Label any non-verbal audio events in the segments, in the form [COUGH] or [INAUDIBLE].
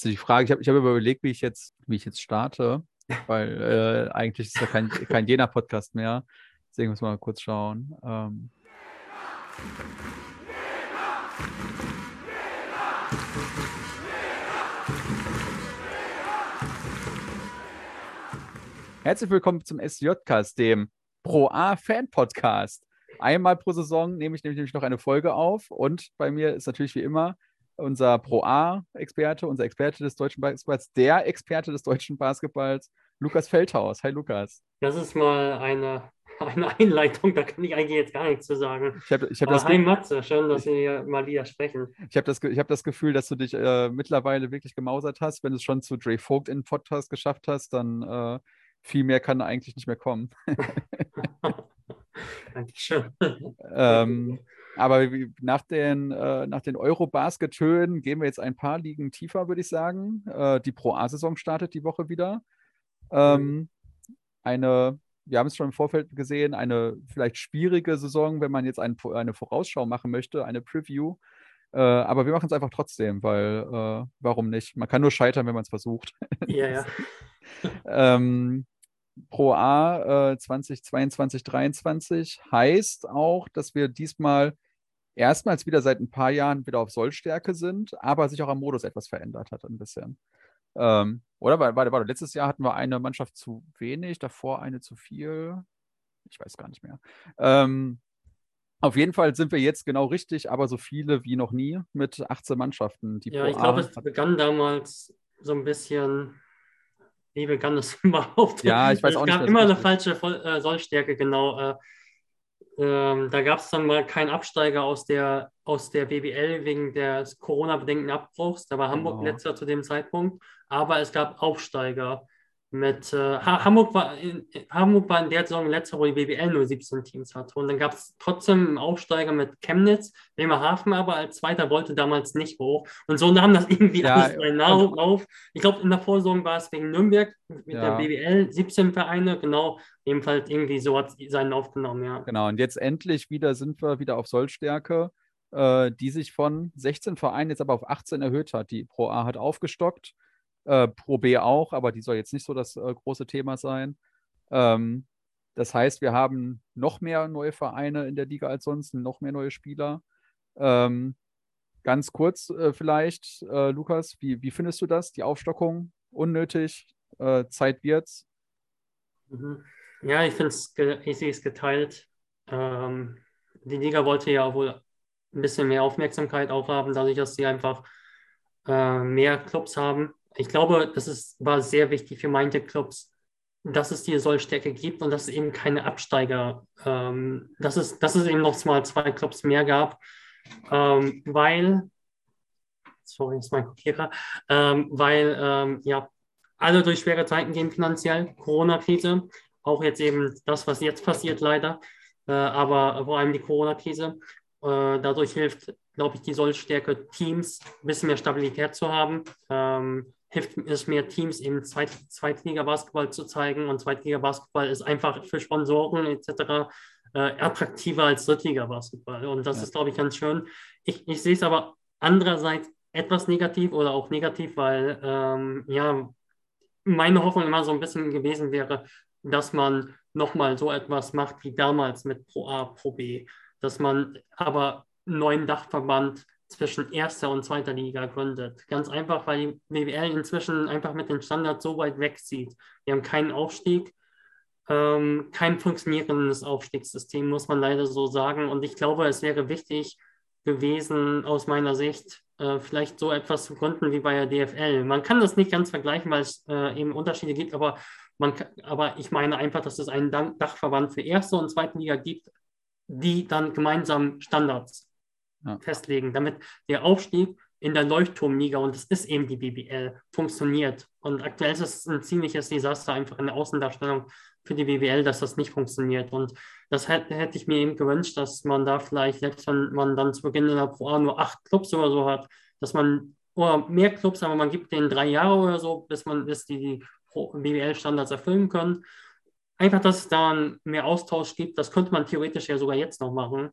Also die Frage, ich habe ich hab überlegt, wie ich jetzt, wie ich jetzt starte, weil äh, eigentlich ist ja kein, kein Jena-Podcast mehr. Deswegen müssen wir mal kurz schauen. Ähm. Herzlich willkommen zum SJ-Cast, dem Pro A Fan Podcast. Einmal pro Saison nehme ich nämlich noch eine Folge auf und bei mir ist natürlich wie immer unser Pro A-Experte, unser Experte des deutschen Basketballs, der Experte des deutschen Basketballs, Lukas Feldhaus. Hi Lukas. Das ist mal eine, [LAUGHS] eine Einleitung, da kann ich eigentlich jetzt gar nichts zu sagen. Ich hab, ich hab Aber das hi Matze, schön, dass Sie mal wieder sprechen. Ich habe das, hab das Gefühl, dass du dich äh, mittlerweile wirklich gemausert hast. Wenn du es schon zu Dre Vogt in Podcast geschafft hast, dann äh, viel mehr kann eigentlich nicht mehr kommen. [LAUGHS] Dankeschön. [LAUGHS] ähm, aber nach den, äh, nach den Eurobasket-Höhen gehen wir jetzt ein paar Ligen tiefer, würde ich sagen. Äh, die Pro-A-Saison startet die Woche wieder. Ähm, eine, wir haben es schon im Vorfeld gesehen, eine vielleicht schwierige Saison, wenn man jetzt ein, eine Vorausschau machen möchte, eine Preview. Äh, aber wir machen es einfach trotzdem, weil äh, warum nicht? Man kann nur scheitern, wenn man es versucht. Ja, ja. [LAUGHS] ähm, Pro A äh, 2022, 2023 heißt auch, dass wir diesmal erstmals wieder seit ein paar Jahren wieder auf Sollstärke sind, aber sich auch am Modus etwas verändert hat ein bisschen. Ähm, oder? Warte, warte, letztes Jahr hatten wir eine Mannschaft zu wenig, davor eine zu viel. Ich weiß gar nicht mehr. Ähm, auf jeden Fall sind wir jetzt genau richtig, aber so viele wie noch nie mit 18 Mannschaften. ja, ich glaube, es begann damals so ein bisschen wie begann das [LAUGHS] überhaupt? Ja, ich weiß auch nicht. Es gab immer eine falsche äh, Sollstärke, genau. Äh, ähm, da gab es dann mal keinen Absteiger aus der, aus der BBL wegen des Corona-bedingten Abbruchs. Da war Hamburg genau. letzter zu dem Zeitpunkt. Aber es gab Aufsteiger mit äh, Hamburg, war in, Hamburg war in der Saison letzter, wo die BBL nur 17 Teams hatte. Und dann gab es trotzdem einen Aufsteiger mit Chemnitz. Bremerhaven aber als Zweiter wollte damals nicht hoch. Und so nahm das irgendwie ja, alles seinen Lauf. Ich glaube, in der Vorsaison war es wegen Nürnberg mit ja. der BBL 17 Vereine, genau. Ebenfalls irgendwie so hat es seinen Lauf genommen, ja. Genau, und jetzt endlich wieder sind wir wieder auf Sollstärke, äh, die sich von 16 Vereinen jetzt aber auf 18 erhöht hat. Die Pro A hat aufgestockt. Äh, Pro B auch, aber die soll jetzt nicht so das äh, große Thema sein. Ähm, das heißt, wir haben noch mehr neue Vereine in der Liga als sonst, noch mehr neue Spieler. Ähm, ganz kurz äh, vielleicht, äh, Lukas, wie, wie findest du das? Die Aufstockung unnötig? Äh, Zeit wird's? Mhm. Ja, ich finde ich sehe es geteilt. Ähm, die Liga wollte ja wohl ein bisschen mehr Aufmerksamkeit aufhaben, dadurch, dass sie einfach äh, mehr Clubs haben ich glaube, das ist, war sehr wichtig für manche Clubs, dass es die Sollstärke gibt und dass es eben keine Absteiger, ähm, dass, es, dass es eben noch mal zwei Clubs mehr gab, ähm, weil, sorry, ist mein Kopierer, ähm, weil ähm, ja, alle durch schwere Zeiten gehen finanziell, Corona-Krise, auch jetzt eben das, was jetzt passiert leider, äh, aber vor allem die Corona-Krise. Äh, dadurch hilft, glaube ich, die Sollstärke Teams ein bisschen mehr Stabilität zu haben. Ähm, hilft es mehr Teams eben Zweit Zweitliga-Basketball zu zeigen. Und Zweitliga-Basketball ist einfach für Sponsoren etc. Äh, attraktiver als Drittliga-Basketball. Und das ja. ist, glaube ich, ganz schön. Ich, ich sehe es aber andererseits etwas negativ oder auch negativ, weil ähm, ja, meine Hoffnung immer so ein bisschen gewesen wäre, dass man nochmal so etwas macht wie damals mit Pro A, Pro B. Dass man aber neuen Dachverband zwischen erster und zweiter Liga gründet. Ganz einfach, weil die BWL inzwischen einfach mit den Standards so weit wegzieht. Wir haben keinen Aufstieg, ähm, kein funktionierendes Aufstiegssystem, muss man leider so sagen. Und ich glaube, es wäre wichtig gewesen, aus meiner Sicht, äh, vielleicht so etwas zu gründen wie bei der DFL. Man kann das nicht ganz vergleichen, weil es äh, eben Unterschiede gibt, aber, man, aber ich meine einfach, dass es einen Dachverband für erste und zweite Liga gibt, die dann gemeinsam Standards ja. festlegen, damit der Aufstieg in der Leuchtturmliga, und das ist eben die BBL, funktioniert. Und aktuell ist es ein ziemliches Desaster einfach in der Außendarstellung für die BBL, dass das nicht funktioniert. Und das hätte, hätte ich mir eben gewünscht, dass man da vielleicht, selbst wenn man dann zu Beginn in der Pro A nur acht Clubs oder so hat, dass man, oder mehr Clubs, aber man gibt denen drei Jahre oder so, bis man, bis die, die BBL-Standards erfüllen können. Einfach, dass es da mehr Austausch gibt, das könnte man theoretisch ja sogar jetzt noch machen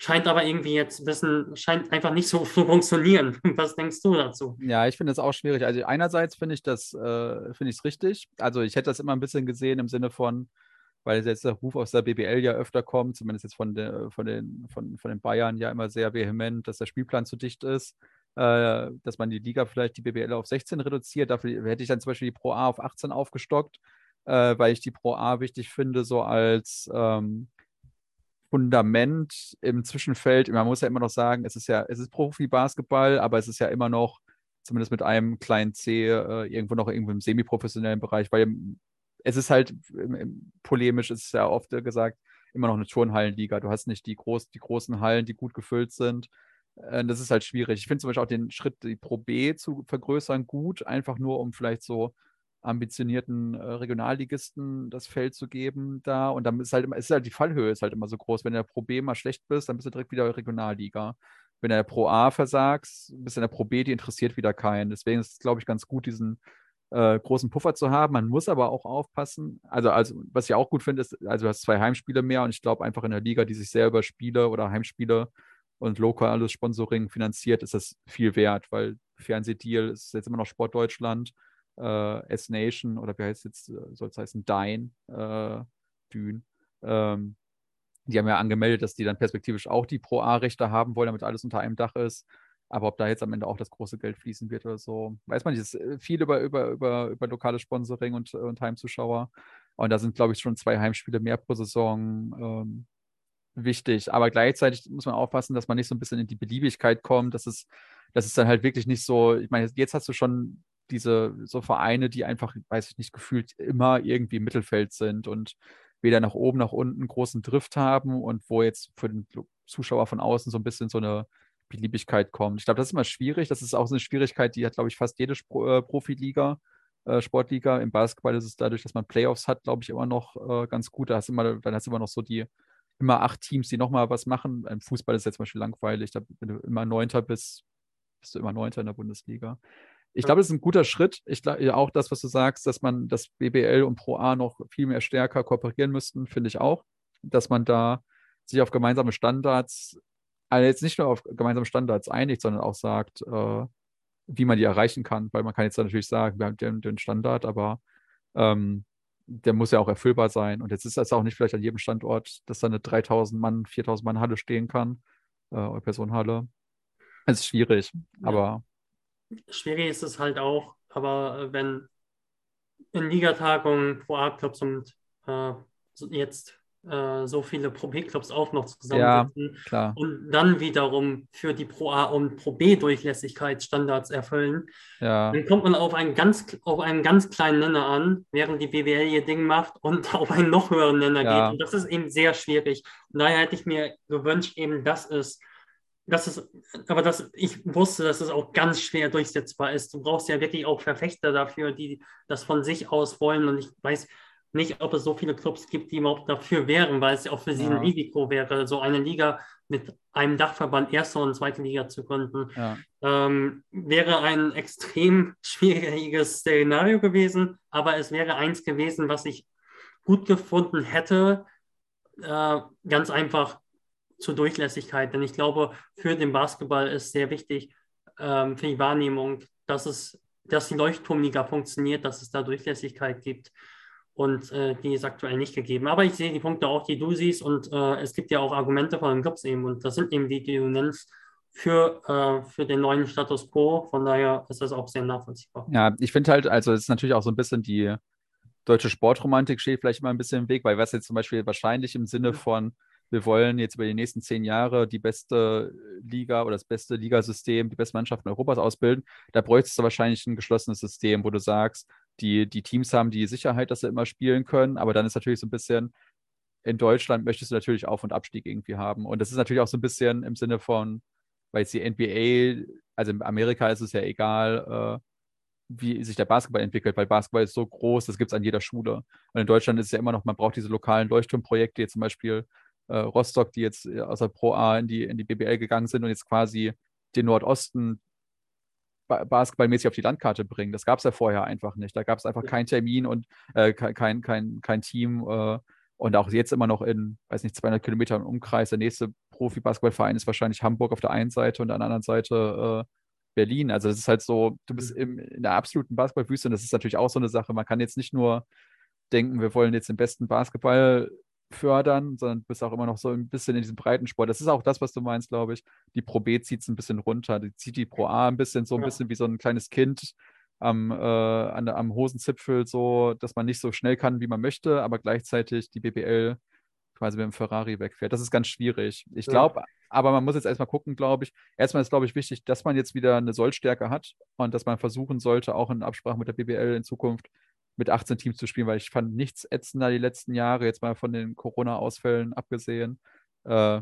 scheint aber irgendwie jetzt ein bisschen, scheint einfach nicht so [LAUGHS] zu funktionieren. Was denkst du dazu? Ja, ich finde es auch schwierig. Also einerseits finde ich das, äh, finde ich es richtig. Also ich hätte das immer ein bisschen gesehen im Sinne von, weil jetzt der Ruf aus der BBL ja öfter kommt, zumindest jetzt von, der, von, den, von, von den Bayern ja immer sehr vehement, dass der Spielplan zu dicht ist, äh, dass man die Liga vielleicht die BBL auf 16 reduziert. Dafür hätte ich dann zum Beispiel die Pro A auf 18 aufgestockt, äh, weil ich die Pro A wichtig finde, so als ähm, Fundament im Zwischenfeld. Man muss ja immer noch sagen, es ist ja, es ist Profi-Basketball, aber es ist ja immer noch, zumindest mit einem kleinen C, äh, irgendwo noch irgendwo im semi-professionellen Bereich, weil es ist halt polemisch, ist ja oft gesagt, immer noch eine Turnhallenliga. Du hast nicht die, groß, die großen Hallen, die gut gefüllt sind. Äh, das ist halt schwierig. Ich finde zum Beispiel auch den Schritt, die Pro B zu vergrößern, gut, einfach nur um vielleicht so ambitionierten äh, Regionalligisten das Feld zu geben da. Und dann ist halt immer, ist halt die Fallhöhe ist halt immer so groß. Wenn du in der Pro B mal schlecht bist, dann bist du direkt wieder Regionalliga. Wenn du in der Pro A versagst, bist du in der Pro B, die interessiert wieder keinen. Deswegen ist es, glaube ich, ganz gut, diesen äh, großen Puffer zu haben. Man muss aber auch aufpassen. Also, also was ich auch gut finde, ist, also du hast zwei Heimspiele mehr und ich glaube einfach in der Liga, die sich selber Spiele oder Heimspiele und lokales Sponsoring finanziert, ist das viel wert, weil Fernsehdeal ist jetzt immer noch Sport Deutschland, äh, S-Nation oder wie heißt es jetzt, äh, soll es heißen, Dyn, äh, Dün. Ähm, die haben ja angemeldet, dass die dann perspektivisch auch die Pro-A-Rechte haben wollen, damit alles unter einem Dach ist. Aber ob da jetzt am Ende auch das große Geld fließen wird oder so, weiß man nicht. Es ist äh, viel über, über, über, über lokales Sponsoring und, und Heimzuschauer. Und da sind, glaube ich, schon zwei Heimspiele mehr pro Saison ähm, wichtig. Aber gleichzeitig muss man aufpassen, dass man nicht so ein bisschen in die Beliebigkeit kommt. Das ist, das ist dann halt wirklich nicht so. Ich meine, jetzt hast du schon diese so Vereine, die einfach, weiß ich nicht, gefühlt immer irgendwie im Mittelfeld sind und weder nach oben, nach unten großen Drift haben und wo jetzt für den Zuschauer von außen so ein bisschen so eine Beliebigkeit kommt. Ich glaube, das ist immer schwierig. Das ist auch so eine Schwierigkeit, die hat, glaube ich, fast jede Spro äh, Profiliga, äh, Sportliga. Im Basketball ist es dadurch, dass man Playoffs hat, glaube ich, immer noch äh, ganz gut. Da hast immer, dann hast du immer noch so die immer acht Teams, die nochmal was machen. Im Fußball ist es jetzt zum Beispiel langweilig. Da, wenn du immer Neunter bist, bist du immer Neunter in der Bundesliga. Ich glaube, das ist ein guter Schritt. Ich glaube auch das, was du sagst, dass man das BBL und Pro A noch viel mehr stärker kooperieren müssten, finde ich auch. Dass man da sich auf gemeinsame Standards also jetzt nicht nur auf gemeinsame Standards einigt, sondern auch sagt, äh, wie man die erreichen kann, weil man kann jetzt natürlich sagen, wir haben den, den Standard, aber ähm, der muss ja auch erfüllbar sein. Und jetzt ist das auch nicht vielleicht an jedem Standort, dass da eine 3000 Mann, 4000 Mann Halle stehen kann, äh, oder Personenhalle. Es ist schwierig, ja. aber. Schwierig ist es halt auch, aber äh, wenn in Ligatagungen Pro A-Clubs und äh, jetzt äh, so viele Pro B-Clubs auch noch zusammensetzen ja, und dann wiederum für die Pro A und Pro B Durchlässigkeitsstandards erfüllen, ja. dann kommt man auf einen, ganz, auf einen ganz kleinen Nenner an, während die BWL ihr Ding macht und [LAUGHS] auf einen noch höheren Nenner ja. geht. Und das ist eben sehr schwierig. Und daher hätte ich mir gewünscht, eben, dass es das ist, aber das, ich wusste, dass es auch ganz schwer durchsetzbar ist. Du brauchst ja wirklich auch Verfechter dafür, die das von sich aus wollen. Und ich weiß, nicht, ob es so viele Clubs gibt, die überhaupt dafür wären, weil es ja auch für sie ja. ein Risiko wäre, so eine Liga mit einem Dachverband erste und zweite Liga zu gründen. Ja. Ähm, wäre ein extrem schwieriges Szenario gewesen, aber es wäre eins gewesen, was ich gut gefunden hätte, äh, ganz einfach zur Durchlässigkeit. Denn ich glaube, für den Basketball ist sehr wichtig, ähm, für die Wahrnehmung, dass es dass die Leuchtturmliga funktioniert, dass es da Durchlässigkeit gibt. Und äh, die ist aktuell nicht gegeben. Aber ich sehe die Punkte auch, die du siehst. Und äh, es gibt ja auch Argumente von den Clubs eben. Und das sind eben die, die du nennst für, äh, für den neuen Status quo. Von daher ist das auch sehr nachvollziehbar. Ja, ich finde halt, also es ist natürlich auch so ein bisschen die deutsche Sportromantik steht vielleicht immer ein bisschen im Weg, weil was jetzt zum Beispiel wahrscheinlich im Sinne von wir wollen jetzt über die nächsten zehn Jahre die beste Liga oder das beste Ligasystem, die besten Mannschaften Europas ausbilden, da bräuchtest du wahrscheinlich ein geschlossenes System, wo du sagst, die, die Teams haben die Sicherheit, dass sie immer spielen können, aber dann ist natürlich so ein bisschen, in Deutschland möchtest du natürlich Auf- und Abstieg irgendwie haben. Und das ist natürlich auch so ein bisschen im Sinne von, weil jetzt die NBA, also in Amerika ist es ja egal, äh, wie sich der Basketball entwickelt, weil Basketball ist so groß, das gibt es an jeder Schule. Und in Deutschland ist es ja immer noch, man braucht diese lokalen Leuchtturmprojekte, jetzt zum Beispiel Rostock, die jetzt äh, aus der Pro A in die, in die BBL gegangen sind und jetzt quasi den Nordosten basketballmäßig auf die Landkarte bringen. Das gab es ja vorher einfach nicht. Da gab es einfach keinen Termin und äh, kein, kein, kein Team äh, Und auch jetzt immer noch in, weiß nicht, 200 Kilometer im Umkreis. Der nächste Profi-Basketballverein ist wahrscheinlich Hamburg auf der einen Seite und an der anderen Seite äh, Berlin. Also das ist halt so, du bist im, in der absoluten Basketballwüste und das ist natürlich auch so eine Sache. Man kann jetzt nicht nur denken, wir wollen jetzt den besten Basketball fördern, sondern bist auch immer noch so ein bisschen in diesem Breitensport. Das ist auch das, was du meinst, glaube ich. Die Pro B zieht es ein bisschen runter. Die zieht die Pro A ein bisschen so ein ja. bisschen wie so ein kleines Kind am, äh, an, am Hosenzipfel, so dass man nicht so schnell kann, wie man möchte, aber gleichzeitig die BBL quasi mit dem Ferrari wegfährt. Das ist ganz schwierig. Ich glaube, ja. aber man muss jetzt erstmal gucken, glaube ich. Erstmal ist, glaube ich, wichtig, dass man jetzt wieder eine Sollstärke hat und dass man versuchen sollte, auch in Absprache mit der BBL in Zukunft mit 18 Teams zu spielen, weil ich fand nichts ätzender die letzten Jahre, jetzt mal von den Corona-Ausfällen abgesehen, äh,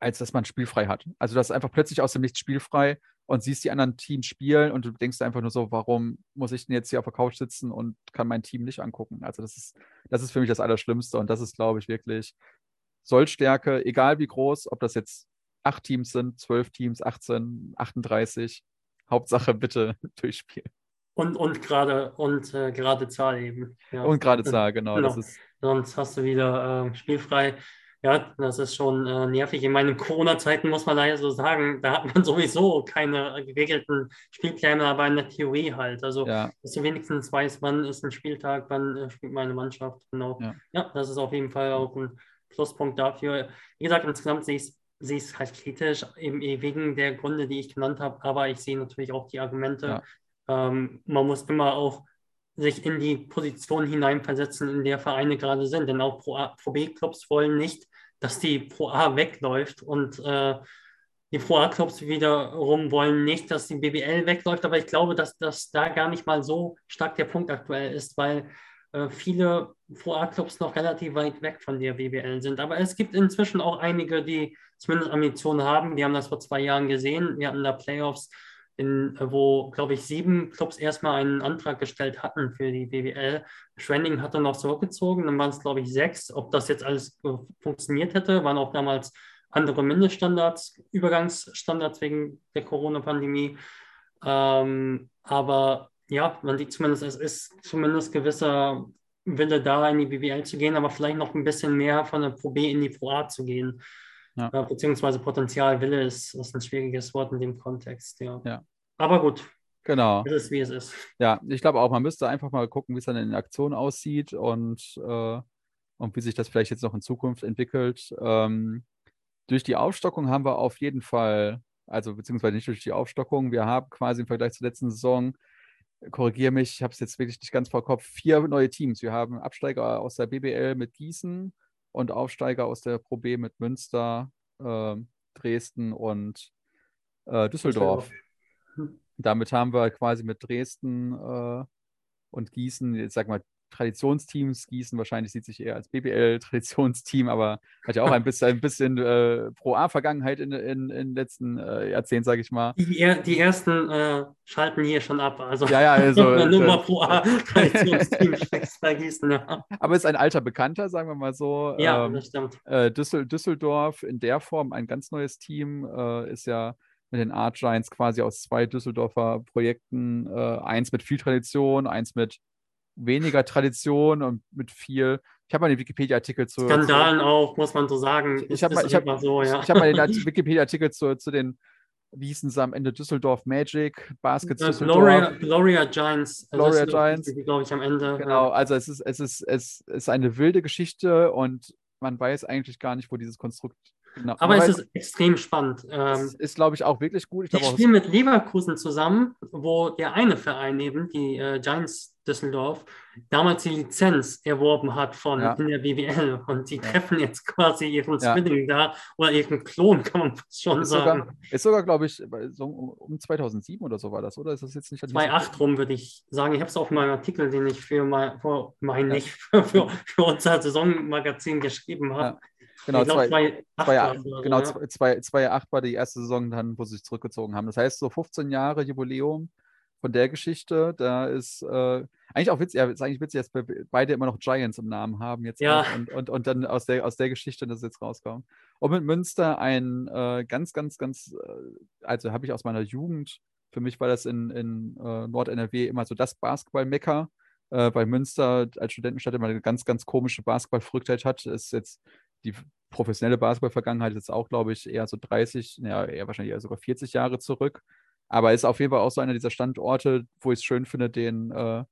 als dass man spielfrei hat. Also das ist einfach plötzlich aus dem Nichts spielfrei und siehst die anderen Teams spielen und du denkst einfach nur so, warum muss ich denn jetzt hier auf der Couch sitzen und kann mein Team nicht angucken? Also das ist, das ist für mich das Allerschlimmste und das ist, glaube ich, wirklich Sollstärke, egal wie groß, ob das jetzt acht Teams sind, zwölf Teams, 18, 38, Hauptsache bitte [LAUGHS] durchspielen. Und, und gerade und äh, gerade Zahl eben. Ja. Und gerade Zahl, genau. genau. Sonst hast du wieder äh, spielfrei. Ja, das ist schon äh, nervig. In meinen Corona-Zeiten muss man leider so sagen, da hat man [LAUGHS] sowieso keine geregelten Spielpläne, aber in der Theorie halt. Also, ja. dass du wenigstens weißt, wann ist ein Spieltag, wann äh, spielt meine Mannschaft. Genau. Ja. ja. das ist auf jeden Fall auch ein Pluspunkt dafür. Wie gesagt, insgesamt sehe ich es halt kritisch, eben wegen der Gründe, die ich genannt habe, aber ich sehe natürlich auch die Argumente. Ja. Ähm, man muss immer auch sich in die Position hineinversetzen, in der Vereine gerade sind. Denn auch Pro, Pro B-Clubs wollen nicht, dass die Pro A wegläuft und äh, die Pro A-Clubs wiederum wollen nicht, dass die BBL wegläuft. Aber ich glaube, dass das da gar nicht mal so stark der Punkt aktuell ist, weil äh, viele Pro A-Clubs noch relativ weit weg von der BBL sind. Aber es gibt inzwischen auch einige, die zumindest Ambitionen haben. Wir haben das vor zwei Jahren gesehen. Wir hatten da Playoffs in, wo, glaube ich, sieben Clubs erstmal einen Antrag gestellt hatten für die BWL. Schwenning hatte noch zurückgezogen, dann waren es, glaube ich, sechs. Ob das jetzt alles funktioniert hätte, waren auch damals andere Mindeststandards, Übergangsstandards wegen der Corona-Pandemie. Ähm, aber ja, man sieht zumindest, es ist zumindest gewisser Wille da, in die BWL zu gehen, aber vielleicht noch ein bisschen mehr von der Pro B in die Pro A zu gehen. Ja. Äh, beziehungsweise Potenzialwille ist, ist ein schwieriges Wort in dem Kontext, ja. ja. Aber gut. Genau. Es ist, wie es ist. Ja, ich glaube auch, man müsste einfach mal gucken, wie es dann in Aktion aussieht und, äh, und wie sich das vielleicht jetzt noch in Zukunft entwickelt. Ähm, durch die Aufstockung haben wir auf jeden Fall, also beziehungsweise nicht durch die Aufstockung, wir haben quasi im Vergleich zur letzten Saison korrigiere mich, ich habe es jetzt wirklich nicht ganz vor Kopf, vier neue Teams. Wir haben Absteiger aus der BBL mit Gießen, und Aufsteiger aus der Pro B mit Münster, äh, Dresden und äh, Düsseldorf. Damit haben wir quasi mit Dresden äh, und Gießen, jetzt sag mal, Traditionsteams. Gießen wahrscheinlich sieht sich eher als BBL-Traditionsteam, aber hat ja auch ein bisschen, ein bisschen äh, Pro-A-Vergangenheit in, in, in den letzten äh, Jahrzehnten, sage ich mal. Die, die ersten äh, schalten hier schon ab. Also, ja, ja, also. [LAUGHS] nur mal Pro-A-Traditionsteam [LAUGHS] bei Gießen, ja. Aber ist ein alter Bekannter, sagen wir mal so. Ja, ähm, das stimmt. Äh, Düssel, Düsseldorf in der Form ein ganz neues Team, äh, ist ja mit den Art Giants quasi aus zwei Düsseldorfer Projekten, äh, eins mit viel Tradition, eins mit weniger Tradition und mit viel. Ich habe mal den Wikipedia-Artikel zu. Skandalen zu, auch, muss man so sagen. Ich habe mal, ich hab, so, ja. ich hab mal den [LAUGHS] Wikipedia-Artikel zu, zu den, wie hießen sie am Ende, Düsseldorf Magic, Baskets uh, Düsseldorf. Gloria, Gloria Giants. Gloria Giants. Glaube ich, am Ende. Genau, ja. also es ist, es, ist, es ist eine wilde Geschichte und man weiß eigentlich gar nicht, wo dieses Konstrukt Genau. Aber es ist extrem spannend. Ähm, ist, glaube ich, auch wirklich gut. Ich, ich spiele mit Leverkusen zusammen, wo der eine Verein eben, die äh, Giants Düsseldorf damals die Lizenz erworben hat von ja. in der BWL und die ja. treffen jetzt quasi ihren ja. da oder ihren Klon, kann man schon ist sagen. Sogar, ist sogar, glaube ich, so um 2007 oder so war das, oder? Ist das jetzt nicht 2008 rum, würde ich sagen. Ich habe es auf meinem Artikel, den ich für mein, [LAUGHS] für mein nicht, für, für unser Saisonmagazin geschrieben habe. Genau, 2008 genau, war die erste Saison dann, wo sie sich zurückgezogen haben. Das heißt, so 15 Jahre Jubiläum von der Geschichte. Da ist äh, eigentlich auch witzig, ja, ist eigentlich witzig, dass beide immer noch Giants im Namen haben jetzt ja. und, und, und dann aus der, aus der Geschichte das jetzt rauskommt. Und mit Münster ein äh, ganz, ganz, ganz, äh, also habe ich aus meiner Jugend, für mich war das in, in äh, Nord-NRW immer so das Basketball-Mecker. äh, bei Münster als Studentenstadt immer eine ganz, ganz komische Basketballverrücktheit hat. Ist jetzt die professionelle Basketball-Vergangenheit jetzt auch, glaube ich, eher so 30, ja, eher wahrscheinlich eher sogar 40 Jahre zurück. Aber ist auf jeden Fall auch so einer dieser Standorte, wo ich es schön finde, den äh,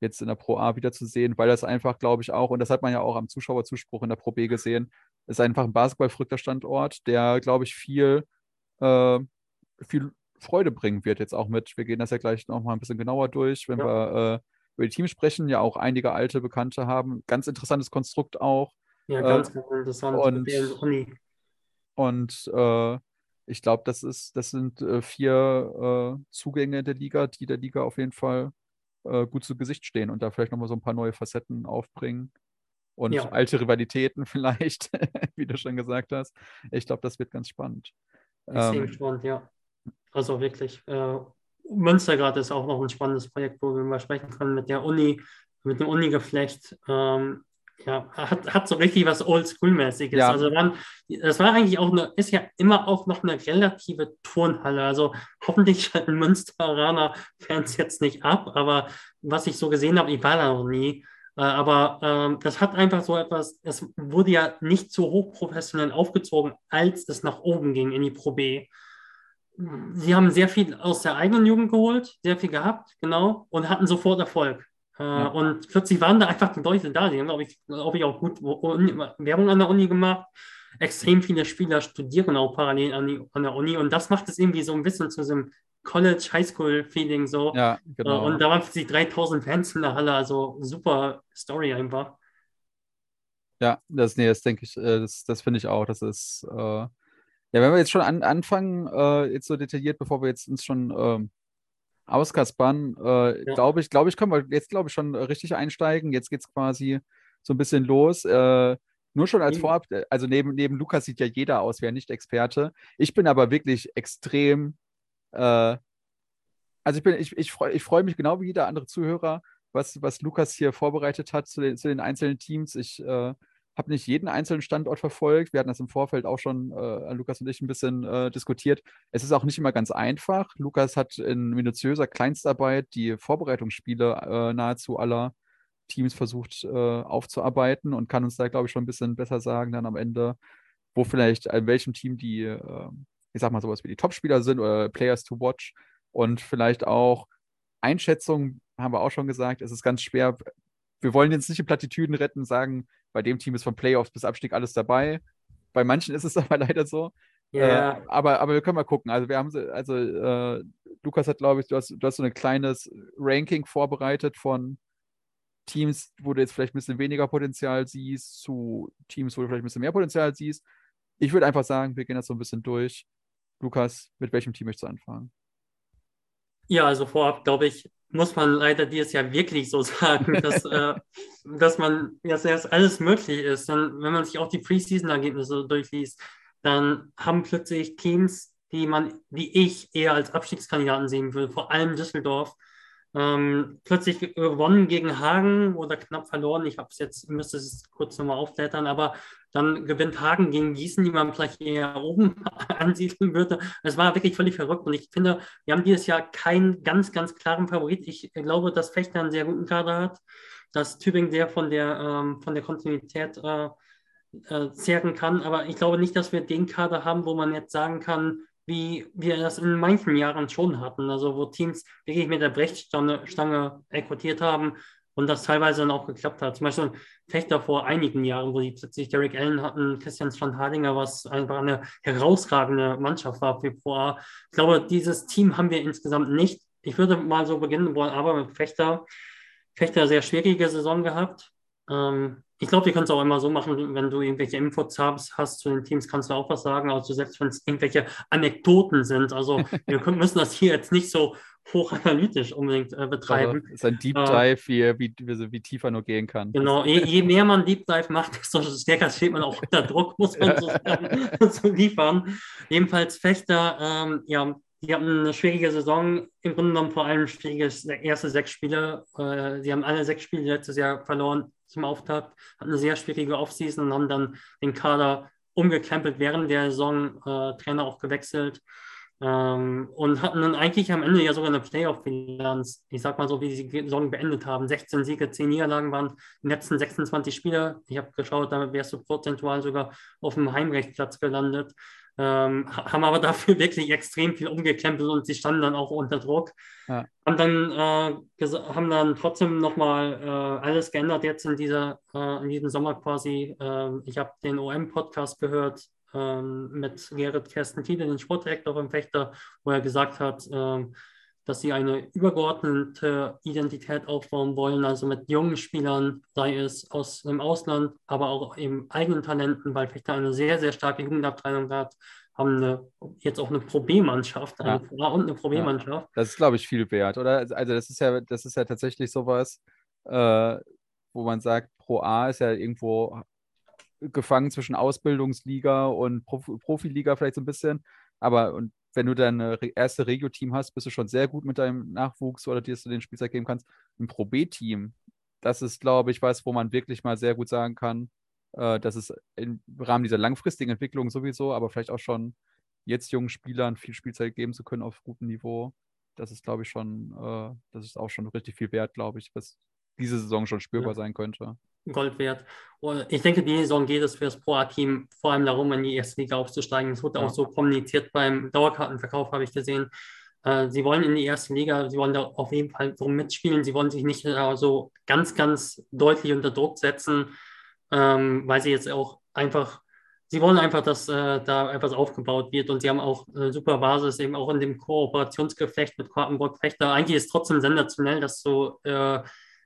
jetzt in der Pro A wiederzusehen, weil das einfach, glaube ich, auch, und das hat man ja auch am Zuschauerzuspruch in der Pro B gesehen, ist einfach ein basketballverrückter Standort, der, glaube ich, viel, äh, viel Freude bringen wird jetzt auch mit. Wir gehen das ja gleich noch mal ein bisschen genauer durch, wenn ja. wir äh, über die Teams sprechen, ja auch einige alte Bekannte haben. Ganz interessantes Konstrukt auch. Ja, ganz, ganz äh, interessant. Und, und äh, ich glaube, das ist, das sind äh, vier äh, Zugänge der Liga, die der Liga auf jeden Fall äh, gut zu Gesicht stehen und da vielleicht nochmal so ein paar neue Facetten aufbringen. Und ja. alte Rivalitäten [LAUGHS] vielleicht, wie du schon gesagt hast. Ich glaube, das wird ganz spannend. Extrem ähm, spannend, ja. Also wirklich. Äh, Münstergrad ist auch noch ein spannendes Projekt, wo wir mal sprechen können mit der Uni, mit dem Uni-Geflecht. Ähm, ja, hat, hat so richtig was Oldschool-mäßiges. Ja. Also man, das war eigentlich auch eine, ist ja immer auch noch eine relative Turnhalle. Also hoffentlich [LAUGHS] schalten Münsteraner-Fans jetzt nicht ab, aber was ich so gesehen habe, ich war da noch nie. Äh, aber ähm, das hat einfach so etwas, es wurde ja nicht so hochprofessionell aufgezogen, als es nach oben ging in die Pro B. Sie haben sehr viel aus der eigenen Jugend geholt, sehr viel gehabt, genau, und hatten sofort Erfolg. Äh, ja. Und plötzlich waren da einfach die Leute da. Die haben, glaube ich, glaub ich, auch gut Werbung an der Uni gemacht. Extrem viele Spieler studieren auch parallel an, die, an der Uni. Und das macht es irgendwie so ein bisschen zu so einem College, Highschool-Feeling so. Ja, genau. Und da waren plötzlich 3000 Fans in der Halle. Also super Story einfach. Ja, das, nee, das denke ich, äh, das, das finde ich auch. Das ist, äh, ja, wenn wir jetzt schon an, anfangen, äh, jetzt so detailliert, bevor wir jetzt uns schon ähm, auskaspern, äh, ja. glaube ich, glaube ich, können wir jetzt, glaube ich, schon richtig einsteigen. Jetzt geht es quasi so ein bisschen los. Äh, nur schon als mhm. Vorab, also neben, neben Lukas sieht ja jeder aus, wer nicht Experte. Ich bin aber wirklich extrem, äh, also ich bin, ich, ich freue ich freu mich genau wie jeder andere Zuhörer, was, was Lukas hier vorbereitet hat zu den, zu den einzelnen Teams. Ich äh, habe nicht jeden einzelnen Standort verfolgt. Wir hatten das im Vorfeld auch schon, äh, Lukas und ich, ein bisschen äh, diskutiert. Es ist auch nicht immer ganz einfach. Lukas hat in minutiöser Kleinstarbeit die Vorbereitungsspiele äh, nahezu aller Teams versucht äh, aufzuarbeiten und kann uns da, glaube ich, schon ein bisschen besser sagen, dann am Ende, wo vielleicht, in welchem Team die, äh, ich sag mal, sowas wie die Topspieler sind oder Players to Watch und vielleicht auch Einschätzungen, haben wir auch schon gesagt, es ist ganz schwer. Wir wollen jetzt nicht die Plattitüden retten, sagen, bei dem Team ist von Playoffs bis Abstieg alles dabei. Bei manchen ist es [LAUGHS] aber leider so. Yeah. Äh, aber, aber wir können mal gucken. Also wir haben also äh, Lukas hat, glaube ich, du hast, du hast so ein kleines Ranking vorbereitet von Teams, wo du jetzt vielleicht ein bisschen weniger Potenzial siehst, zu Teams, wo du vielleicht ein bisschen mehr Potenzial siehst. Ich würde einfach sagen, wir gehen das so ein bisschen durch. Lukas, mit welchem Team möchtest du anfangen? Ja, also vorab, glaube ich, muss man leider dieses Jahr wirklich so [LAUGHS] sagen, dass, äh, dass man, dass erst alles möglich ist. Dann, wenn man sich auch die Preseason-Ergebnisse durchliest, dann haben plötzlich Teams, die man, die ich eher als Abstiegskandidaten sehen würde, vor allem Düsseldorf, ähm, plötzlich gewonnen gegen Hagen oder knapp verloren. Ich habe es jetzt, müsste es kurz nochmal aufblättern, aber dann gewinnt Hagen gegen Gießen, die man vielleicht eher oben [LAUGHS] ansiedeln würde. Es war wirklich völlig verrückt und ich finde, wir haben dieses Jahr keinen ganz, ganz klaren Favorit. Ich glaube, dass Fechter einen sehr guten Kader hat, dass Tübingen sehr von der, ähm, von der Kontinuität äh, äh, zehren kann, aber ich glaube nicht, dass wir den Kader haben, wo man jetzt sagen kann, wie wir das in manchen Jahren schon hatten, also wo Teams wirklich mit der Brechstange Stange rekrutiert haben und das teilweise dann auch geklappt hat. Zum Beispiel Fechter vor einigen Jahren, wo die plötzlich Derek Allen hatten, Christian Strand-Hardinger, was einfach eine herausragende Mannschaft war für Pro A. Ich glaube, dieses Team haben wir insgesamt nicht. Ich würde mal so beginnen wollen, aber mit Fechter. Fechter sehr schwierige Saison gehabt. Ähm, ich glaube, wir können es auch immer so machen, wenn du irgendwelche Infos hast, hast zu den Teams, kannst du auch was sagen. Also selbst wenn es irgendwelche Anekdoten sind. Also [LAUGHS] wir müssen das hier jetzt nicht so hochanalytisch unbedingt äh, betreiben. Also, ist ein Deep äh, Dive, äh, wie, wie, wie, tiefer nur gehen kann. Genau, je, je, mehr man Deep Dive macht, desto stärker steht man auch unter Druck, muss man so [LAUGHS] sagen, [LAUGHS] zu liefern. Jedenfalls Fechter, ähm, ja, die haben eine schwierige Saison, im Grunde genommen vor allem schwierige erste sechs Spiele. Äh, sie haben alle sechs Spiele letztes Jahr verloren zum Auftakt, hatten eine sehr schwierige Offseason und haben dann den Kader umgekrempelt während der Saison, äh, Trainer auch gewechselt. Ähm, und hatten dann eigentlich am Ende ja sogar eine Playoff-Bilanz. Ich sag mal so, wie sie die Saison beendet haben. 16 Siege, 10 Niederlagen waren die letzten 26 Spiele. Ich habe geschaut, damit wärst du prozentual sogar auf dem Heimrechtsplatz gelandet. Ähm, haben aber dafür [LAUGHS] wirklich extrem viel umgekrempelt und sie standen dann auch unter Druck. Ja. Haben, dann, äh, haben dann trotzdem nochmal äh, alles geändert jetzt in, dieser, äh, in diesem Sommer quasi. Ähm, ich habe den OM-Podcast gehört ähm, mit Gerrit Kersten Tiede, den Sportdirektor vom Fechter, wo er gesagt hat, ähm, dass sie eine übergeordnete Identität aufbauen wollen, also mit jungen Spielern, sei es aus dem Ausland, aber auch eben eigenen Talenten, weil Fechter eine sehr, sehr starke Jugendabteilung hat, haben eine, jetzt auch eine Pro B-Mannschaft, eine ja. und eine Pro B-Mannschaft. Ja. Das ist, glaube ich, viel wert, oder? Also das ist ja, das ist ja tatsächlich sowas, äh, wo man sagt, Pro A ist ja irgendwo gefangen zwischen Ausbildungsliga und Prof Profiliga vielleicht so ein bisschen. Aber und wenn du dein erste Regio-Team hast, bist du schon sehr gut mit deinem Nachwuchs oder dir du den Spielzeit geben kannst. Ein Pro B-Team, das ist, glaube ich, was, wo man wirklich mal sehr gut sagen kann, äh, dass es im Rahmen dieser langfristigen Entwicklung sowieso, aber vielleicht auch schon jetzt jungen Spielern viel Spielzeit geben zu können auf gutem Niveau. Das ist, glaube ich, schon, äh, das ist auch schon richtig viel wert, glaube ich, was diese Saison schon spürbar ja. sein könnte. Gold wert. Und ich denke, die Saison geht es für das Pro A-Team vor allem darum, in die erste Liga aufzusteigen. Es wurde ja. auch so kommuniziert beim Dauerkartenverkauf, habe ich gesehen. Äh, sie wollen in die erste Liga, sie wollen da auf jeden Fall drum mitspielen. Sie wollen sich nicht äh, so ganz, ganz deutlich unter Druck setzen, ähm, weil sie jetzt auch einfach, sie wollen einfach, dass äh, da etwas aufgebaut wird und sie haben auch eine super Basis, eben auch in dem Kooperationsgefecht mit Quartenburg-Fechter. Eigentlich ist es trotzdem sensationell, dass so äh,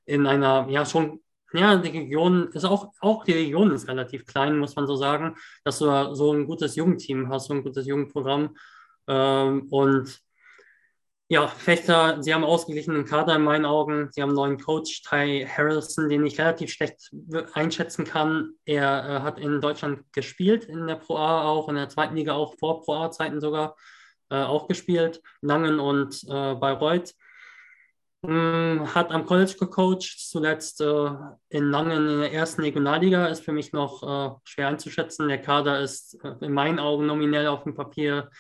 in einer ja schon ja, die Region ist auch, auch die Region ist relativ klein, muss man so sagen, dass du so ein gutes Jugendteam hast, so ein gutes Jugendprogramm. Ähm, und ja, Fechter, sie haben ausgeglichenen Kader in meinen Augen. Sie haben einen neuen Coach, Ty Harrelson, den ich relativ schlecht einschätzen kann. Er äh, hat in Deutschland gespielt, in der Pro A auch, in der zweiten Liga auch, vor Pro A-Zeiten sogar äh, auch gespielt, Langen und äh, Bayreuth. Hm, hat am College gecoacht, zuletzt äh, in Langen in der ersten Regionalliga, ist für mich noch äh, schwer einzuschätzen. Der Kader ist äh, in meinen Augen nominell auf dem Papier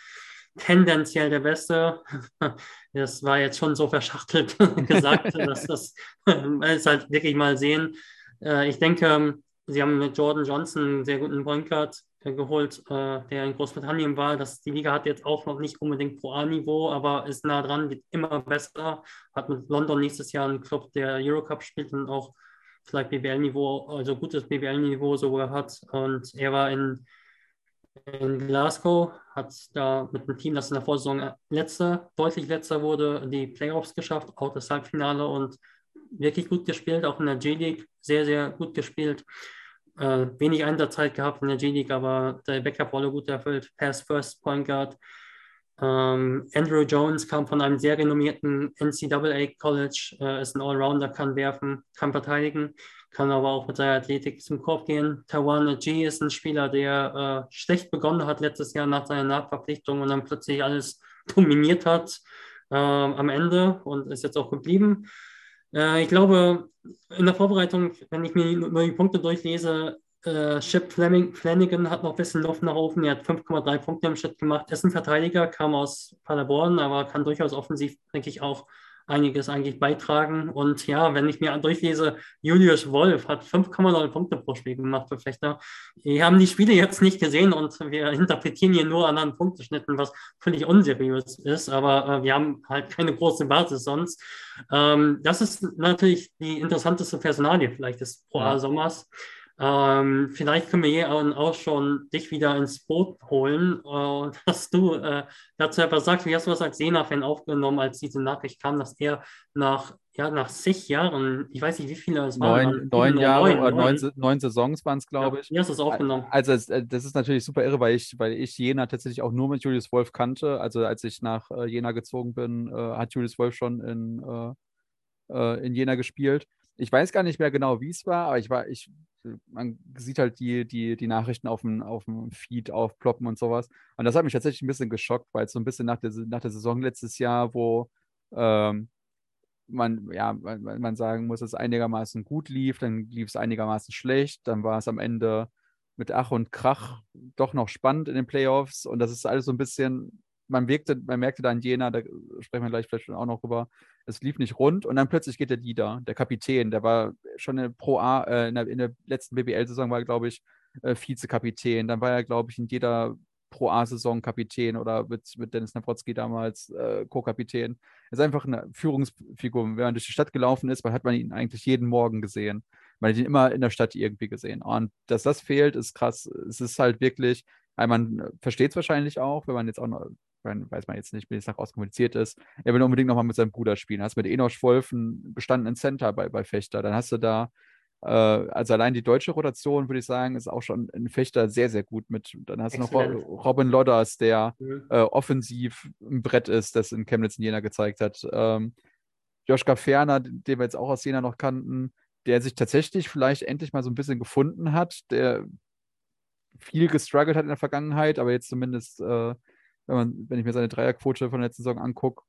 tendenziell der beste. [LAUGHS] Das war jetzt schon so verschachtelt [LAUGHS] gesagt, dass das [LAUGHS] ist halt wirklich mal sehen. Äh, ich denke, sie haben mit Jordan Johnson einen sehr guten Point Guard geholt, äh, der in Großbritannien war. Das, die Liga hat jetzt auch noch nicht unbedingt Pro A-Niveau, aber ist nah dran, wird immer besser. Hat mit London nächstes Jahr einen Club, der Eurocup spielt und auch vielleicht BWL-Niveau, also gutes BWL-Niveau sogar hat. Und er war in, in Glasgow, hat da mit einem Team, das in der Vorsaison letzter, deutlich letzter wurde, die Playoffs geschafft, auch das Halbfinale und wirklich gut gespielt, auch in der J-League sehr, sehr gut gespielt äh, wenig Einsatzzeit gehabt in der G-League, aber der Backup-Rolle gut erfüllt. Pass First Point Guard. Ähm, Andrew Jones kam von einem sehr renommierten NCAA College, äh, ist ein Allrounder, kann werfen, kann verteidigen, kann aber auch mit seiner Athletik zum Korb gehen. Tawana G ist ein Spieler, der äh, schlecht begonnen hat letztes Jahr nach seiner Nachverpflichtung und dann plötzlich alles [LAUGHS] dominiert hat äh, am Ende und ist jetzt auch geblieben. Äh, ich glaube, in der Vorbereitung, wenn ich mir nur die Punkte durchlese, äh, Chip Fleming, Flanagan hat noch ein bisschen Luft nach oben. Er hat 5,3 Punkte im Schritt gemacht. Ist ein Verteidiger, kam aus Paderborn, aber kann durchaus offensiv, denke ich, auch einiges eigentlich beitragen. Und ja, wenn ich mir durchlese, Julius Wolf hat 5,9 Punkte pro Spiel gemacht für Fechter. Wir haben die Spiele jetzt nicht gesehen und wir interpretieren hier nur anhand Punkteschnitten, was völlig unseriös ist, aber äh, wir haben halt keine große Basis sonst. Ähm, das ist natürlich die interessanteste Personalie vielleicht des Pro A-Sommers. Ähm, vielleicht können wir hier auch schon dich wieder ins Boot holen, äh, [LAUGHS] dass du äh, dazu etwas sagst. Wie hast du das als Sena-Fan aufgenommen, als diese Nachricht kam, dass er nach, ja, nach zig Jahren, ich weiß nicht, wie viele es waren. Neun, neun Jahre oder neun, neun Saisons waren es, glaube ich. Wie hast du es aufgenommen? Also, äh, das ist natürlich super irre, weil ich, weil ich Jena tatsächlich auch nur mit Julius Wolf kannte. Also, als ich nach äh, Jena gezogen bin, äh, hat Julius Wolf schon in, in Jena gespielt ich weiß gar nicht mehr genau, wie es war, aber ich war, ich, man sieht halt die, die, die Nachrichten auf dem, auf dem Feed aufploppen und sowas. Und das hat mich tatsächlich ein bisschen geschockt, weil es so ein bisschen nach der, nach der Saison letztes Jahr, wo ähm, man, ja, man, man sagen muss, dass es einigermaßen gut lief, dann lief es einigermaßen schlecht, dann war es am Ende mit Ach und Krach doch noch spannend in den Playoffs und das ist alles so ein bisschen man, wirkte, man merkte dann Jena, da sprechen wir gleich vielleicht auch noch drüber, es lief nicht rund und dann plötzlich geht der Leader, der Kapitän, der war schon in Pro A, äh, in, der, in, der, letzten BBL-Saison war, glaube ich, äh, Vizekapitän. Dann war er, glaube ich, in jeder Pro A-Saison Kapitän oder mit, mit Dennis Nawrotzki damals äh, Co-Kapitän. Er ist einfach eine Führungsfigur. Wenn man durch die Stadt gelaufen ist, hat man ihn eigentlich jeden Morgen gesehen. Man hat ihn immer in der Stadt irgendwie gesehen. Und dass das fehlt, ist krass. Es ist halt wirklich, man versteht es wahrscheinlich auch, wenn man jetzt auch noch, weiß man jetzt nicht, wie es nach auskommuniziert ist. Er will unbedingt nochmal mit seinem Bruder spielen. Hast mit Enoch Wolf einen bestandenen Center bei, bei Fechter. Dann hast du da äh, also allein die deutsche Rotation, würde ich sagen, ist auch schon ein Fechter sehr, sehr gut mit. Dann hast Excellent. du noch Robin Lodders, der mhm. äh, offensiv ein Brett ist, das in Chemnitz in Jena gezeigt hat. Ähm, Joschka Ferner, den wir jetzt auch aus Jena noch kannten, der sich tatsächlich vielleicht endlich mal so ein bisschen gefunden hat, der viel gestruggelt hat in der Vergangenheit, aber jetzt zumindest, äh, wenn, man, wenn ich mir seine Dreierquote von der letzten Saison angucke,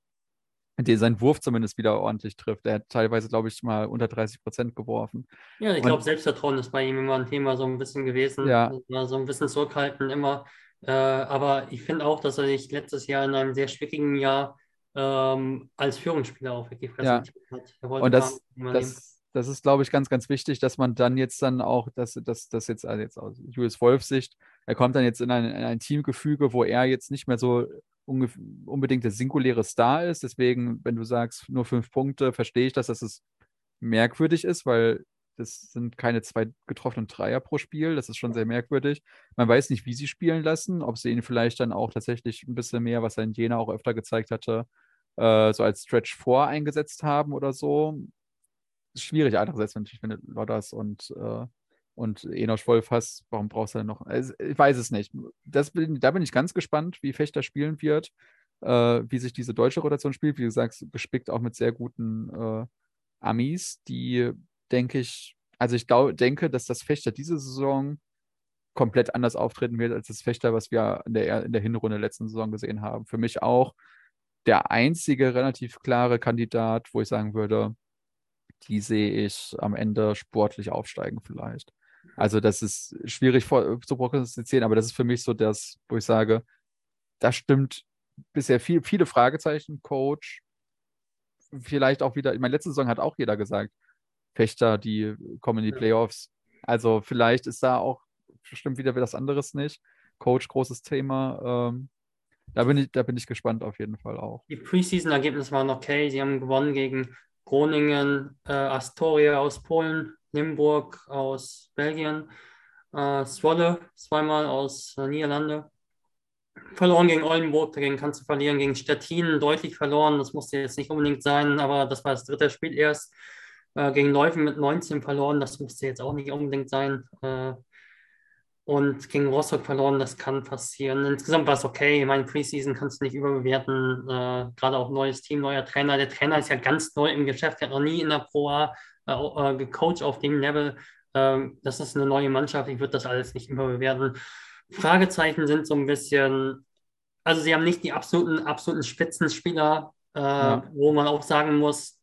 der seinen Wurf zumindest wieder ordentlich trifft. Er hat teilweise, glaube ich, mal unter 30 Prozent geworfen. Ja, ich glaube, Selbstvertrauen ist bei ihm immer ein Thema so ein bisschen gewesen. Ja. So ein bisschen zurückhalten immer. Äh, aber ich finde auch, dass er sich letztes Jahr in einem sehr schwierigen Jahr ähm, als Führungsspieler auch wirklich präsentiert ja. hat. Und das, das, das ist, glaube ich, ganz, ganz wichtig, dass man dann jetzt dann auch, dass das, das jetzt, also jetzt aus Julius Wolfs Sicht, er kommt dann jetzt in ein, in ein Teamgefüge, wo er jetzt nicht mehr so unbedingt der singuläre Star ist. Deswegen, wenn du sagst, nur fünf Punkte, verstehe ich das, dass es merkwürdig ist, weil das sind keine zwei getroffenen Dreier pro Spiel. Das ist schon sehr merkwürdig. Man weiß nicht, wie sie spielen lassen, ob sie ihn vielleicht dann auch tatsächlich ein bisschen mehr, was er in Jena auch öfter gezeigt hatte, äh, so als Stretch vor eingesetzt haben oder so. Schwierig, andererseits natürlich, wenn du Lodders und äh, und Enoch Wolf hast, warum brauchst du denn noch? Also, ich weiß es nicht. Das bin, da bin ich ganz gespannt, wie Fechter spielen wird, äh, wie sich diese deutsche Rotation spielt. Wie gesagt, gespickt auch mit sehr guten äh, Amis, die, denke ich, also ich glaub, denke, dass das Fechter diese Saison komplett anders auftreten wird als das Fechter, was wir in der, in der Hinrunde letzten Saison gesehen haben. Für mich auch der einzige relativ klare Kandidat, wo ich sagen würde, die sehe ich am Ende sportlich aufsteigen vielleicht. Also das ist schwierig vor, zu prognostizieren, aber das ist für mich so das, wo ich sage, das stimmt bisher viel, viele Fragezeichen, Coach, vielleicht auch wieder, ich meine, letzte Saison hat auch jeder gesagt, Fechter, die kommen in die Playoffs. Also vielleicht ist da auch, stimmt wieder das anderes nicht. Coach, großes Thema. Ähm, da bin ich, da bin ich gespannt auf jeden Fall auch. Die Preseason-Ergebnisse waren okay. Sie haben gewonnen gegen Groningen, äh, Astoria aus Polen, Limburg aus Belgien, äh, Zwolle zweimal aus äh, Niederlande. Verloren gegen Oldenburg, dagegen kannst du verlieren. Gegen Stettin deutlich verloren, das musste jetzt nicht unbedingt sein, aber das war das dritte Spiel erst. Äh, gegen Leuven mit 19 verloren, das musste jetzt auch nicht unbedingt sein. Äh, und gegen Rostock verloren, das kann passieren. Insgesamt war es okay. Ich meine, Preseason kannst du nicht überbewerten. Äh, Gerade auch neues Team, neuer Trainer. Der Trainer ist ja ganz neu im Geschäft, der hat noch nie in der Pro A äh, äh, gecoacht auf dem Level. Ähm, das ist eine neue Mannschaft. Ich würde das alles nicht überbewerten. Fragezeichen sind so ein bisschen, also sie haben nicht die absoluten, absoluten Spitzenspieler, äh, ja. wo man auch sagen muss,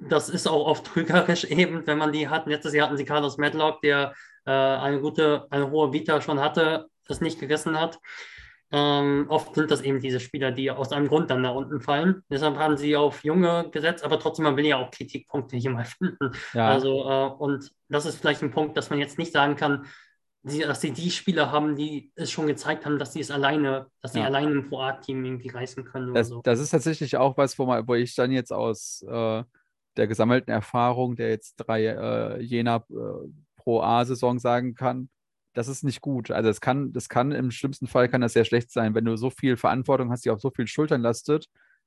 das ist auch oft trügerisch [LAUGHS] eben, wenn man die hat. Letztes Jahr hatten sie Carlos Medlock, der äh, eine gute, eine hohe Vita schon hatte, das nicht gerissen hat. Ähm, oft sind das eben diese Spieler, die aus einem Grund dann da unten fallen. Deshalb haben sie auf Junge gesetzt, aber trotzdem, man will ja auch Kritikpunkte hier mal [LAUGHS] finden. Ja. Also, äh, und das ist vielleicht ein Punkt, dass man jetzt nicht sagen kann, die, dass sie die Spieler haben, die es schon gezeigt haben, dass sie es alleine, dass sie ja. alleine im Pro-A-Team irgendwie reißen können. Das, so. das, ist tatsächlich auch was, wo, man, wo ich dann jetzt aus äh, der gesammelten Erfahrung der jetzt drei äh, Jena äh, Pro A-Saison sagen kann, das ist nicht gut. Also es kann, das kann im schlimmsten Fall kann das sehr schlecht sein. Wenn du so viel Verantwortung hast, die auf so vielen Schultern lastet,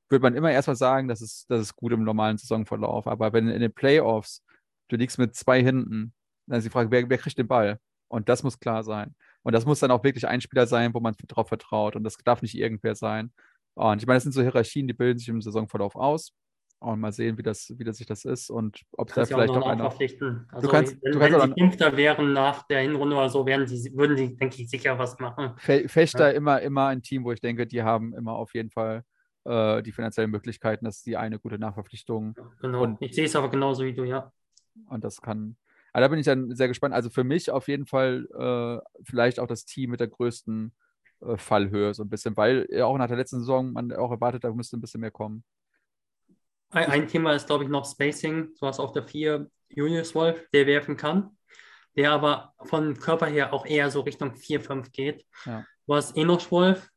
würde man immer erstmal sagen, das ist, das ist gut im normalen Saisonverlauf. Aber wenn in den Playoffs du liegst mit zwei hinten, dann ist die Frage, wer, wer kriegt den Ball? Und das muss klar sein. Und das muss dann auch wirklich ein Spieler sein, wo man darauf vertraut. Und das darf nicht irgendwer sein. Und ich meine, das sind so Hierarchien, die bilden sich im Saisonverlauf aus und mal sehen, wie das, wie das sich das ist und ob da vielleicht auch einer. Verpflichten. Also, du kannst, wenn, du kannst wenn sie Fünfter wären nach der Hinrunde oder so, werden sie, würden sie, denke ich, sicher was machen. Fechter ja. immer, immer ein Team, wo ich denke, die haben immer auf jeden Fall äh, die finanziellen Möglichkeiten, dass die eine gute Nachverpflichtung. genau. Und, ich sehe es aber genauso wie du, ja. Und das kann. Aber da bin ich dann sehr gespannt. Also für mich auf jeden Fall äh, vielleicht auch das Team mit der größten äh, Fallhöhe so ein bisschen, weil ja auch nach der letzten Saison man auch erwartet, da müsste ein bisschen mehr kommen. Ein, ein Thema ist, glaube ich, noch Spacing. Du hast auf der 4 Julius Wolf, der werfen kann, der aber von Körper her auch eher so Richtung 4-5 geht. Ja. Du hast Enoch Wolf,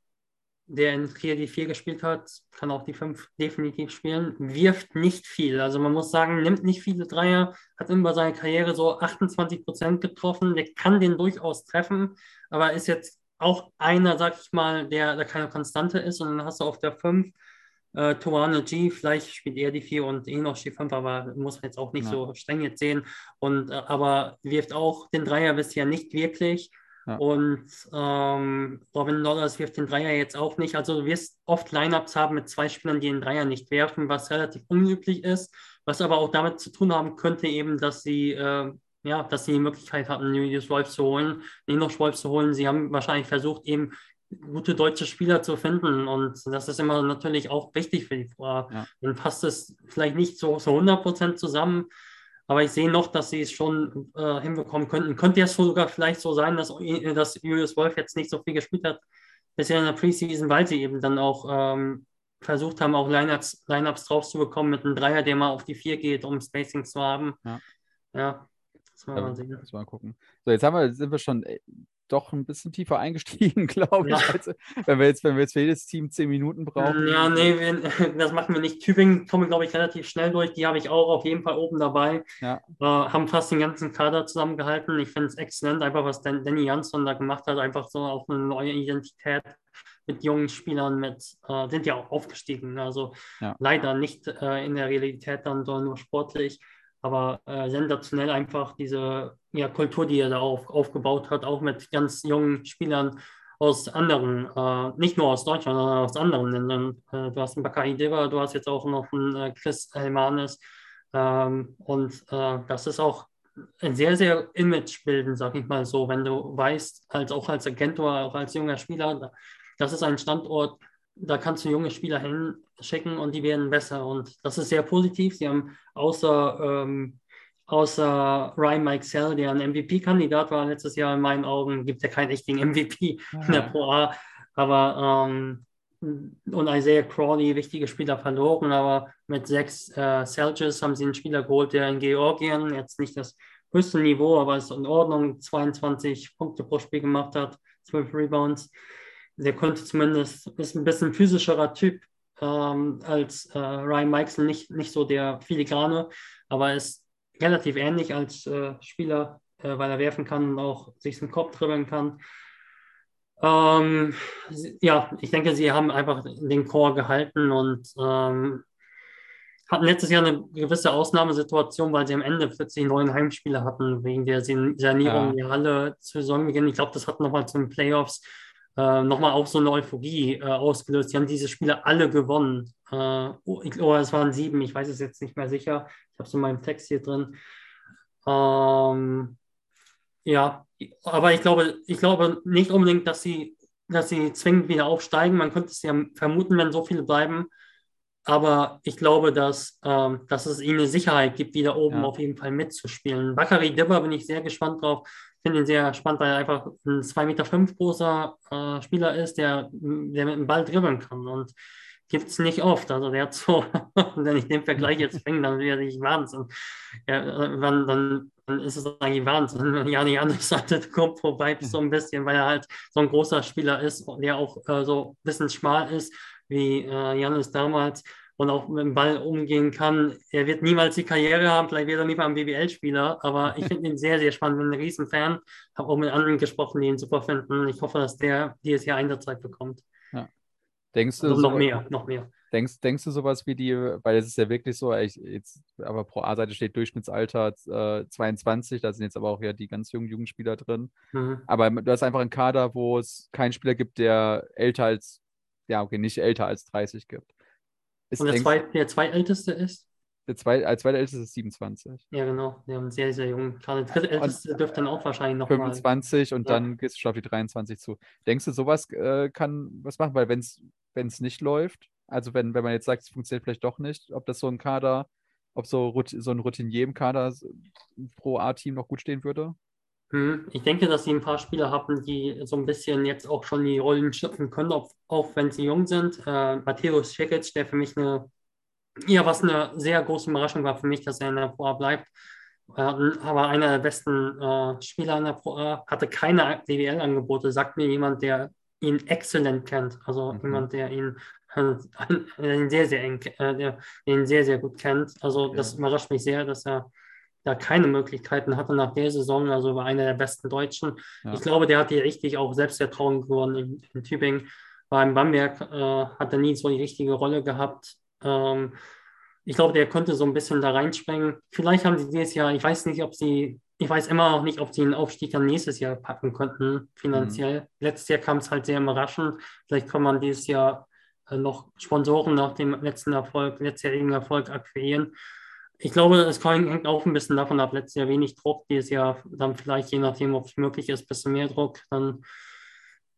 der in Trier die 4 gespielt hat, kann auch die 5 definitiv spielen, wirft nicht viel. Also man muss sagen, nimmt nicht viele Dreier, hat über seine Karriere so 28 Prozent getroffen, der kann den durchaus treffen, aber ist jetzt auch einer, sag ich mal, der, der keine Konstante ist. Und dann hast du auf der 5 äh, Toane G, vielleicht spielt er die 4 und eh noch die 5, aber muss man jetzt auch nicht Ja. so streng jetzt sehen. Und, äh, aber wirft auch den Dreier bisher nicht wirklich. Ja. Und ähm, Robin Dollars wirft den Dreier jetzt auch nicht. Also du wirst oft Lineups haben mit zwei Spielern, die den Dreier nicht werfen, was relativ unüblich ist, was aber auch damit zu tun haben könnte, eben, dass sie äh, ja, dass sie die Möglichkeit hatten, Julius Wolf zu holen, Nino Wolf zu holen. Sie haben wahrscheinlich versucht, eben gute deutsche Spieler zu finden. Und das ist immer natürlich auch wichtig für die Frau. Ja. Dann passt es vielleicht nicht so zu 100% zusammen. Aber ich sehe noch, dass sie es schon äh, hinbekommen könnten. Könnte es sogar vielleicht so sein, dass, dass Julius Wolf jetzt nicht so viel gespielt hat bisher in der Preseason, weil sie eben dann auch ähm, versucht haben, auch Lineups, zu bekommen mit einem Dreier, der mal auf die 4 geht, um Spacing zu haben. Ja. Ja, das wollen wir Ja, mal sehen. Muss mal gucken. So, jetzt haben wir, sind wir schon äh, doch ein bisschen tiefer eingestiegen, [LAUGHS] glaube ich. Ja. Als, wenn, wir jetzt, wenn wir jetzt für jedes Team zehn Minuten brauchen. Ja, nee, wenn, [LAUGHS] das machen wir nicht. Tübingen kommen, glaube ich, relativ schnell durch. Die habe ich auch auf jeden Fall oben dabei. Ja. Äh, haben fast den ganzen Kader zusammengehalten. Ich finde es exzellent, einfach was Dan Danny Jansson da gemacht hat. Einfach so auch eine neue Identität mit jungen Spielern, mit, äh, sind ja auch aufgestiegen. Also Ja. leider nicht äh, in der Realität dann, sondern nur sportlich. Aber äh, sensationell einfach diese ja, Kultur, die er da auf, aufgebaut hat, auch mit ganz jungen Spielern aus anderen, äh, nicht nur aus Deutschland, sondern aus anderen Ländern. Äh, du hast einen Bakari Diva, du hast jetzt auch noch einen äh, Chris Helmanes. Ähm, und äh, das ist auch sehr, sehr imagebildend, sag ich mal so, wenn du weißt, als auch als Agent oder auch als junger Spieler, das ist ein Standort, da kannst du junge Spieler hinschicken und die werden besser. Und das ist sehr positiv. Sie haben außer, ähm, außer Ryan Meixell, der ein MVP-Kandidat war letztes Jahr in meinen Augen, gibt ja keinen richtigen MVP in der Pro A. Aber ähm, und Isaiah Crawley, wichtige Spieler verloren, aber mit sechs äh, Celtics haben sie einen Spieler geholt, der in Georgien jetzt nicht das höchste Niveau, aber ist in Ordnung, 22 Punkte pro Spiel gemacht hat, 12 Rebounds. Der könnte zumindest, ist ein bisschen physischerer Typ ähm, als äh, Ryan Meixel, nicht, nicht so der filigrane, aber ist relativ ähnlich als äh, Spieler, äh, weil er werfen kann und auch sich zum Kopf dribbeln kann. Ähm, ja, ich denke, sie haben einfach den Core gehalten und ähm, hatten letztes Jahr eine gewisse Ausnahmesituation, weil sie am Ende 40 neuen Heimspiele hatten, wegen der San- Sanierung der Halle zu Saisonbeginn. Ich glaube, das hat nochmal zu den Playoffs äh, nochmal auch so eine Euphorie äh, ausgelöst. Die haben diese Spiele alle gewonnen. Äh, oh, ich- oder es waren sieben, ich weiß es jetzt nicht mehr sicher. Ich habe es in meinem Text hier drin. Ähm, ja, aber ich glaube, ich glaube nicht unbedingt, dass sie, dass sie zwingend wieder aufsteigen. Man könnte es ja vermuten, wenn so viele bleiben. Aber ich glaube, dass, ähm, dass es ihnen eine Sicherheit gibt, wieder oben Ja. auf jeden Fall mitzuspielen. Bakary Dibber bin ich sehr gespannt drauf. Finde ihn sehr spannend, weil er einfach ein 2,5 Meter großer äh, Spieler ist, der, der mit dem Ball dribbeln kann. Und gibt es nicht oft. Also der hat so, [LAUGHS] wenn ich den Vergleich jetzt bringe, dann wäre ich Wahnsinn. Ja, dann, dann, dann ist es eigentlich Wahnsinn. Wenn Jani anders kommt vorbei so ein bisschen, weil er halt so ein großer Spieler ist, der auch äh, so ein bisschen schmal ist, wie äh, Janis damals und auch mit dem Ball umgehen kann. Er wird niemals die Karriere haben, vielleicht wird er mal ein BWL-Spieler, aber ich [LAUGHS] finde ihn sehr, sehr spannend. Bin ein Riesenfan. Habe auch mit anderen gesprochen, die ihn super finden. Ich hoffe, dass der dieses Jahr Einsatzzeit bekommt. Denkst du, Also noch so- mehr, noch mehr. Denkst, denkst du sowas wie die, weil es ist ja wirklich so, ich, jetzt, aber pro A-Seite steht Durchschnittsalter äh, 22, da sind jetzt aber auch ja die ganz jungen Jugendspieler drin. Mhm. Aber du hast einfach einen Kader, wo es keinen Spieler gibt, der älter als, ja, okay, nicht älter als 30 gibt. Ist, Und der, denkst, zwei, der zweitälteste ist? der zwei, als zweitälteste ist 27. Ja, genau. Der ist sehr, sehr jung. Gerade der drittälteste dürfte dann auch wahrscheinlich noch mal. 25 und Ja. dann gehst du schon auf die 23 zu. Denkst du, sowas äh, kann was machen? Weil wenn es nicht läuft, also wenn, wenn man jetzt sagt, es funktioniert vielleicht doch nicht, ob das so ein Kader, ob so, so ein Routinier im Kader pro A-Team noch gut stehen würde? Hm, Ich denke, dass sie ein paar Spieler haben, die so ein bisschen jetzt auch schon die Rollen schlüpfen können, auch, auch wenn sie jung sind. Äh, Matthäus Cekic, der für mich eine, ja, was eine sehr große Überraschung war für mich, dass er in der Pro A bleibt. Äh, aber einer der besten äh, Spieler in der Pro A hatte keine BWL-Angebote, sagt mir jemand, der ihn exzellent kennt. Also Mhm. jemand, der ihn, äh, [LAUGHS] ihn sehr, sehr eng, äh, der ihn sehr, sehr gut kennt. Also das Ja. überrascht mich sehr, dass er da keine Möglichkeiten hatte nach der Saison, also war einer der besten Deutschen. Ja. Ich glaube, der hat hier richtig auch Selbstvertrauen gewonnen in, in Tübingen. War in Bamberg, äh, hat er nie so die richtige Rolle gehabt. Ähm, ich glaube, der könnte so ein bisschen da reinspringen. Vielleicht haben sie dieses Jahr, ich weiß nicht, ob sie, ich weiß immer noch nicht, ob sie einen Aufstieg dann nächstes Jahr packen könnten, finanziell. Letztes Jahr kam es halt sehr überraschend. Vielleicht kann man dieses Jahr äh, noch Sponsoren nach dem letzten Erfolg, letztjährigen Erfolg akquirieren. Ich glaube, es hängt auch ein bisschen davon ab. Letztes Jahr wenig Druck, dieses Jahr dann vielleicht, je nachdem, ob es möglich ist, ein bisschen mehr Druck. Dann,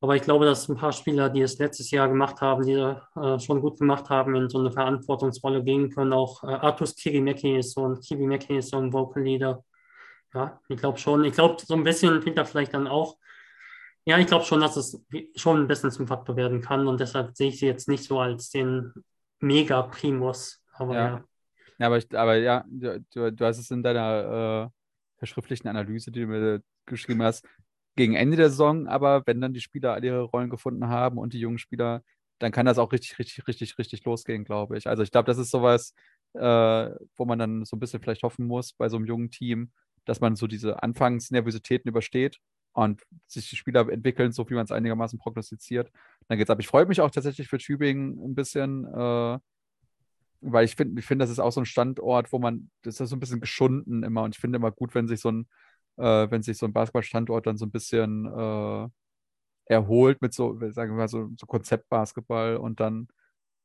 aber ich glaube, dass ein paar Spieler, die es letztes Jahr gemacht haben, die äh, schon gut gemacht haben, in so eine Verantwortungsrolle gehen können. Auch äh, Artus Kirimeki ist so ein Kirimeki ist so ein Vocal Leader. Ja, ich glaube schon. Ich glaube, so ein bisschen fehlt da vielleicht dann auch. Ja, ich glaube schon, dass es schon ein bisschen zum Faktor werden kann und deshalb sehe ich sie jetzt nicht so als den Mega-Primus. Aber Ja. ja. Ja, aber, ich, aber ja, du, du hast es in deiner äh, verschriftlichen Analyse, die du mir geschrieben hast, gegen Ende der Saison, aber wenn dann die Spieler alle ihre Rollen gefunden haben und die jungen Spieler, dann kann das auch richtig, richtig, richtig, richtig losgehen, glaube ich. Also ich glaube, das ist sowas, äh, wo man dann so ein bisschen vielleicht hoffen muss bei so einem jungen Team, dass man so diese Anfangsnervositäten übersteht und sich die Spieler entwickeln, so wie man es einigermaßen prognostiziert. Dann geht's ab. Ich freue mich auch tatsächlich für Tübingen ein bisschen, äh, weil ich finde, ich finde, das ist auch so ein Standort, wo man, das ist so ein bisschen geschunden immer und ich finde immer gut, wenn sich so ein, äh, wenn sich so ein Basketballstandort dann so ein bisschen äh, erholt mit so, sagen wir mal, so, so Konzeptbasketball und dann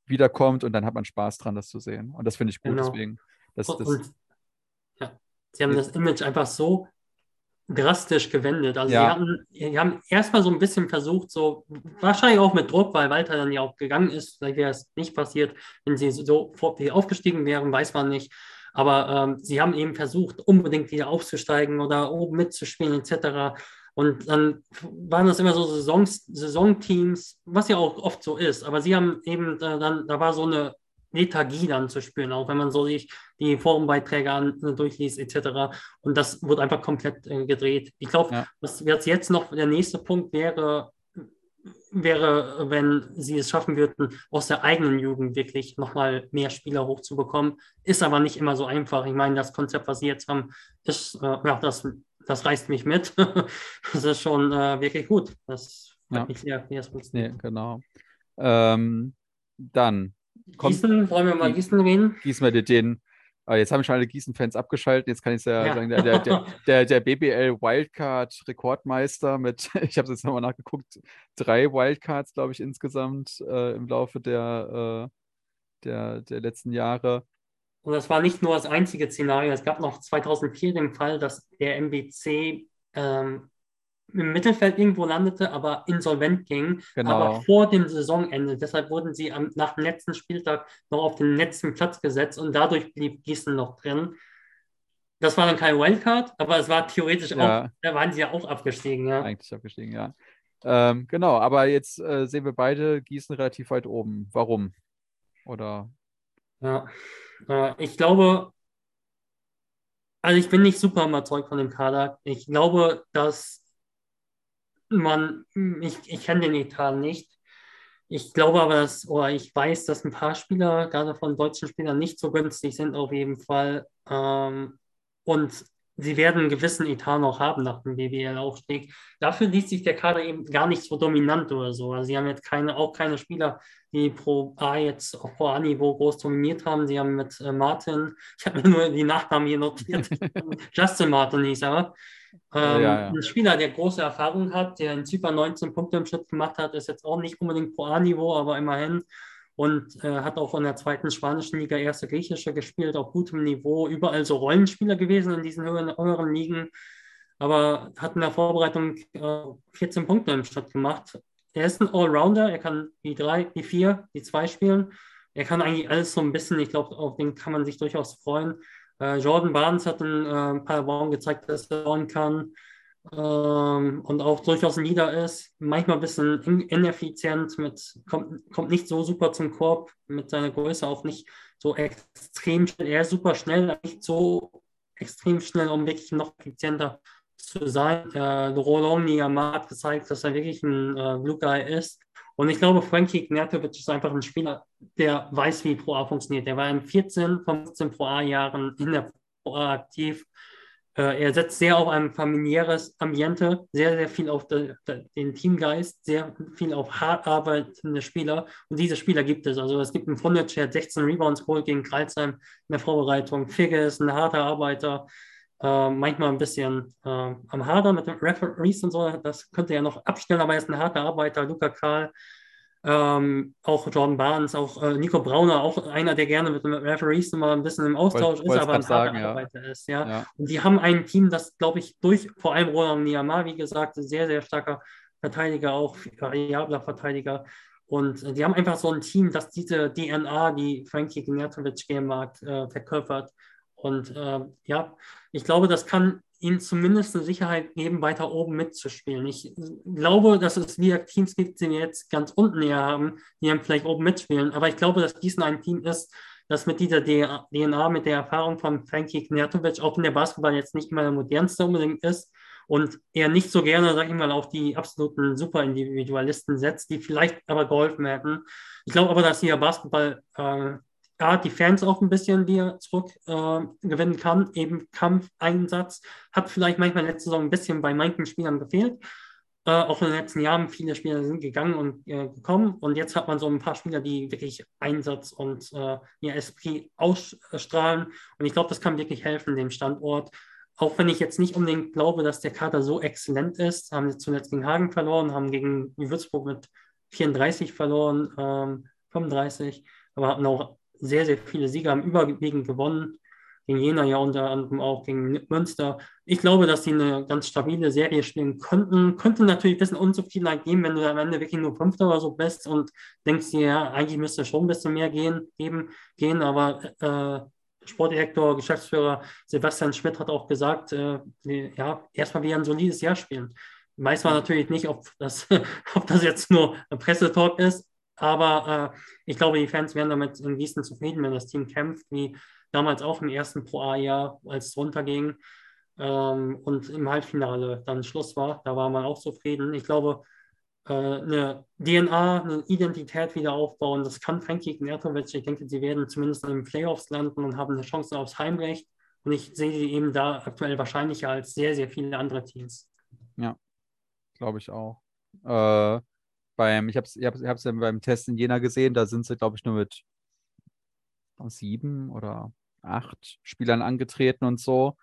wiederkommt und dann hat man Spaß dran, das zu sehen. Und das finde ich gut, Genau. deswegen. Das, das, und ja, sie haben das Image einfach so drastisch gewendet. Also Ja. sie hatten, sie haben erstmal so ein bisschen versucht, so wahrscheinlich auch mit Druck, weil Walter dann ja auch gegangen ist. Vielleicht wäre es nicht passiert, wenn sie so aufgestiegen wären, weiß man nicht. Aber ähm, sie haben eben versucht, unbedingt wieder aufzusteigen oder oben mitzuspielen, etc. Und dann waren das immer so Saisons, Saisonteams, was ja auch oft so ist. Aber sie haben eben äh, dann, da war so eine Lethargie dann zu spüren, auch wenn man so sich die Forumbeiträge an, durchliest, etc. Und das wurde einfach komplett äh, gedreht. Ich glaube, Ja. was jetzt, jetzt noch der nächste Punkt wäre, wäre, wenn sie es schaffen würden, aus der eigenen Jugend wirklich nochmal mehr Spieler hochzubekommen. Ist aber nicht immer so einfach. Ich meine, das Konzept, was sie jetzt haben, ist, äh, ja, das, das reißt mich mit. [LAUGHS] das ist schon äh, wirklich gut. Das freut Ja. mich sehr, wie das nee, genau. Ähm, dann kommt, Gießen, wollen wir mal Gie- Gießen reden? gießen wir den, den äh, jetzt haben schon alle Gießen-Fans abgeschaltet, jetzt kann ich es ja, Ja. sagen, der, der, der, [LAUGHS] der, BBL Wildcard Rekordmeister mit, [LAUGHS] ich habe es jetzt nochmal nachgeguckt, drei Wildcards, glaube ich, insgesamt äh, im Laufe der, äh, der, der letzten Jahre. Und das war nicht nur das einzige Szenario. Es gab noch 2004 den Fall, dass der MBC ähm, im Mittelfeld irgendwo landete, aber insolvent ging, Genau. aber vor dem Saisonende. Deshalb wurden sie am, nach dem letzten Spieltag noch auf den letzten Platz gesetzt und dadurch blieb Gießen noch drin. Das war dann kein Wildcard, aber es war theoretisch Ja. auch, da waren sie ja auch abgestiegen. Ja. Eigentlich abgestiegen, ja. Ähm, genau, aber jetzt äh, sehen wir beide Gießen relativ weit oben. Warum? Oder Ja, äh, ich glaube, also ich bin nicht super überzeugt von dem Kader. Ich glaube, dass man, ich, ich kenne den Etat nicht. Ich glaube aber, dass, oder ich weiß, dass ein paar Spieler, gerade von deutschen Spielern, nicht so günstig sind auf jeden Fall. Ähm, und sie werden einen gewissen Etat noch haben nach dem BWL-Aufstieg. Dafür liest sich der Kader eben gar nicht so dominant oder so. Also sie haben jetzt keine, auch keine Spieler, die Pro A jetzt auf Pro A-Niveau groß dominiert haben. Sie haben mit äh, Martin, [LAUGHS] ich habe mir nur die Nachnamen hier notiert, [LAUGHS] Justin Martin hieß er. Ähm, Ja. Ein Spieler, der große Erfahrung hat, der in Zypern 19 Punkte im Schnitt gemacht hat, ist jetzt auch nicht unbedingt Pro A-Niveau, aber immerhin. Und äh, hat auch in der zweiten spanischen Liga erste griechische gespielt, auf gutem Niveau, überall so Rollenspieler gewesen in diesen höheren, höheren Ligen. Aber hat in der Vorbereitung äh, 14 Punkte im Schnitt gemacht. Er ist ein Allrounder, er kann die drei, die vier, die zwei spielen. Er kann eigentlich alles so ein bisschen, ich glaube, auf den kann man sich durchaus freuen. Äh, Jordan Barnes hat äh, Paderborn gezeigt, dass er bauen kann. ähm, und auch durchaus ein Leader ist. Manchmal ein bisschen in, ineffizient, mit, kommt, kommt nicht so super zum Korb, mit seiner Größe auch nicht so extrem schnell. Er ist super schnell, aber nicht so extrem schnell, um wirklich noch effizienter zu sein. Äh, Niamar hat gezeigt, dass er wirklich ein äh, Blue Guy ist. Und ich glaube, Frankie Gnatovic ist einfach ein Spieler, der weiß, wie Pro A funktioniert. Der war in 14, 15 Pro A-Jahren in der Pro A aktiv äh, er setzt sehr auf ein familiäres Ambiente, sehr, sehr viel auf de, de, den Teamgeist, sehr viel auf hart arbeitende Spieler. Und diese Spieler gibt es. Also es gibt einen Fundage, der hat 16 Rebounds geholt gegen Kreuzheim in der Vorbereitung. Figge ist ein harter Arbeiter, äh, manchmal ein bisschen äh, am Hader mit den Referees und so. Das könnte er noch abstellen, aber er ist ein harter Arbeiter. Luca Karl ähm, auch Jordan Barnes, auch äh, Nico Brauner, auch einer, der gerne mit dem Referees immer ein bisschen im Austausch Wollt, ist, aber ein sagen, ja. Arbeiter ist. Ja? ja? Und die haben ein Team, das, glaube ich, durch vor allem Roland Niamar, wie gesagt, sehr, sehr starker Verteidiger, auch variabler Verteidiger. Und die haben einfach so ein Team, das diese DNA, die Frankie Gnatovic gehen mag, äh, verkörpert. Und äh, ja, ich glaube, das kann ihnen zumindest eine Sicherheit geben, weiter oben mitzuspielen. Ich glaube, dass es wieder Teams gibt, die wir jetzt ganz unten näher haben, die dann vielleicht oben mitspielen. Aber ich glaube, dass Gießen ein Team ist, das mit dieser DNA, mit der Erfahrung von Frankie Knjatovic, auch in der Basketball jetzt nicht immer der modernste unbedingt ist und er nicht so gerne, sag ich mal, auf die absoluten Superindividualisten setzt, die vielleicht aber geholfen hätten. Ich glaube aber, dass hier Basketball äh, ja, die Fans auch ein bisschen wieder zurückgewinnen äh, kann. Eben Kampfeinsatz hat vielleicht manchmal letzte Saison ein bisschen bei manchen Spielern gefehlt. Äh, auch in den letzten Jahren viele Spieler sind gegangen und äh, gekommen. Und jetzt hat man so ein paar Spieler, die wirklich Einsatz und äh, ihr Esprit ausstrahlen. Und ich glaube, das kann wirklich helfen, dem Standort. Auch wenn ich jetzt nicht unbedingt glaube, dass der Kader so exzellent ist, haben sie zuletzt gegen Hagen verloren, haben gegen Würzburg mit 34 verloren, ähm, 35, aber hatten auch sehr, sehr viele Sieger, haben überwiegend gewonnen. Gegen Jena ja unter anderem auch, gegen Münster. Ich glaube, dass sie eine ganz stabile Serie spielen könnten. Könnte natürlich ein bisschen Unzufriedenheit geben, wenn du am Ende wirklich nur Fünfter oder so bist und denkst dir, ja, eigentlich müsste schon ein bisschen mehr gehen, geben, gehen aber äh, Sportdirektor, Geschäftsführer Sebastian Schmidt hat auch gesagt, äh, ja, erstmal wieder ein solides Jahr spielen. Weiß man natürlich nicht, ob das, [LAUGHS] ob das jetzt nur ein Pressetalk ist, aber äh, ich glaube, die Fans wären damit in Gießen zufrieden, wenn das Team kämpft, wie damals auch im ersten Pro A-Jahr, als es runterging ähm, und im Halbfinale dann Schluss war. Da war man auch zufrieden. Ich glaube, äh, eine DNA, eine Identität wieder aufbauen, das kann Frankie Gnatovic. Ich denke, sie werden zumindest in den Playoffs landen und haben eine Chance aufs Heimrecht. Und ich sehe sie eben da aktuell wahrscheinlicher als sehr, sehr viele andere Teams. Ja, glaube ich auch. Äh, beim, ich habe es ich hab's, ich hab's ja beim Test in Jena gesehen, da sind sie, glaube ich, nur mit sieben oder acht Spielern angetreten und so,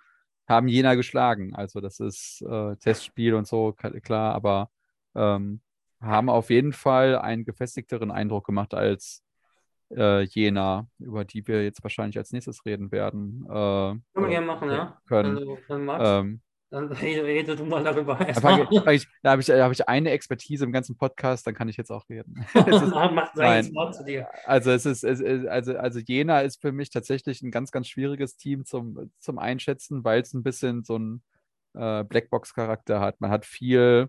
haben Jena geschlagen. Also das ist äh, Testspiel und so, klar, aber ähm, haben auf jeden Fall einen gefestigteren Eindruck gemacht als äh, Jena, über die wir jetzt wahrscheinlich als nächstes reden werden. Äh, Können wir gerne machen, ja. Können. Wenn dann rede, du mal darüber. [LAUGHS] Ich, da habe ich, hab ich eine Expertise im ganzen Podcast, dann kann ich jetzt auch reden. [LAUGHS] [LAUGHS] ist, Macht sein Wort zu dir. Also es ist, es ist, also, also Jena ist für mich tatsächlich ein ganz, ganz schwieriges Team zum, zum Einschätzen, weil es ein bisschen so einen äh, Blackbox-Charakter hat. Man hat viel,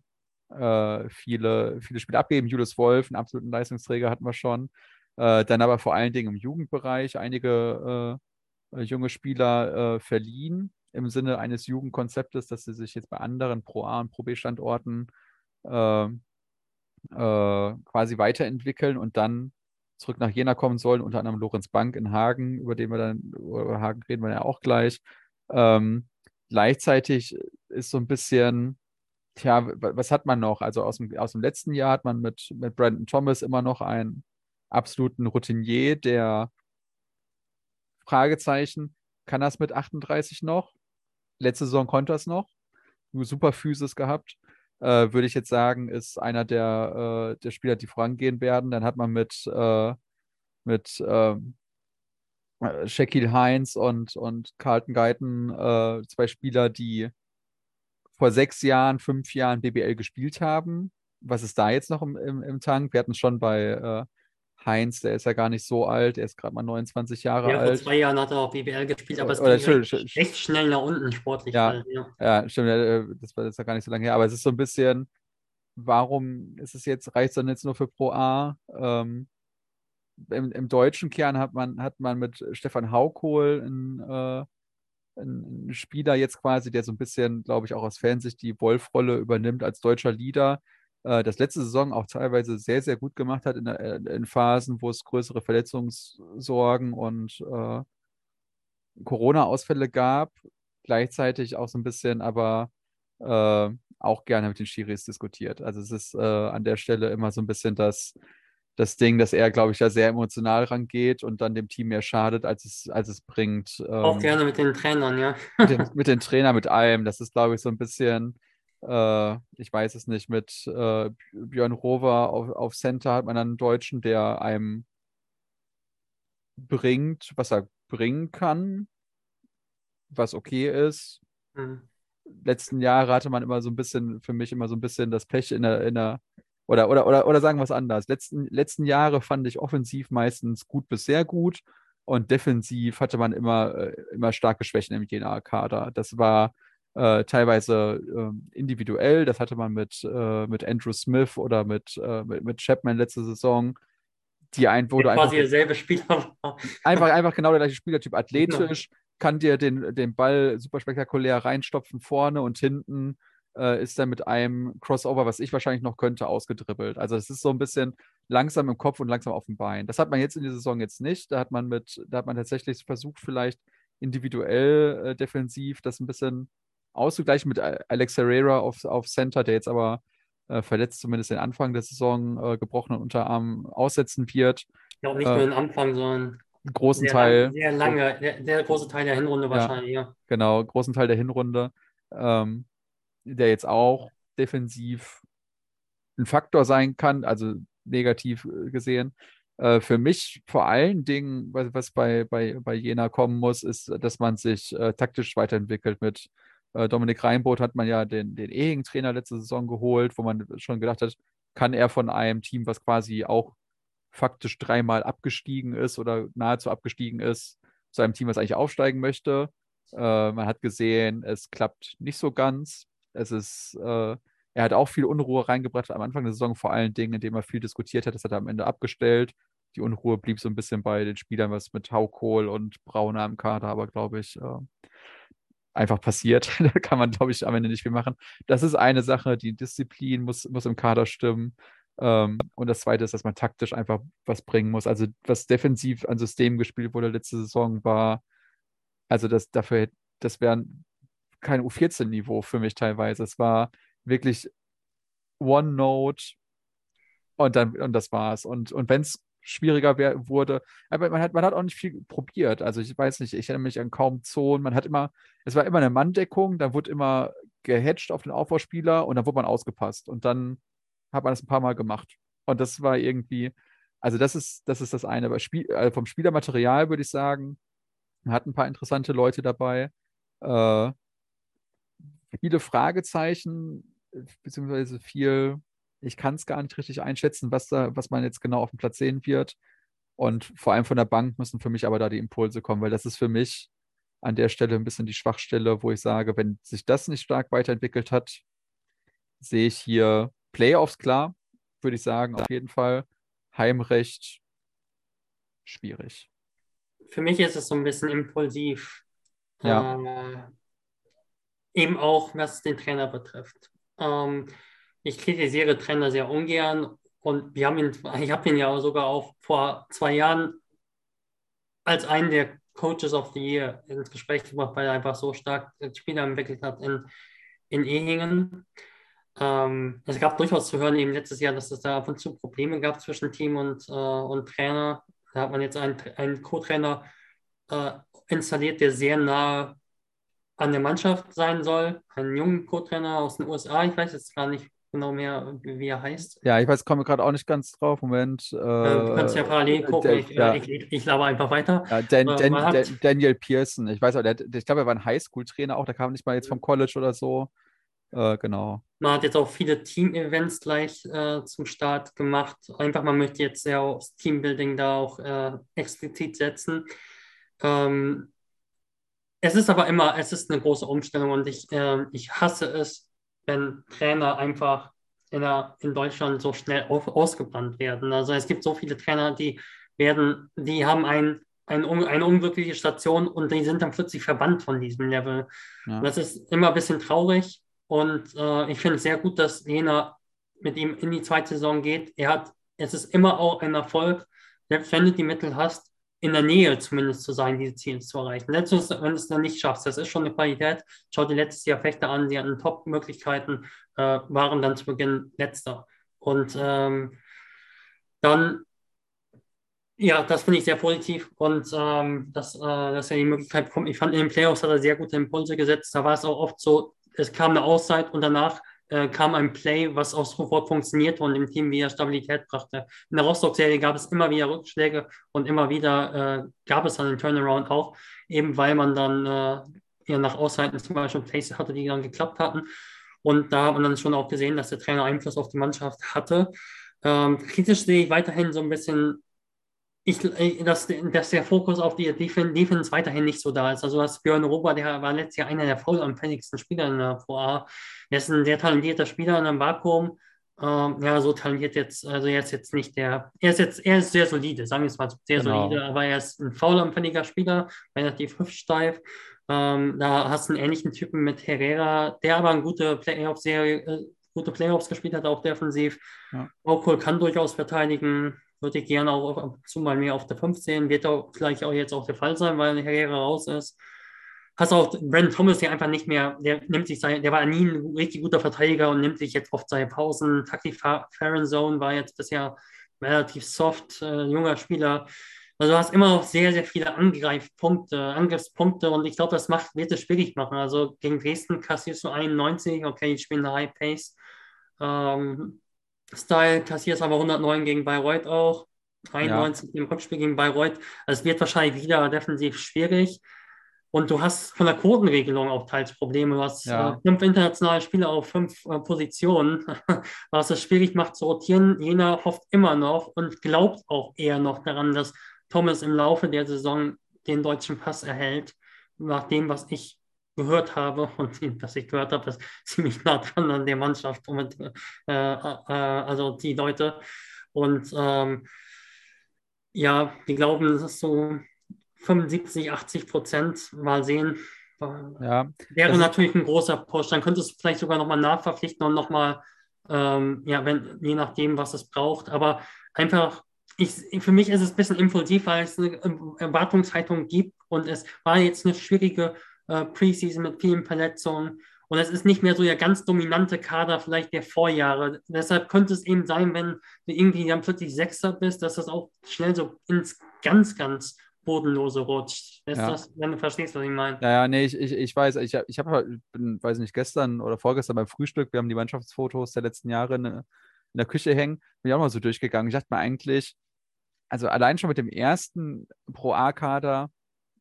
äh, viele, viele Spiele abgegeben. Julius Wolf, einen absoluten Leistungsträger hatten wir schon. Äh, dann aber vor allen Dingen im Jugendbereich einige äh, junge Spieler äh, verliehen im Sinne eines Jugendkonzeptes, dass sie sich jetzt bei anderen Pro A und Pro B Standorten äh, äh, quasi weiterentwickeln und dann zurück nach Jena kommen sollen, unter anderem Lorenz Bank in Hagen, über den wir dann, über Hagen reden wir ja auch gleich. Ähm, gleichzeitig ist so ein bisschen, tja, was hat man noch? Also aus dem, aus dem letzten Jahr hat man mit, mit Brandon Thomas immer noch einen absoluten Routinier, der Fragezeichen, kann das mit 38 noch? Letzte Saison konnte er es noch. Super Physis gehabt. Äh, würde ich jetzt sagen, ist einer der, äh, der Spieler, die vorangehen werden. Dann hat man mit, äh, mit ähm, äh, Shaquille Heinz und, und Carlton Guyton äh, zwei Spieler, die vor sechs Jahren, fünf Jahren BBL gespielt haben. Was ist da jetzt noch im, im, im Tank? Wir hatten schon bei äh, Heinz, der ist ja gar nicht so alt, er ist gerade mal 29 Jahre Ja, vor alt. zwei Jahren hat er auch BWL gespielt, aber es Oder ging recht, schön- recht schnell nach unten sportlich. Ja. halt, ja. Ja, stimmt, äh, das war ist ja gar nicht so lange her, aber es ist so ein bisschen, warum ist es jetzt, reicht es dann jetzt nur für Pro A? Ähm, im, Im deutschen Kern hat man, hat man mit Stefan Haukohl einen, äh, einen Spieler jetzt quasi, der so ein bisschen, glaube ich, auch aus Fansicht die Wolf-Rolle übernimmt als deutscher Leader, äh, das letzte Saison auch teilweise sehr, sehr gut gemacht hat in, der- äh, in Phasen, wo es größere Verletzungssorgen und äh, Corona-Ausfälle gab, gleichzeitig auch so ein bisschen, aber äh, auch gerne mit den Schiris diskutiert. Also es ist äh, an der Stelle immer so ein bisschen das, das Ding, dass er, glaube ich, da sehr emotional rangeht und dann dem Team mehr schadet, als es, als es bringt. Auch Ähm, gerne mit den Trainern, ja. mit den, mit den [LAUGHS] Trainern, mit allem. Das ist, glaube ich, so ein bisschen, äh, ich weiß es nicht, mit äh, Björn Rover auf, auf Center hat man einen Deutschen, der einem bringt, was er bringen kann, was okay ist. Hm. Letzten Jahre hatte man immer so ein bisschen, für mich immer so ein bisschen das Pech in der, in der oder, oder, oder, oder sagen wir es anders. Letzten, letzten Jahre fand ich offensiv meistens gut bis sehr gut und defensiv hatte man immer, äh, immer starke Schwächen im Jena-Kader. Das war äh, teilweise ähm, individuell, das hatte man mit, äh, mit Andrew Smith oder mit, äh, mit, mit Chapman letzte Saison, die ein, wo du Der einfach, quasi derselbe Spieler war. einfach, einfach genau der gleiche Spielertyp, athletisch, [LAUGHS] kann dir den, den Ball super spektakulär reinstopfen vorne und hinten äh, ist er mit einem Crossover, was ich wahrscheinlich noch könnte, ausgedribbelt. Also es ist so ein bisschen langsam im Kopf und langsam auf dem Bein. Das hat man jetzt in der Saison jetzt nicht. Da hat man mit, da hat man tatsächlich versucht, vielleicht individuell äh, defensiv das ein bisschen auszugleichen mit Alex Herrera auf, auf Center, der jetzt aber äh, verletzt zumindest den Anfang der Saison äh, gebrochenen Unterarm aussetzen wird. Ich glaube nicht Äh, nur den Anfang, sondern Einen großen sehr, Teil. lang, sehr lange, der, der große Teil der Hinrunde wahrscheinlich, ja. genau, großen Teil der Hinrunde, ähm, der jetzt auch defensiv ein Faktor sein kann, also negativ äh, gesehen. Äh, für mich vor allen Dingen, was, was bei, bei, bei Jena kommen muss, ist, dass man sich äh, taktisch weiterentwickelt. Mit Dominik Reinboth hat man ja den, den ehigen Trainer letzte Saison geholt, wo man schon gedacht hat, kann er von einem Team, was quasi auch faktisch dreimal abgestiegen ist oder nahezu abgestiegen ist, zu einem Team, was eigentlich aufsteigen möchte. Äh, man hat gesehen, es klappt nicht so ganz. Es ist, äh, er hat auch viel Unruhe reingebracht am Anfang der Saison, vor allen Dingen, indem er viel diskutiert hat. Das hat er am Ende abgestellt. Die Unruhe blieb so ein bisschen bei den Spielern, was mit Haukohl und Brauner im Kader, aber glaube ich, äh, einfach passiert. [LAUGHS] da kann man, glaube ich, am Ende nicht viel machen. Das ist eine Sache, die Disziplin muss, muss im Kader stimmen. Ähm, und das zweite ist, dass man taktisch einfach was bringen muss. Also, was defensiv an Systemen gespielt wurde letzte Saison, war, also das dafür, das wäre kein U14-Niveau für mich teilweise. Es war wirklich One-Note und dann, und das war's. Und, und wenn es schwieriger wurde, aber man hat, man hat auch nicht viel probiert. Also ich weiß nicht, ich erinnere mich an kaum Zonen. Man hat immer, es war immer eine Manndeckung, da wurde immer gehatcht auf den Aufbauspieler und dann wurde man ausgepasst. Und dann hat man das ein paar Mal gemacht. Und das war irgendwie, also das ist, das ist das eine. Aber Spiel, also vom Spielermaterial würde ich sagen, man hat ein paar interessante Leute dabei. Äh, viele Fragezeichen, beziehungsweise viel, ich kann es gar nicht richtig einschätzen, was da, was man jetzt genau auf dem Platz sehen wird. Und vor allem von der Bank müssen für mich aber da die Impulse kommen, weil das ist für mich an der Stelle ein bisschen die Schwachstelle, wo ich sage, wenn sich das nicht stark weiterentwickelt hat, sehe ich hier Playoffs klar, würde ich sagen, auf jeden Fall. Heimrecht schwierig. Für mich ist es so ein bisschen impulsiv. Ja. Äh, eben auch, was den Trainer betrifft. Ähm, ich kritisiere Trainer sehr ungern und wir haben ihn, ich habe ihn ja sogar auch vor zwei Jahren als einen der Coaches of the Year ins Gespräch gebracht, weil er einfach so stark Spieler entwickelt hat in, in Ehingen. Ähm, es gab durchaus zu hören eben letztes Jahr, dass es da ab und zu Probleme gab zwischen Team und, äh, und Trainer. Da hat man jetzt einen, einen Co-Trainer äh, installiert, der sehr nah an der Mannschaft sein soll. Einen jungen Co-Trainer aus den USA. Ich weiß jetzt gar nicht genau mehr, wie er heißt. Ja, ich weiß, komme gerade auch nicht ganz drauf. Moment. Äh, du kannst ja parallel gucken. Ich, ja. ich, ich, ich laber einfach weiter. Ja, Dan, Äh, Dan, hat- Dan, Daniel Pearson, ich weiß auch, der, ich glaube, er war ein Highschool-Trainer auch, der kam nicht mal jetzt vom College oder so. Äh, genau. Man hat jetzt auch viele Team-Events gleich äh, zum Start gemacht. Einfach, man möchte jetzt ja aufs Teambuilding da auch äh, explizit setzen. Ähm, es ist aber immer, es ist eine große Umstellung und ich, äh, ich hasse es, wenn Trainer einfach in, der, in Deutschland so schnell auf, ausgebrannt werden. Also es gibt so viele Trainer, die werden, die haben ein, ein, eine unglückliche Station und die sind dann plötzlich verbannt von diesem Level. Ja. Das ist immer ein bisschen traurig und äh, ich finde es sehr gut, dass Jena mit ihm in die zweite Saison geht. Er hat, es ist immer auch ein Erfolg, selbst wenn du die Mittel hast, in der Nähe zumindest zu sein, diese Ziele zu erreichen. Letztens, wenn du es dann nicht schaffst, das ist schon eine Qualität. Schau dir letztes Jahr Fechter an, die hatten Top-Möglichkeiten, äh, waren dann zu Beginn letzter. Und ähm, dann, ja, das finde ich sehr positiv und ähm, dass, äh, dass er die Möglichkeit bekommt. Ich fand in den Playoffs hat er sehr gute Impulse gesetzt. Da war es auch oft so, es kam eine Auszeit und danach äh, kam ein Play, was auch sofort funktionierte und dem Team wieder Stabilität brachte. In der Rostock-Serie gab es immer wieder Rückschläge und immer wieder äh, gab es dann den Turnaround auch, eben weil man dann äh, nach Auszeiten zum Beispiel Plays hatte, die dann geklappt hatten. Und da hat man dann schon auch gesehen, dass der Trainer Einfluss auf die Mannschaft hatte. Ähm, kritisch sehe ich weiterhin so ein bisschen ich, dass, dass der Fokus auf die Defense weiterhin nicht so da ist. Also was Björn Rober, der war letztes Jahr einer der faulanfälligsten Spieler in der VA. Er ist ein sehr talentierter Spieler in einem Vakuum. Ähm, ja, so talentiert jetzt, also er ist jetzt nicht der, er ist jetzt, er ist sehr solide, sagen wir es mal sehr genau. solide, aber er ist ein faulanfälliger Spieler, relativ hüftsteif. Ähm, da hast du einen ähnlichen Typen mit Herrera, der aber eine gute Playoff-Serie, äh, gute Playoffs gespielt hat, auch defensiv. Ja. Okol kann durchaus verteidigen würde ich gerne auch ab und zu mal mehr auf der 15. Wird auch gleich auch jetzt auch der Fall sein, weil Herrera raus ist. Hast auch Brandon Thomas, der einfach nicht mehr, der nimmt sich sein, der war nie ein richtig guter Verteidiger und nimmt sich jetzt oft seine Pausen. Taki Zone war jetzt bisher relativ soft, äh, junger Spieler. Also du hast immer noch sehr, sehr viele Angreifpunkte, Angriffspunkte und ich glaube, das macht, wird es schwierig machen. Also gegen Dresden kassierst du 91, okay, ich spiele eine High Pace. Ähm, Style kassiert aber 109 gegen Bayreuth auch. 93 ja. im Rückspiel gegen Bayreuth. Also es wird wahrscheinlich wieder defensiv schwierig. Und du hast von der Quotenregelung auch teils Probleme. Du hast ja. äh, fünf internationale Spieler auf fünf äh, Positionen, [LAUGHS] was es schwierig macht zu rotieren. Jena hofft immer noch und glaubt auch eher noch daran, dass Thomas im Laufe der Saison den deutschen Pass erhält. Nach dem, was ich gehört habe [LAUGHS] und was ich gehört habe, ist ziemlich nah dran an der Mannschaft und äh, äh, also die Leute. Und ähm, ja, die glauben, es ist so 75, 80 Prozent. Mal sehen. Ja, Wäre natürlich ein großer Push. Dann könntest du vielleicht sogar nochmal nachverpflichten und nochmal, ähm, ja, wenn, je nachdem, was es braucht. Aber einfach, ich, für mich ist es ein bisschen impulsiv, weil es eine Erwartungshaltung gibt und es war jetzt eine schwierige äh, Preseason mit vielen Verletzungen. Und es ist nicht mehr so der ganz dominante Kader vielleicht der Vorjahre. Deshalb könnte es eben sein, wenn du irgendwie dann plötzlich Sechster bist, dass das auch schnell so ins ganz, ganz Bodenlose rutscht. Ja. Das, wenn du verstehst, was ich meine. Ja, ja, nee, ich, ich, ich weiß, ich, ich habe, halt, bin, weiß nicht, gestern oder vorgestern beim Frühstück, wir haben die Mannschaftsfotos der letzten Jahre in, in der Küche hängen, bin ich auch mal so durchgegangen. Ich dachte mir eigentlich, also allein schon mit dem ersten Pro-A-Kader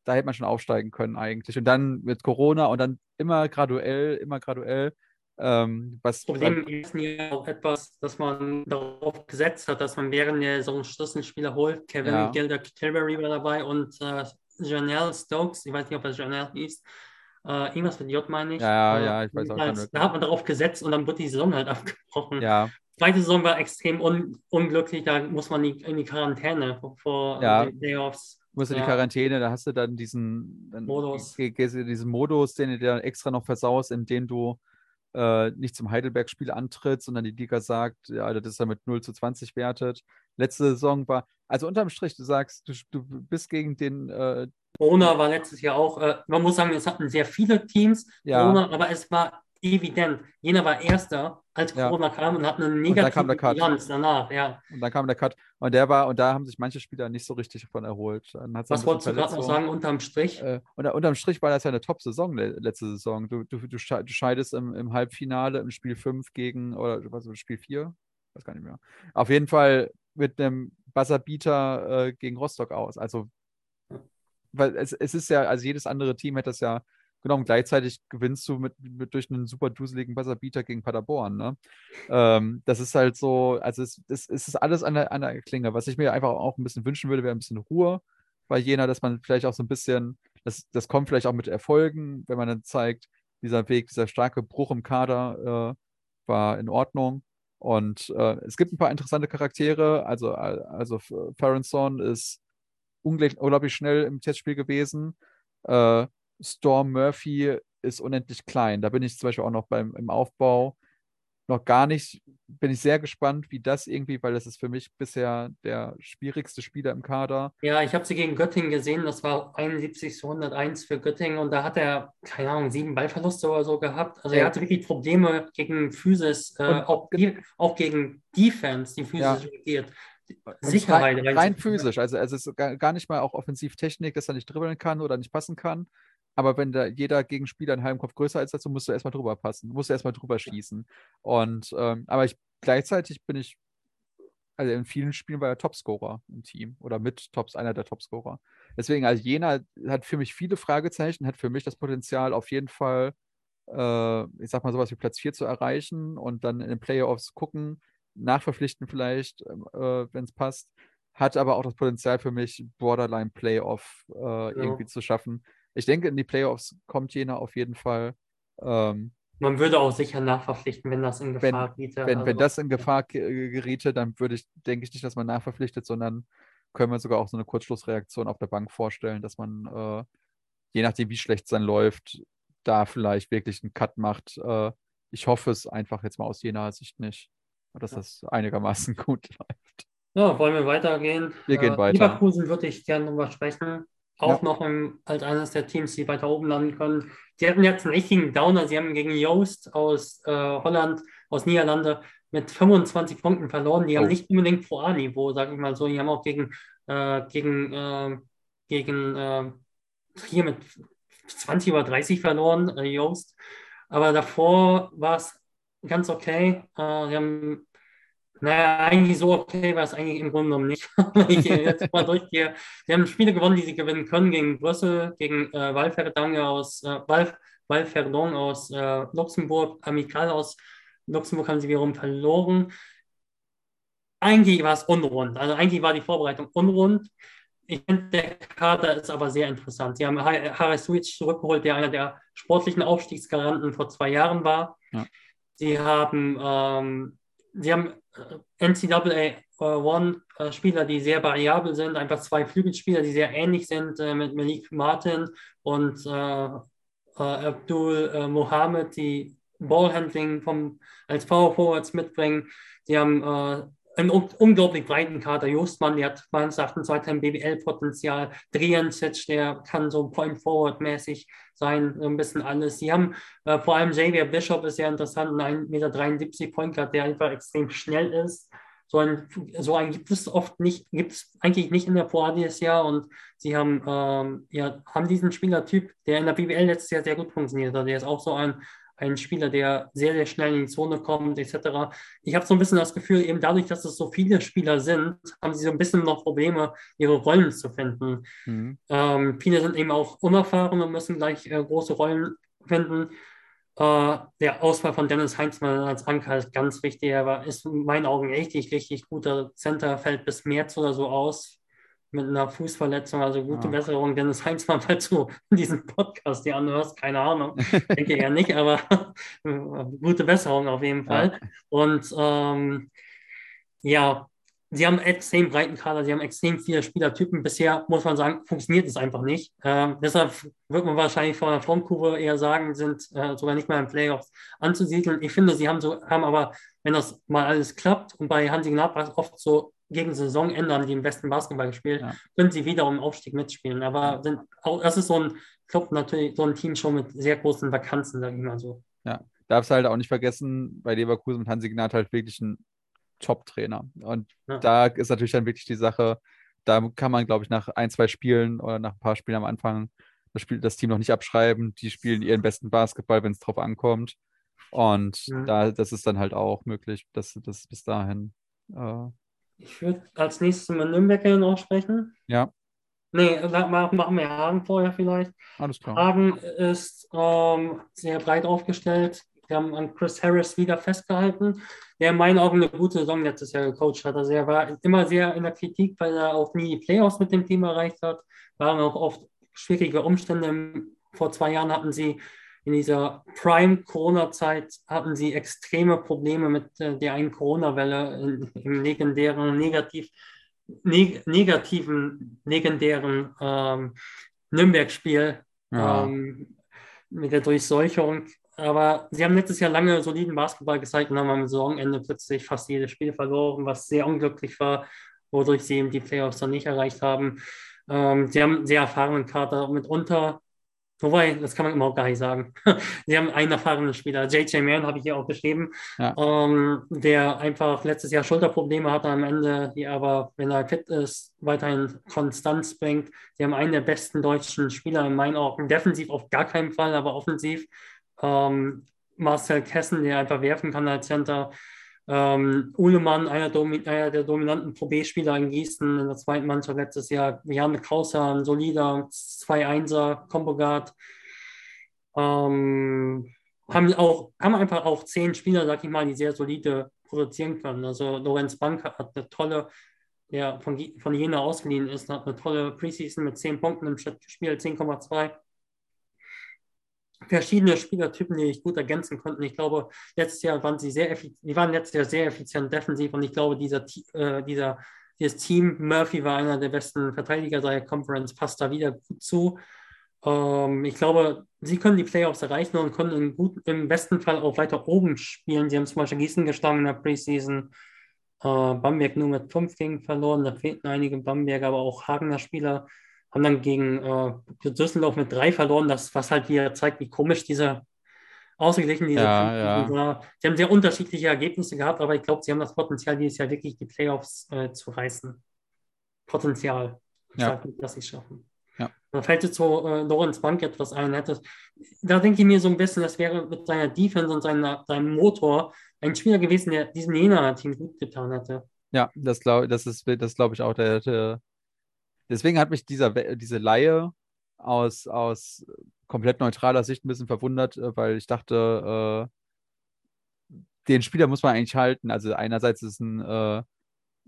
da hätte man schon aufsteigen können eigentlich. Und dann mit Corona und dann immer graduell, immer graduell. Ähm, was, das Problem ist ja auch etwas, dass man darauf gesetzt hat, dass man während der so einen Schlüsselspieler holt. Kevin ja. Gilder Tilbury war dabei und äh, Janelle Stokes, ich weiß nicht, ob er Janelle hieß, äh, irgendwas mit J meine ich. Ja, äh, ja, ich weiß auch als, Da hat man darauf gesetzt und dann wird die Saison halt [LAUGHS] abgebrochen. Ja. Die zweite Saison war extrem un unglücklich, da muss man in die Quarantäne vor, vor ja. den Playoffs musst du ja. die Quarantäne, da hast du dann diesen dann Modus. diesen Modus, den du dir extra noch versaust, in dem du äh, nicht zum Heidelberg-Spiel antrittst, sondern die Liga sagt, ja, das ist ja mit 0 zu 20 wertet. Letzte Saison war, also unterm Strich, du sagst, du, du bist gegen den. Äh, Corona war letztes Jahr auch, äh, man muss sagen, es hatten sehr viele Teams, ja. Corona, aber es war evident. Jener war Erster, als Corona ja. kam und hat eine negative Bilanz danach, ja. Und dann kam der Cut. Und der war, und da haben sich manche Spieler nicht so richtig davon erholt. Was wolltest du gerade noch sagen, unterm Strich? Äh, und unterm Strich war das ja eine Top-Saison letzte Saison. Du, du, du scheidest im, im Halbfinale im Spiel 5 gegen, oder was Spiel 4? Weiß gar nicht mehr. Auf jeden Fall mit einem Buzzerbeater äh, gegen Rostock aus. Also, weil es, es ist ja, also jedes andere Team hätte das ja Genau, und gleichzeitig gewinnst du mit, mit durch einen super duseligen Buzzerbeater gegen Paderborn. Ne? Ähm, das ist halt so, also es, es, es ist alles an der, an der Klinge. Was ich mir einfach auch ein bisschen wünschen würde, wäre ein bisschen Ruhe bei Jena, dass man vielleicht auch so ein bisschen, das, das kommt vielleicht auch mit Erfolgen, wenn man dann zeigt, dieser Weg, dieser starke Bruch im Kader äh, war in Ordnung. Und äh, es gibt ein paar interessante Charaktere. Also, also Farronson ist unglaublich schnell im Testspiel gewesen. Äh, Storm Murphy ist unendlich klein. Da bin ich zum Beispiel auch noch beim im Aufbau noch gar nicht, bin ich sehr gespannt, wie das irgendwie, weil das ist für mich bisher der schwierigste Spieler im Kader. Ja, ich habe sie gegen Göttingen gesehen, das war 71 zu 101 für Göttingen und da hat er, keine Ahnung, sieben Ballverluste oder so gehabt. Also er hatte wirklich Probleme gegen Physis, äh, auch, auch, gegen Defense, die Physis ja. regiert. Sicherheit. Rein, rein physisch, also, also es ist gar nicht mal auch Offensivtechnik, dass er nicht dribbeln kann oder nicht passen kann, aber wenn da jeder Gegenspieler einen halben Kopf größer ist, dazu musst du erstmal drüber passen, musst du erstmal drüber schießen. Und ähm, aber ich gleichzeitig bin ich, also in vielen Spielen war er Topscorer im Team oder mit Tops, einer der Topscorer. Deswegen, also Jena hat für mich viele Fragezeichen, hat für mich das Potenzial auf jeden Fall, äh, ich sag mal, sowas wie Platz 4 zu erreichen und dann in den Playoffs gucken, nachverpflichten vielleicht, ähm, äh, wenn es passt. Hat aber auch das Potenzial für mich, Borderline Playoff äh, ja. irgendwie zu schaffen ich denke, in die Playoffs kommt Jena auf jeden Fall. Ähm, man würde auch sicher nachverpflichten, wenn das in Gefahr wenn, geriete. Wenn, also, wenn das in Gefahr geriete, dann würde ich, denke ich nicht, dass man nachverpflichtet, sondern können wir sogar auch so eine Kurzschlussreaktion auf der Bank vorstellen, dass man, äh, je nachdem, wie schlecht es dann läuft, da vielleicht wirklich einen Cut macht. Äh, ich hoffe es einfach jetzt mal aus jener Sicht nicht, dass ja. das einigermaßen [LAUGHS] gut läuft. Ja, wollen wir weitergehen? Wir gehen äh, weiter. Leverkusen würde ich gerne drüber sprechen auch ja. noch im, als eines der Teams, die weiter oben landen können. Die hatten jetzt einen richtigen Downer. Sie haben gegen Joost aus äh, Holland, aus Niederlande mit 25 Punkten verloren. Die oh. haben nicht unbedingt Pro A-Niveau, sage ich mal so. Die haben auch gegen, äh, gegen, äh, gegen äh, hier mit 20 oder 30 verloren, äh, Joost. Aber davor war es ganz okay. Äh, sie haben naja, eigentlich so okay war es eigentlich im Grunde genommen nicht. [LAUGHS] ich jetzt mal durchgehe. Sie haben Spiele gewonnen, die sie gewinnen können gegen Brüssel, gegen äh, Valferdong aus, äh, Val, Valferdong aus äh, Luxemburg, Amical aus Luxemburg haben sie wiederum verloren. Eigentlich war es unrund. Also eigentlich war die Vorbereitung unrund. Ich finde, der Kader ist aber sehr interessant. Sie haben Harris Switch zurückgeholt, der einer der sportlichen Aufstiegsgaranten vor zwei Jahren war. Ja. Sie haben ähm, sie haben äh, NCAA uh, One uh, Spieler, die sehr variabel sind, einfach zwei Flügelspieler, die sehr ähnlich sind mit Malik Martin und Abdul Mohammed, die Ballhandling vom, als Power Forwards mitbringen. Sie haben einen unglaublich breiten Kader. Justmann, der hat meines Erachtens weiter ein BBL-Potenzial. Driancic, der kann so Point Forward-mäßig sein, so ein bisschen alles. Sie haben äh, vor allem Xavier Bishop ist sehr interessant, ein 1,73 Meter Point Guard, der einfach extrem schnell ist. So ein, so ein gibt es oft nicht, gibt es eigentlich nicht in der Pro dieses Jahr und sie haben, ähm, ja, haben diesen Spielertyp, der in der BBL letztes Jahr sehr gut funktioniert hat. Der ist auch so ein ein Spieler, der sehr, sehr schnell in die Zone kommt, etc. Ich habe so ein bisschen das Gefühl, eben dadurch, dass es so viele Spieler sind, haben sie so ein bisschen noch Probleme, ihre Rollen zu finden. Mhm. Ähm, viele sind eben auch unerfahren und müssen gleich äh, große Rollen finden. Äh, der Ausfall von Dennis Heinzmann als Anker ist ganz wichtig. Er war, ist in meinen Augen richtig, richtig guter Center, fällt bis März oder so aus mit einer Fußverletzung. Also gute ja. Besserung, Dennis Heinzmann, [LAUGHS] falls du diesen Podcast hier anhörst. Keine Ahnung, [LAUGHS] denke eher nicht, aber [LAUGHS] gute Besserung auf jeden Fall. Ja. Und ähm, ja, sie haben extrem breiten Kader, sie haben extrem viele Spielertypen. Bisher muss man sagen, funktioniert es einfach nicht. Ähm, deshalb wird man wahrscheinlich von der Frontkurve eher sagen, sind äh, sogar nicht mehr in Playoffs anzusiedeln. Ich finde, sie haben so, haben aber, wenn das mal alles klappt und bei Hansi Gnab war es oft so gegen Saisonende haben die im besten Basketball gespielt, ja. können sie wieder um Aufstieg mitspielen. Aber sind das ist so ein Club natürlich, so ein Team schon mit sehr großen Vakanzen, sage ich mal so. Ja, darfst halt auch nicht vergessen, bei Leverkusen mit Hansi Gnad halt wirklich ein Top-Trainer. Und ja. da ist natürlich dann wirklich die Sache, da kann man, glaube ich, nach ein, zwei Spielen oder nach ein paar Spielen am Anfang das, Spiel, das Team noch nicht abschreiben. Die spielen ihren besten Basketball, wenn es drauf ankommt. Und ja. da, das ist dann halt auch möglich, dass das bis dahin äh, ich würde als nächstes mal Nürnberger noch sprechen. Ja. Nee, machen wir Hagen vorher vielleicht. Alles klar. Hagen ist ähm, sehr breit aufgestellt. Wir haben an Chris Harris wieder festgehalten, der in meinen Augen eine gute Saison letztes Jahr gecoacht hat. Also er war immer sehr in der Kritik, weil er auch nie die Playoffs mit dem Team erreicht hat. Waren auch oft schwierige Umstände. Vor zwei Jahren hatten sie in dieser Prime-Corona-Zeit hatten sie extreme Probleme mit äh, der einen Corona-Welle im legendären Negativ, neg negativen, legendären ähm, Nürnberg-Spiel ja. ähm, mit der Durchseuchung. Aber sie haben letztes Jahr lange soliden Basketball gezeigt und haben am Saisonende plötzlich fast jedes Spiel verloren, was sehr unglücklich war, wodurch sie eben die Playoffs dann nicht erreicht haben. Ähm, sie haben einen sehr erfahrenen Kader, mitunter Wobei, das kann man immer auch gar nicht sagen. [LAUGHS] Sie haben einen erfahrenen Spieler, JJ Mann habe ich hier auch geschrieben, ja. ähm, der einfach letztes Jahr Schulterprobleme hatte am Ende, die aber, wenn er fit ist, weiterhin Konstanz bringt. Sie haben einen der besten deutschen Spieler in meinen Augen, defensiv auf gar keinen Fall, aber offensiv. Ähm, Marcel Kessen, der einfach werfen kann als Center. Ähm, Uhlemann, einer, einer, der dominanten Pro B-Spieler in Gießen in der zweiten Mannschaft letztes Jahr. Jan Krauser, ein solider 2-1er Combo Guard. Ähm, haben, auch, haben einfach auch zehn Spieler, sag ich mal, die sehr solide produzieren können. Also Lorenz Bank hat eine tolle, der von, von Jena ausgeliehen ist, hat eine tolle Preseason mit zehn Punkten im Schnitt gespielt, 10,2 verschiedene Spielertypen, die ich gut ergänzen konnten. Ich glaube, letztes Jahr waren sie sehr die waren letztes Jahr sehr effizient defensiv und ich glaube, dieser, äh, dieser, dieses Team, Murphy war einer der besten Verteidiger der Conference, passt da wieder gut zu. Ähm, ich glaube, sie können die Playoffs erreichen und können im, gut, im besten Fall auch weiter oben spielen. Sie haben zum Beispiel Gießen geschlagen in der Preseason. Äh, Bamberg nur mit 5 gegen verloren, da fehlten einige Bamberger, aber auch Hagener Spieler haben dann gegen äh, Düsseldorf mit drei verloren, das, was halt wieder zeigt, wie komisch diese ausgeglichen diese ja, ja. war. Sie haben sehr unterschiedliche Ergebnisse gehabt, aber ich glaube, sie haben das Potenzial, dieses Jahr wirklich die Playoffs äh, zu reißen. Potenzial. Ich ja. sage nicht, dass sie es schaffen. Ja. Da fällt jetzt so äh, Lorenz Bank etwas ein. Hätte, da denke ich mir so ein bisschen, das wäre mit seiner Defense und seiner, seinem Motor ein Spieler gewesen, der diesem Jena-Team gut getan hätte. Ja, das glaube das ist, das glaube ich auch der, der deswegen hat mich dieser, diese Laie aus, aus komplett neutraler Sicht ein bisschen verwundert, äh, weil ich dachte, äh, den Spieler muss man eigentlich halten. Also einerseits ist ein äh,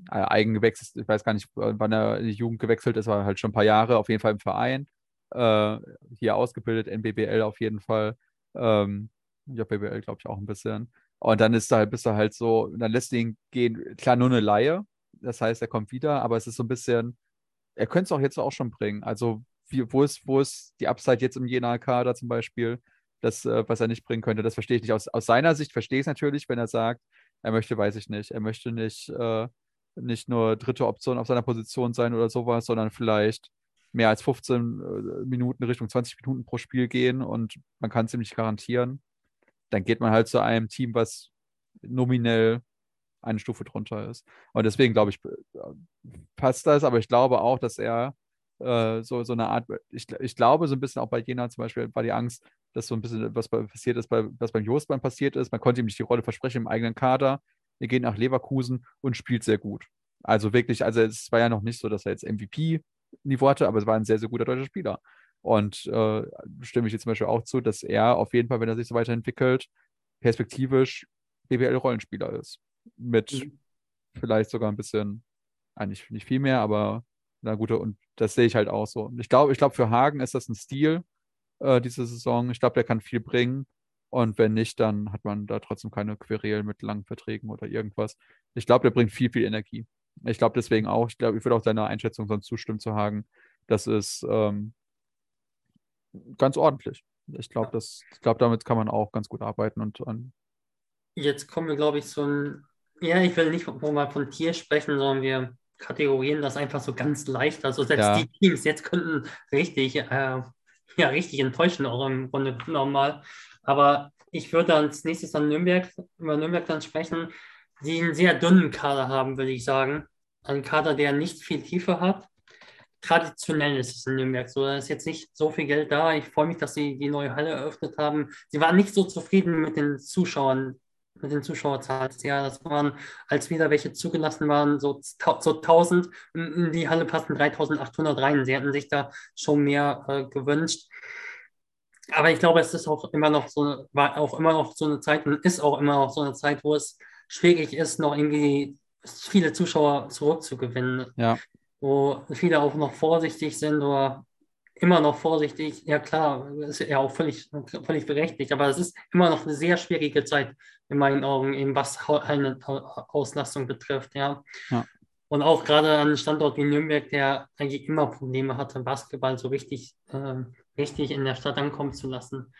Eigengewächs, ich weiß gar nicht, wann er in die Jugend gewechselt ist, war halt schon ein paar Jahre, auf jeden Fall im Verein. Äh, hier ausgebildet, NBBL auf jeden Fall. Ähm, JBL, glaube ich, auch ein bisschen. Und dann ist da halt, bist du halt so, dann lässt du ihn gehen, klar, nur eine Laie. Das heißt, er kommt wieder, aber es ist so ein bisschen, er könnte es auch jetzt auch schon bringen. Also, wie, wo, ist, wo ist die Upside jetzt im Jena-Kader zum Beispiel, das, äh, was er nicht bringen könnte? Das verstehe ich nicht. Aus, aus seiner Sicht verstehe ich es natürlich, wenn er sagt, er möchte, weiß ich nicht, er möchte nicht, äh, nicht nur dritte Option auf seiner Position sein oder sowas, sondern vielleicht mehr als 15 äh, Minuten Richtung 20 Minuten pro Spiel gehen und man kann es ihm nicht garantieren. Dann geht man halt zu einem Team, was nominell eine Stufe drunter ist. Und deswegen glaube ich, passt das, aber ich glaube auch, dass er äh, so, so eine Art, ich, ich glaube so ein bisschen auch bei Jena zum Beispiel war die Angst, dass so ein bisschen was passiert ist, bei, was beim Jostmann passiert ist. Man konnte ihm nicht die Rolle versprechen im eigenen Kader. Er geht nach Leverkusen und spielt sehr gut. Also wirklich, also es war ja noch nicht so, dass er jetzt MVP-Niveau hatte, aber es war ein sehr, sehr guter deutscher Spieler. Und äh, stimme ich jetzt zum Beispiel auch zu, dass er auf jeden Fall, wenn er sich so weiterentwickelt, perspektivisch BWL-Rollenspieler ist mit mhm. vielleicht sogar ein bisschen, eigentlich nicht viel mehr, aber na gut, und das sehe ich halt auch so. Ich glaube, ich glaube, für Hagen ist das ein Stil, äh, diese Saison. Ich glaube, der kann viel bringen. Und wenn nicht, dann hat man da trotzdem keine Querelen mit langen Verträgen oder irgendwas. Ich glaube, der bringt viel, viel Energie. Ich glaube deswegen auch, ich glaube, ich würde auch deiner Einschätzung sonst zustimmen zu Hagen. Das ist ähm, ganz ordentlich. Ich glaube, ja. ich glaube, damit kann man auch ganz gut arbeiten und, und Jetzt kommen wir, glaube ich, zu einem ja, ich will nicht mal von Tier sprechen, sondern wir kategorieren das einfach so ganz leicht. Also selbst ja. die Teams jetzt könnten richtig, äh, ja, richtig enttäuschen, auch im Grunde normal. Aber ich würde als nächstes dann Nürnberg, über Nürnberg dann sprechen, die einen sehr dünnen Kader haben, würde ich sagen. Ein Kader, der nicht viel Tiefe hat. Traditionell ist es in Nürnberg so. Da ist jetzt nicht so viel Geld da. Ich freue mich, dass sie die neue Halle eröffnet haben. Sie waren nicht so zufrieden mit den Zuschauern mit den Zuschauerzahlen. Ja, das waren, als wieder welche zugelassen waren, so, so 1000, in die Halle passen 3800 rein. Sie hätten sich da schon mehr äh, gewünscht. Aber ich glaube, es ist auch immer noch so, war auch immer noch so eine Zeit und ist auch immer noch so eine Zeit, wo es schwierig ist, noch irgendwie viele Zuschauer zurückzugewinnen. Ja. Wo viele auch noch vorsichtig sind oder immer noch vorsichtig. Ja, klar, ist ja auch völlig, völlig berechtigt, aber es ist immer noch eine sehr schwierige Zeit in meinen Augen, eben was Auslastung betrifft. Ja. ja. Und auch gerade an einem Standort wie Nürnberg, der eigentlich immer Probleme hatte, Basketball so richtig, äh, richtig in der Stadt ankommen zu lassen.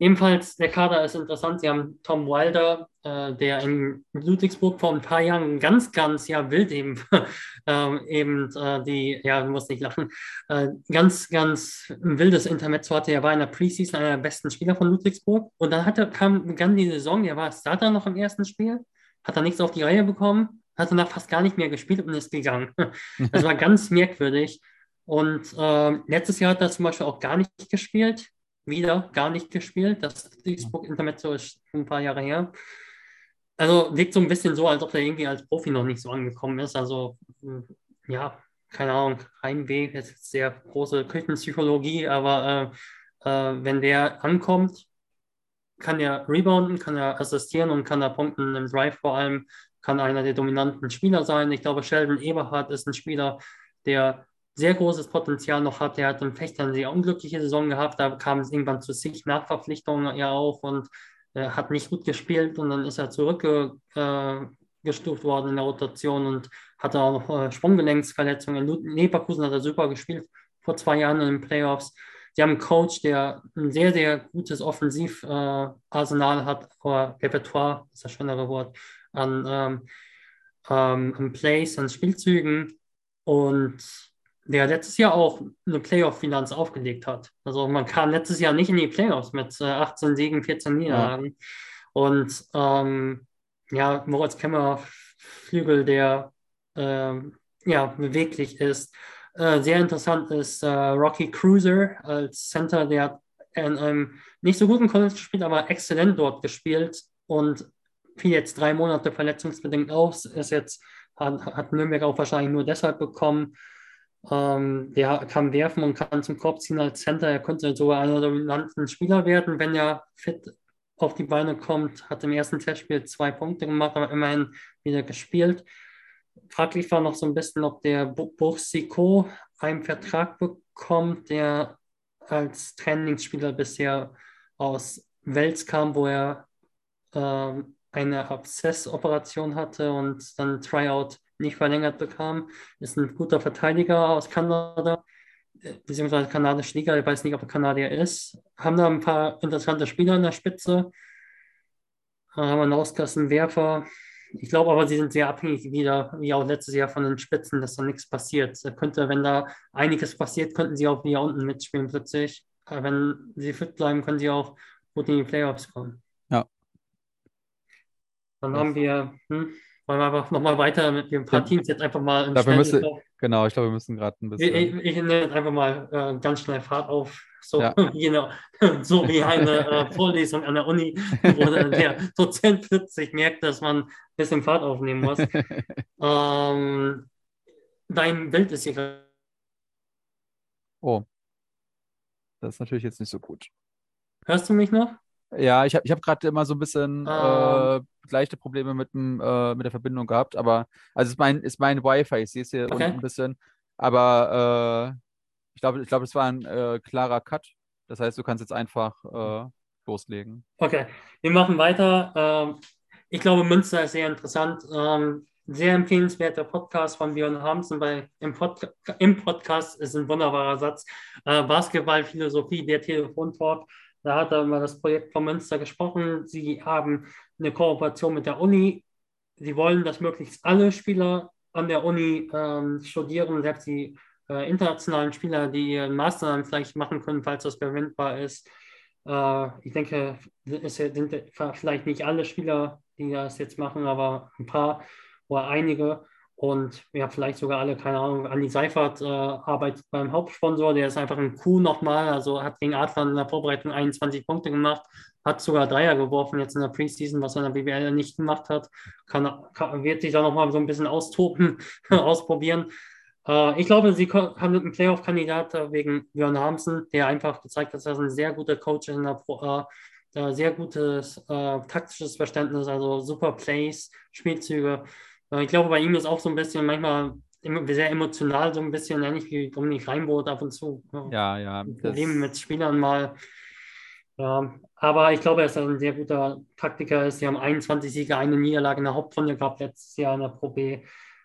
Ebenfalls, der Kader ist interessant. Sie haben Tom Wilder, äh, der in Ludwigsburg vor ein paar Jahren ganz, ganz, ja, wild eben, [LAUGHS] äh, eben äh, die, ja, muss nicht lachen, äh, ganz, ganz wildes Intermezzo hatte. Er war in der Preseason einer der besten Spieler von Ludwigsburg. Und dann hatte, kam, begann die Saison, er war Starter noch im ersten Spiel, hat er nichts auf die Reihe bekommen, hat danach fast gar nicht mehr gespielt und ist gegangen. [LAUGHS] Das war ganz merkwürdig. Und äh, letztes Jahr hat er zum Beispiel auch gar nicht gespielt wieder gar nicht gespielt. Das Duisburg Intermezzo ist ein paar Jahre her. Also wirkt so ein bisschen so, als ob er irgendwie als Profi noch nicht so angekommen ist. Also hm, ja, keine Ahnung, Heimweh, ist sehr große Küchenpsychologie, aber äh, äh, wenn der ankommt, kann er rebounden, kann er assistieren und kann er punkten im Drive vor allem, kann einer der dominanten Spieler sein. Ich glaube, Sheldon Eberhardt ist ein Spieler, der sehr großes Potenzial noch hat. Er hat im Fechter eine sehr unglückliche Saison gehabt. Da kam es irgendwann zu sich Nachverpflichtungen ja auch und äh, hat nicht gut gespielt und dann ist er zurückgestuft äh, worden in der Rotation und hatte auch noch äh, Sprunggelenksverletzungen. In Leverkusen hat er super gespielt vor zwei Jahren in den Playoffs. Sie haben einen Coach, der ein sehr, sehr gutes Offensivarsenal äh, hat, oder Repertoire, ist das schönere Wort, an, ähm, ähm, an Plays, an Spielzügen. Und der letztes Jahr auch eine Playoff-Finanz aufgelegt hat. Also man kam letztes Jahr nicht in die Playoffs mit äh, 18 Siegen, 14 Niederlagen. Ja. Und ähm, ja, Moritz Kemmer, Flügel, der äh, ja, beweglich ist. Äh, sehr interessant ist äh, Rocky Cruiser als Center, der hat in einem nicht so guten College gespielt, aber exzellent dort gespielt und fiel jetzt drei Monate verletzungsbedingt aus. Ist jetzt, hat, hat Nürnberg auch wahrscheinlich nur deshalb bekommen. Ähm, der kann werfen und kann zum Korb ziehen als Center. Er könnte sogar einer der dominanten Spieler werden, wenn er fit auf die Beine kommt. Hat im ersten Testspiel zwei Punkte gemacht, aber immerhin wieder gespielt. Fraglich war noch so ein bisschen, ob der Bursiko einen Vertrag bekommt, der als Trainingsspieler bisher aus Wels kam, wo er äh, eine Abszessoperation hatte und dann Tryout nicht verlängert bekam. Ist ein guter Verteidiger aus Kanada, beziehungsweise kanadische Liga. Ich weiß nicht, ob er Kanadier ist. Haben da ein paar interessante Spieler in der Spitze. Haben einen Auskassenwerfer. Ich glaube aber, sie sind sehr abhängig wieder, wie auch letztes Jahr von den Spitzen, dass da nichts passiert. Da könnte, wenn da einiges passiert, könnten sie auch wieder unten mitspielen plötzlich. Aber wenn sie fit bleiben, können sie auch gut in die Playoffs kommen. Ja. Dann haben wir, hm, wollen wir einfach nochmal weiter mit ein paar Teams jetzt einfach mal im glaube, müssen, Genau, ich glaube, wir müssen gerade ein bisschen. Ich, ich, ich nehme jetzt einfach mal äh, ganz schnell Fahrt auf. So, ja. [LAUGHS] genau, [LAUGHS] so wie eine [LAUGHS] äh, Vorlesung an der Uni, wo der Dozent plötzlich merkt, dass man ein bisschen Fahrt aufnehmen muss. ähm, dein Bild ist hier. Oh. Das ist natürlich jetzt nicht so gut. Hörst du mich noch? Ja, ich habe ich hab gerade immer so ein bisschen äh, leichte Probleme mit, dem, äh, mit der Verbindung gehabt, aber also ist mein, ist mein Wi-Fi, ich sehe es hier okay. unten ein bisschen. Aber äh, ich glaube, ich glaub, es war ein äh, klarer Cut. Das heißt, du kannst jetzt einfach äh, loslegen. Okay, wir machen weiter. Ähm, ich glaube, Münster ist sehr interessant. Ähm, sehr empfehlenswerter Podcast von Björn Hamsen, weil im, Pod im Podcast ist ein wunderbarer Satz. Äh, Basketballphilosophie, der Telefontalk. Da hat er über das Projekt von Münster gesprochen. Sie haben eine Kooperation mit der Uni. Sie wollen, dass möglichst alle Spieler an der Uni ähm, studieren, selbst die äh, internationalen Spieler, die ihren Master dann vielleicht machen können, falls das verwendbar ist. Äh, ich denke, es sind vielleicht nicht alle Spieler, die das jetzt machen, aber ein paar oder einige. Und ja, vielleicht sogar alle, keine Ahnung, Andi Seifert äh, arbeitet beim Hauptsponsor, der ist einfach ein Coup nochmal, also hat gegen Adler in der Vorbereitung 21 Punkte gemacht, hat sogar Dreier geworfen jetzt in der Preseason, was er in der BBL nicht gemacht hat. Kann, kann, wird sich da nochmal so ein bisschen austoben, [LAUGHS] ausprobieren. Äh, ich glaube, sie haben mit einem Playoff-Kandidat wegen Björn Hamsen, der einfach gezeigt hat, dass er ein sehr guter Coach in der Pro äh, sehr gutes äh, taktisches Verständnis, also super Plays, Spielzüge. Äh, ich glaube, bei ihm ist auch so ein bisschen manchmal sehr emotional, so ein bisschen ähnlich wie Dominik Reinbold ab und zu. Ja, ja. Probleme mit Spielern mal. Ja, aber ich glaube, dass er ein sehr guter Taktiker ist. Sie haben 21 Siege, eine Niederlage in der Hauptrunde gehabt letztes Jahr in der Pro B.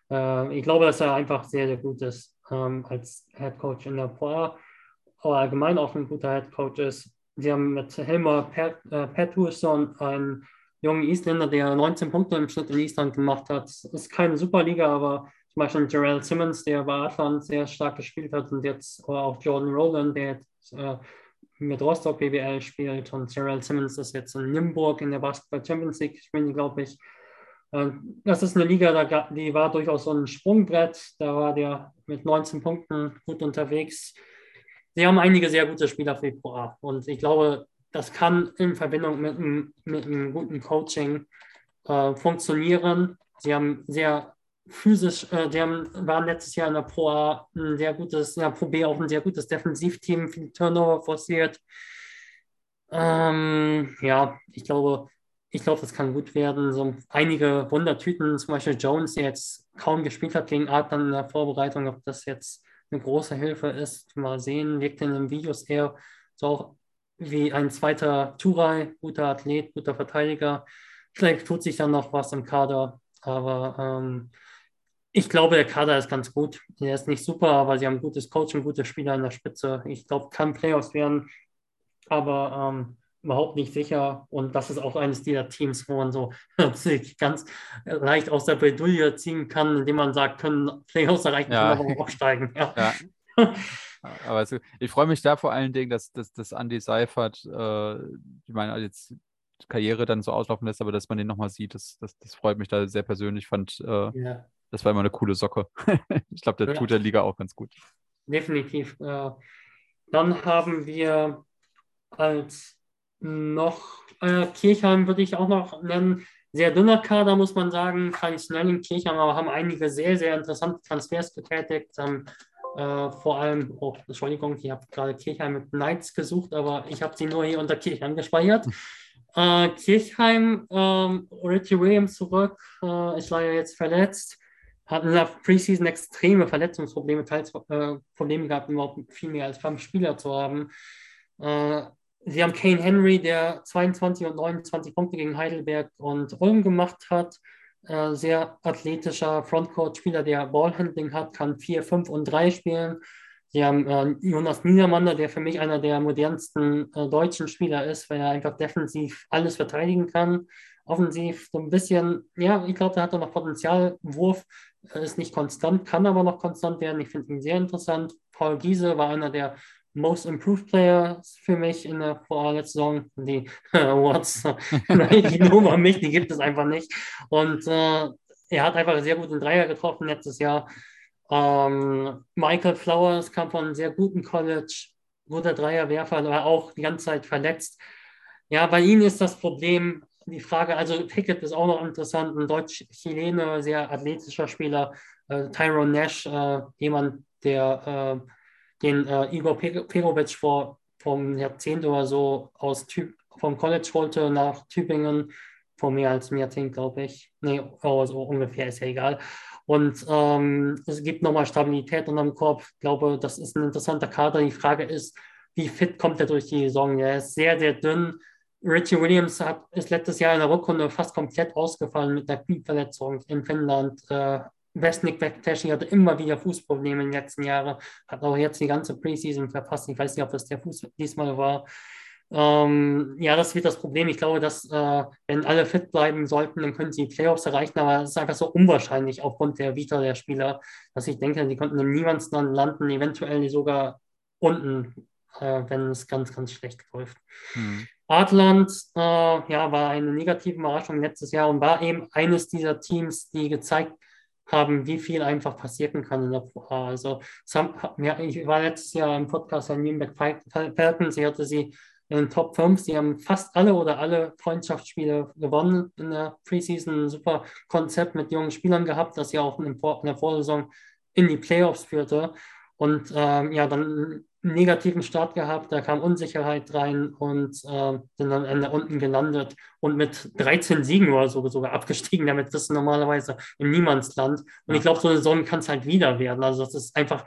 Äh, ich glaube, dass er einfach sehr, sehr gut ist ähm, als Head Coach in der Pro A. Aber allgemein auch ein guter Head Coach ist. Sie haben mit Helmer äh, Pettersson einen jungen Isländer, der 19 Punkte im Schnitt in Island gemacht hat. Ist keine Superliga, aber zum Beispiel Jarrell Simmons, der bei Atlant sehr stark gespielt hat und jetzt auch Jordan Rowland, der jetzt, äh, mit Rostock BBL spielt und Jarrell Simmons ist jetzt in Nimburg in der Basketball Champions League spielen, glaube ich. Das ist eine Liga, die war durchaus so ein Sprungbrett. Da war der mit 19 Punkten gut unterwegs sie haben einige sehr gute Spieler für die Pro A. Und ich glaube, das kann in Verbindung mit einem, mit einem guten Coaching äh, funktionieren. Sie haben sehr physisch, äh, die haben, waren letztes Jahr in der Pro A ein sehr gutes, in der Pro B auch ein sehr gutes Defensivteam, viel Turnover forciert. Ähm, ja, ich glaube, ich glaube, das kann gut werden. So einige Wundertüten, zum Beispiel Jones, der jetzt kaum gespielt hat gegen Adler in der Vorbereitung, ob das jetzt eine große Hilfe ist. Mal sehen, wirkt in den Videos eher so auch wie ein zweiter Turai, guter Athlet, guter Verteidiger. Vielleicht tut sich dann noch was im Kader, aber ähm, ich glaube, der Kader ist ganz gut. Er ist nicht super, aber sie haben gutes Coaching, gute Spieler in der Spitze. Ich glaube, kann Playoffs werden, aber ähm, überhaupt nicht sicher. Und das ist auch eines dieser Teams, wo man so [LAUGHS] sich ganz leicht aus der Bredouille ziehen kann, indem man sagt, können Playoffs erreichen, ja. können aber auch steigen. Ja. ja. [LAUGHS] Aber also, ich freue mich da vor allen Dingen, dass, dass, dass Andy Seifert, äh, ich meine, jetzt Karriere dann so auslaufen lässt, aber dass man den nochmal sieht, das, das, das freut mich da sehr persönlich. fand, äh, ja. das war immer eine coole Socke. [LAUGHS] ich glaube, der ja. tut der Liga auch ganz gut. Definitiv. Äh, dann haben wir als noch äh, Kirchheim würde ich auch noch nennen. Sehr dünner Kader, muss man sagen, traditionell in Kirchheim, aber haben einige sehr, sehr interessante Transfers getätigt. Haben äh, vor allem, oh, Entschuldigung, ich habe gerade Kirchheim mit Knights gesucht, aber ich habe sie nur hier unter Kirchheim gespeichert. Äh, Kirchheim, ähm, Richie Williams zurück, äh, ist leider jetzt verletzt. Hat in der Preseason extreme Verletzungsprobleme, teils äh, Probleme gehabt, überhaupt viel mehr als fünf Spieler zu haben. Äh, Sie haben Kane Henry, der 22 und 29 Punkte gegen Heidelberg und Ulm gemacht hat. Äh, sehr athletischer Frontcourt-Spieler, der Ballhandling hat, kann 4, 5 und 3 spielen. Sie haben äh, Jonas Niedermann, der für mich einer der modernsten äh, deutschen Spieler ist, weil er einfach defensiv alles verteidigen kann. Offensiv so ein bisschen, ja, ich glaube, der hat noch Potenzial. Wurf äh, ist nicht konstant, kann aber noch konstant werden. Ich finde ihn sehr interessant. Paul Giese war einer der Most Improved Player für mich in der vorletzten Saison. Die [LAUGHS] Awards, [LAUGHS] die Nummer mich, die gibt es einfach nicht. Und äh, er hat einfach sehr guten Dreier getroffen letztes Jahr. Ähm, Michael Flowers kam von einem sehr guten College, guter Dreierwerfer, aber auch die ganze Zeit verletzt. Ja, bei ihm ist das Problem die Frage, also Pickett ist auch noch interessant, ein Deutsch-Chilene, sehr athletischer Spieler. Äh, Tyrone Nash, äh, jemand, der äh, den äh, Igor Perovic vor, vom Jahrzehnt oder so aus Typ, vom College holte nach Tübingen, vor mehr als einem Jahrzehnt, glaube ich. Nee, oh, so ungefähr, ist ja egal. Und ähm, es gibt nochmal Stabilität unterm Kopf. Ich glaube, das ist ein interessanter Kader. Die Frage ist, wie fit kommt er durch die Saison? Er ist sehr, sehr dünn. Richie Williams hat, ist letztes Jahr in der Rückrunde fast komplett ausgefallen mit einer Knieverletzung in Finnland. Äh, Westnick Bekteshi hatte immer wieder Fußprobleme in den letzten Jahren, hat auch jetzt die ganze Preseason verpasst. Ich weiß nicht, ob das der Fuß diesmal war. Ähm, ja, das wird das Problem. Ich glaube, dass äh, wenn alle fit bleiben sollten, dann können sie die Playoffs erreichen, aber es ist einfach so unwahrscheinlich aufgrund der Vita der Spieler, dass ich denke, die könnten im Niemandsland landen, eventuell sogar unten, äh, wenn es ganz, ganz schlecht läuft. Hm. Artland äh, ja, war eine negative Überraschung letztes Jahr und war eben eines dieser Teams, die gezeigt haben, wie viel einfach passieren kann in der Pro A. Also ja, ich war letztes Jahr im Podcast an Nürnberg Falcons, ich hatte sie in den Top 5. Sie haben fast alle oder alle Freundschaftsspiele gewonnen in der Preseason. Ein super Konzept mit jungen Spielern gehabt, das ja auch in der Vorsaison in die Playoffs führte. Und ähm, ja, dann einen negativen Start gehabt, da kam Unsicherheit rein und äh, sind dann Ende unten gelandet und mit 13 Siegen oder so sogar abgestiegen. Damit bist du normalerweise im Niemandsland. Und ich glaube, so eine Saison kann es halt wieder werden. Also das ist einfach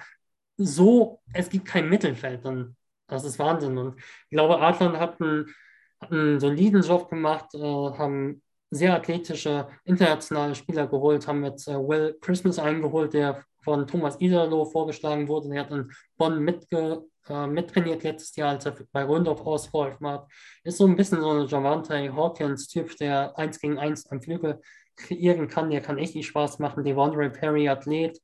so, es gibt kein Mittelfeld. Dann, das ist Wahnsinn. Und ich glaube, Adlern hat einen, hat einen soliden Job gemacht, äh, haben sehr athletische internationale Spieler geholt, haben jetzt äh, Will Christmas eingeholt, der von Thomas Iserloh vorgeschlagen wurde. Er hat in Bonn mitge, äh, mittrainiert letztes Jahr, als er bei Rundorf ausgeholfen hat. Ist so ein bisschen so ein Javante Hawkins-Typ, der eins gegen eins am Flügel kreieren kann. Der kann echt Spaß machen. Devondre Perry, Athlet.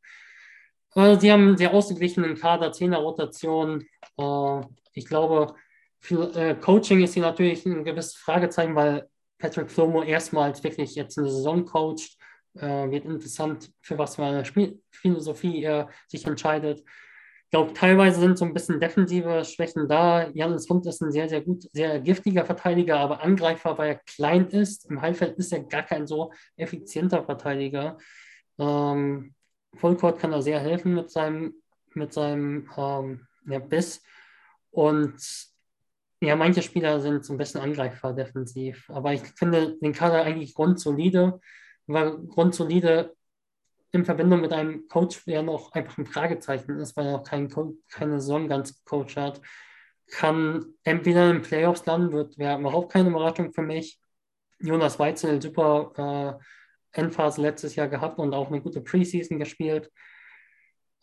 Äh, sie haben sehr ausgeglichenen Kader, 10er Rotation. Äh, ich glaube, für äh, Coaching ist hier natürlich ein gewisses Fragezeichen, weil Patrick Flomo erstmals wirklich jetzt eine Saison coacht. Äh, wird interessant, für was für eine Spielphilosophie er sich entscheidet. Ich glaube, teilweise sind so ein bisschen defensive Schwächen da. Janis Hund ist ein sehr, sehr gut, sehr giftiger Verteidiger, aber Angreifer, weil er klein ist. Im Halbfeld ist er gar kein so effizienter Verteidiger. Ähm, Vollcourt kann da sehr helfen mit seinem, mit seinem ähm, ja, Biss. Und ja, manche Spieler sind so ein bisschen Angreifer defensiv. Aber ich finde den Kader eigentlich grundsolide war grundsolide in Verbindung mit einem Coach, der noch einfach ein Fragezeichen ist, weil er noch kein keine Saison ganz gecoacht hat, kann entweder in den Playoffs landen, wird wäre überhaupt keine Überraschung für mich. Jonas Weitzel, super äh, Endphase letztes Jahr gehabt und auch eine gute Preseason gespielt.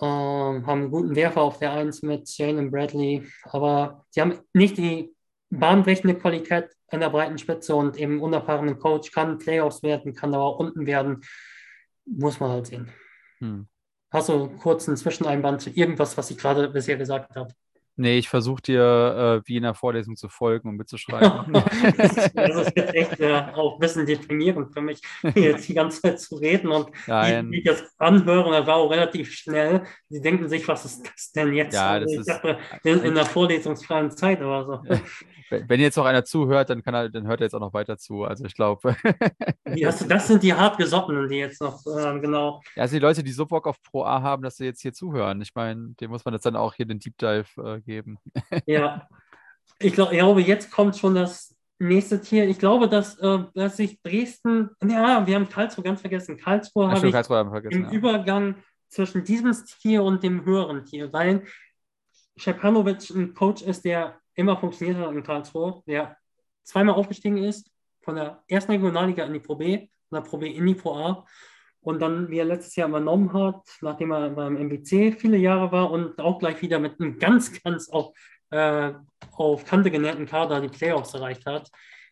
Ähm, haben einen guten Werfer auf der Eins mit Jalen Bradley, aber sie haben nicht die bahnbrechende Qualität an der breiten Spitze und eben unerfahrenen Coach kann Playoffs werden, kann aber auch unten werden. Muss man halt sehen. Hm. Hast du kurz einen Zwischeneinband zu irgendwas, was ich gerade bisher gesagt habe? Nee, ich versuche dir äh, wie in der Vorlesung zu folgen und mitzuschreiben. [LAUGHS] das, ist, jetzt echt äh, auch ein bisschen deprimierend für mich, [LAUGHS] hier jetzt die ganze Zeit zu reden und Nein. die, die das anhören, das war auch relativ schnell. Sie denken sich, was ist das denn jetzt? Ja, also das ich ist dachte, in, in der vorlesungsfreien Zeit oder so. Wenn jetzt noch einer zuhört, dann, kann er, dann hört er jetzt auch noch weiter zu. Also ich glaube. [LAUGHS] das, das, sind die hartgesottenen, die jetzt noch, äh, genau. Ja, also die Leute, die so Bock auf Pro A haben, dass sie jetzt hier zuhören. Ich meine, dem muss man jetzt dann auch hier den Deep Dive äh, geben. ja. Ich, glaub, ich glaube, jetzt kommt schon das nächste Tier. Ich glaube, dass, äh, dass sich Dresden, ja, wir haben Karlsruhe ganz vergessen. Karlsruhe habe ich Karlsruhe vergessen, im ja. Übergang zwischen diesem Tier und dem höheren Tier, weil Schepanovic ein Coach ist, der immer funktioniert hat in Karlsruhe, der zweimal aufgestiegen ist, von der ersten Regionalliga in die Pro B, von der Pro B in die Pro A und dann, wie er letztes Jahr übernommen hat, nachdem er beim MBC viele Jahre war und auch gleich wieder mit einem ganz, ganz auf, äh, auf Kante genähten Kader die Playoffs erreicht hat.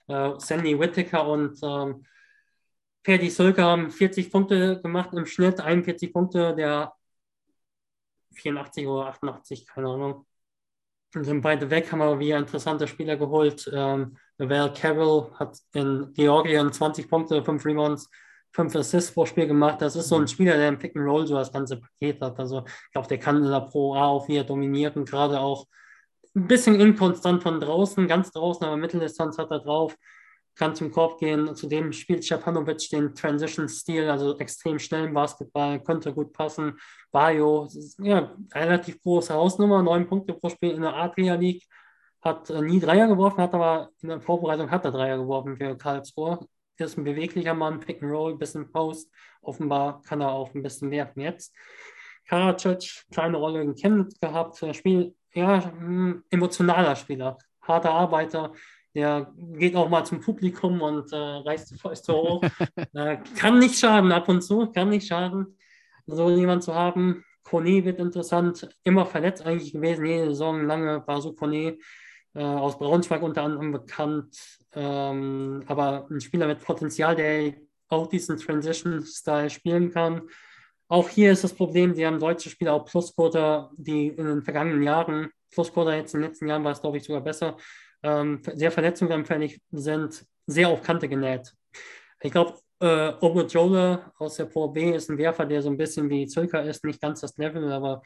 Äh, Sandy Whittaker und ähm, Ferdi Sölker haben 40 Punkte gemacht im Schnitt, 41 Punkte, der 84 oder 88, keine Ahnung sind beide weg, haben aber wieder interessante Spieler geholt. Ähm, Val Carroll hat in Georgien 20 Punkte, 5 Rebounds, 5 Assists pro Spiel gemacht. Das ist so ein Spieler, der im Pick and Roll so das ganze Paket hat. Also ich glaube, der kann der Pro A auch wieder dominieren, gerade auch ein bisschen inkonstant von draußen, ganz draußen, aber Mitteldistanz hat er drauf kann zum Korb gehen. Zudem spielt Schapanovic den Transition-Stil, also extrem schnellen Basketball, könnte gut passen. Bayo, ja, relativ große Hausnummer, neun Punkte pro Spiel in der Adria League. Hat äh, nie Dreier geworfen, hat aber in der Vorbereitung hat er Dreier geworfen für Karlsruhe. Ist ein beweglicher Mann, Pick and Roll, bisschen Post. Offenbar kann er auch ein bisschen werfen jetzt. Karacic, kleine Rolle in Chemnitz gehabt. Spiel, ja, emotionaler Spieler, harter Arbeiter, der geht auch mal zum Publikum und äh, reißt die Fäuste hoch. [LAUGHS] äh, kann nicht schaden ab und zu, kann nicht schaden, so jemand zu haben. Kone wird interessant, immer verletzt eigentlich gewesen, jede Saison lange war so Kone äh, aus Braunschweig unter anderem bekannt, ähm, aber ein Spieler mit Potenzial, der auch diesen Transition-Style spielen kann. Auch hier ist das Problem, sie haben deutsche Spieler, auch Plusquoter, die in den vergangenen Jahren, Plusquoter jetzt in den letzten Jahren war es, glaube ich, sogar besser, ähm, sehr verletzungsanfällig sind, sehr auf Kante genäht. Ich glaube, äh, Ogojola aus der Pro ist ein Werfer, der so ein bisschen wie Zölker ist, nicht ganz das Level, aber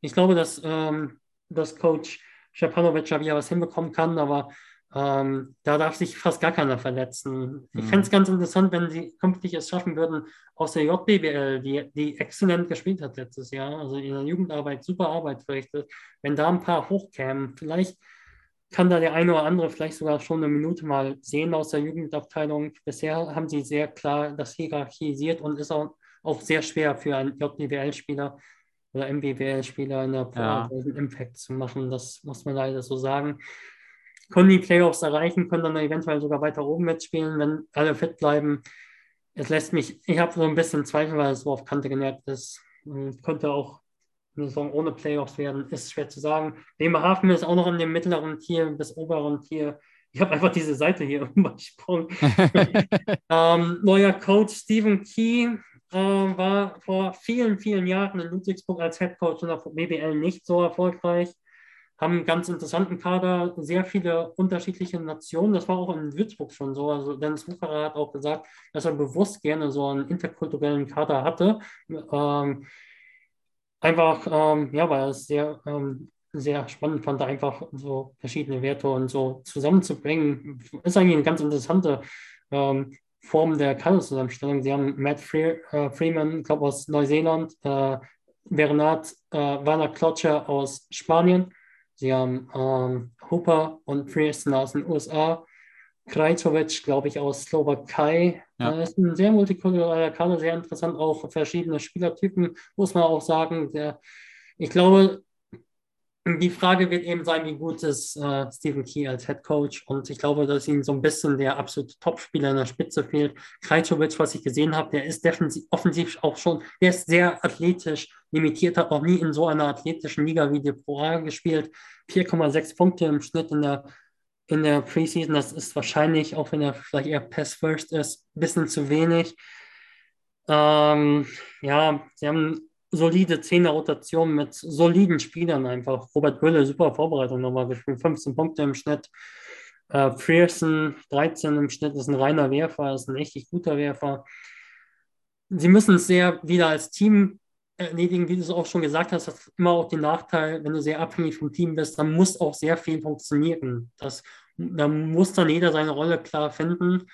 ich glaube, dass, ähm, dass Coach Stepanovic ja wieder was hinbekommen kann, aber ähm, da darf sich fast gar keiner verletzen. Ich Mhm. fände es ganz interessant, wenn sie künftig es schaffen würden, aus der JBL, die, die exzellent gespielt hat letztes Jahr, also in der Jugendarbeit super Arbeit verrichtet, wenn da ein paar hochkämen, vielleicht kann da der eine oder andere vielleicht sogar schon eine Minute mal sehen aus der Jugendabteilung. Bisher haben sie sehr klar das hierarchisiert und ist auch, auch sehr schwer für einen JBL-Spieler oder MBBL-Spieler in der Pro Ja. einen Impact zu machen. Das muss man leider so sagen. Können die Playoffs erreichen, können dann eventuell sogar weiter oben mitspielen, wenn alle fit bleiben. Es lässt mich, ich habe so ein bisschen Zweifel, weil es so auf Kante genährt ist. Und Könnte auch eine Saison ohne Playoffs werden, ist schwer zu sagen. Bremerhaven ist auch noch in dem mittleren Tier bis oberen Tier. Ich habe einfach diese Seite hier [LAUGHS] übersprungen. [LAUGHS] Ähm, neuer Coach Stephen Key äh, war vor vielen, vielen Jahren in Ludwigsburg als Head Coach in der BBL nicht so erfolgreich. Haben einen ganz interessanten Kader, sehr viele unterschiedliche Nationen. Das war auch in Würzburg schon so. Also Dennis Wucherer hat auch gesagt, dass er bewusst gerne so einen interkulturellen Kader hatte. Ähm, einfach, ähm, ja, weil er es sehr, ähm, sehr spannend fand, einfach so verschiedene Werte und so zusammenzubringen. Ist eigentlich eine ganz interessante ähm, Form der Kaderzusammenstellung. Sie haben Matt Fre äh, Freeman, glaube aus Neuseeland, äh, Bernard äh, Werner Klotscher aus Spanien. Sie haben ähm, Hooper und Pearson aus den USA. Krajcovic, glaube ich, aus Slowakei. Ja. Das ist ein sehr multikultureller Kader, sehr interessant, auch verschiedene Spielertypen, muss man auch sagen. Der, ich glaube, die Frage wird eben sein, wie gut ist äh, Stephen Key als Head Coach. Und ich glaube, dass ihm so ein bisschen der absolute Topspieler in der Spitze fehlt. Krajcovic, was ich gesehen habe, der ist defensiv, offensiv auch schon, der ist sehr athletisch limitiert, hat noch nie in so einer athletischen Liga wie die Pro A gespielt. 4,6 Punkte im Schnitt in der, in der Preseason. Das ist wahrscheinlich, auch wenn er vielleicht eher Pass First ist, ein bisschen zu wenig. Ähm, ja, sie haben solide Zehner-Rotation mit soliden Spielern einfach. Robert Gülle, super Vorbereitung nochmal gespielt, 15 Punkte im Schnitt. Äh, Pearson, 13 im Schnitt, ist ein reiner Werfer, ist ein richtig guter Werfer. Sie müssen es sehr wieder als Team erledigen, wie du es auch schon gesagt hast, hat immer auch den Nachteil, wenn du sehr abhängig vom Team bist, dann muss auch sehr viel funktionieren. Das, da muss dann jeder seine Rolle klar finden.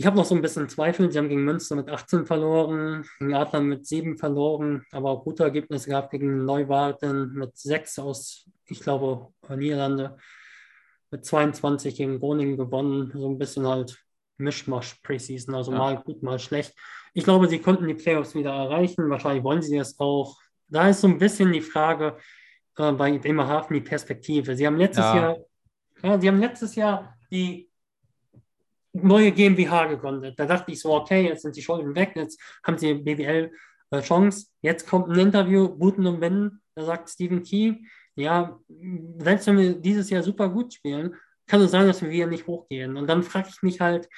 Ich habe noch so ein bisschen Zweifel. Sie haben gegen Münster mit 18 verloren, gegen Adler mit 7 verloren, aber auch gute Ergebnisse gehabt gegen Neuwarten mit 6 aus, ich glaube, Niederlande. Mit 22 gegen Groningen gewonnen. So ein bisschen halt Mischmasch Preseason, also Ja. mal gut, mal schlecht. Ich glaube, sie konnten die Playoffs wieder erreichen. Wahrscheinlich wollen sie das auch. Da ist so ein bisschen die Frage äh, bei Bremerhaven die Perspektive. Sie haben letztes Ja. Jahr, ja, sie haben letztes Jahr die neue GmbH gegründet. Da dachte ich so, okay, jetzt sind die Schulden weg, jetzt haben sie BWL äh, Chance. Jetzt kommt ein Interview, Buten und Binnen, da sagt Stephen Key, ja, selbst wenn wir dieses Jahr super gut spielen, kann es sein, dass wir wieder nicht hochgehen. Und dann frage ich mich halt,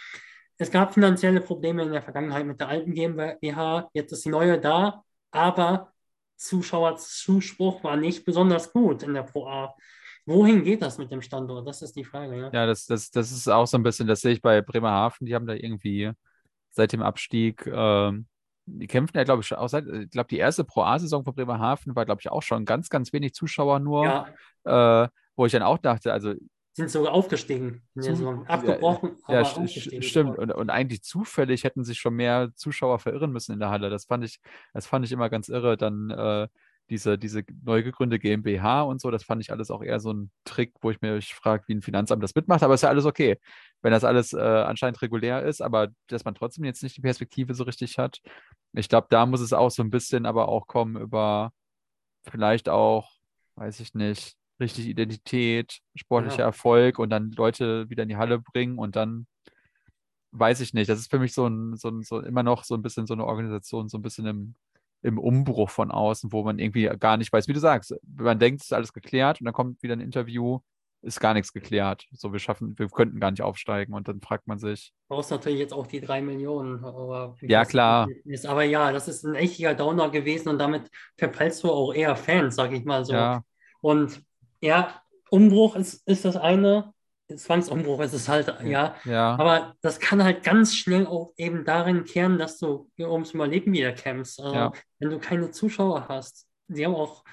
es gab finanzielle Probleme in der Vergangenheit mit der alten GmbH, jetzt ist die neue da, aber Zuschauerzuspruch war nicht besonders gut in der Pro A. Wohin geht das mit dem Standort? Das ist die Frage. Ja, Ja, das, das, das ist auch so ein bisschen, das sehe ich bei Bremerhaven, die haben da irgendwie seit dem Abstieg, ähm, die kämpfen ja, glaube ich, auch seit, ich glaube, die erste Pro A-Saison von Bremerhaven war, glaube ich, auch schon ganz, ganz wenig Zuschauer nur, ja äh, wo ich dann auch dachte, also sind sogar aufgestiegen Zu- Saison. Abgebrochen, ja, aber st- aufgestiegen. stimmt. Und, und eigentlich zufällig hätten sich schon mehr Zuschauer verirren müssen in der Halle. Das fand ich, das fand ich immer ganz irre. Dann äh, diese, diese neu gegründete GmbH und so, das fand ich alles auch eher so ein Trick, wo ich mir frage, wie ein Finanzamt das mitmacht, aber ist ja alles okay, wenn das alles äh, anscheinend regulär ist, aber dass man trotzdem jetzt nicht die Perspektive so richtig hat. Ich glaube, da muss es auch so ein bisschen aber auch kommen über vielleicht auch, weiß ich nicht, richtig Identität, sportlicher Ja. Erfolg und dann Leute wieder in die Halle bringen und dann weiß ich nicht. Das ist für mich so ein, so ein, so immer noch so ein bisschen so eine Organisation, so ein bisschen im, im Umbruch von außen, wo man irgendwie gar nicht weiß, wie du sagst, man denkt, es ist alles geklärt und dann kommt wieder ein Interview, ist gar nichts geklärt. So, wir schaffen, wir könnten gar nicht aufsteigen und dann fragt man sich, brauchst natürlich jetzt auch die drei Millionen. Ja, klar. Ist. Aber ja, das ist ein echter Downer gewesen und damit verpeilst du auch eher Fans, sag ich mal so. ja, Und ja, Umbruch ist, ist das eine, Zwangsumbruch ist es halt, ja. ja, Aber das kann halt ganz schnell auch eben darin kehren, dass du ums Überleben wieder kämpfst. Also, Ja. wenn du keine Zuschauer hast. Sie haben auch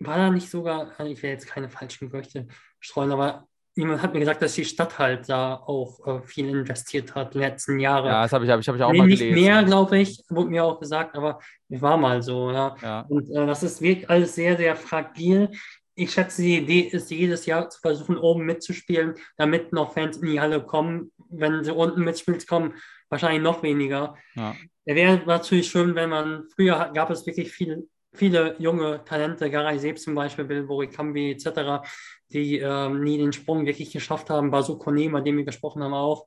war da nicht sogar, ich will jetzt keine falschen Gerüchte streuen, aber jemand hat mir gesagt, dass die Stadt halt da auch äh, viel investiert hat, die letzten Jahre. Ja, das habe ich, hab ich, auch nee, mal nicht gelesen. mehr, glaube ich, wurde mir auch gesagt, aber es war mal so, ja. Ja. Und äh, das ist wirklich alles sehr, sehr fragil. Ich schätze, die Idee ist, jedes Jahr zu versuchen, oben mitzuspielen, damit noch Fans in die Halle kommen. Wenn sie unten mitspielt, kommen wahrscheinlich noch weniger. Ja. Es wäre natürlich schön, wenn man, früher gab es wirklich viel, viele junge Talente, Garay Seb zum Beispiel, Bilbori Kambi etc., die ähm, nie den Sprung wirklich geschafft haben. Basu Kone, bei dem wir gesprochen haben, auch.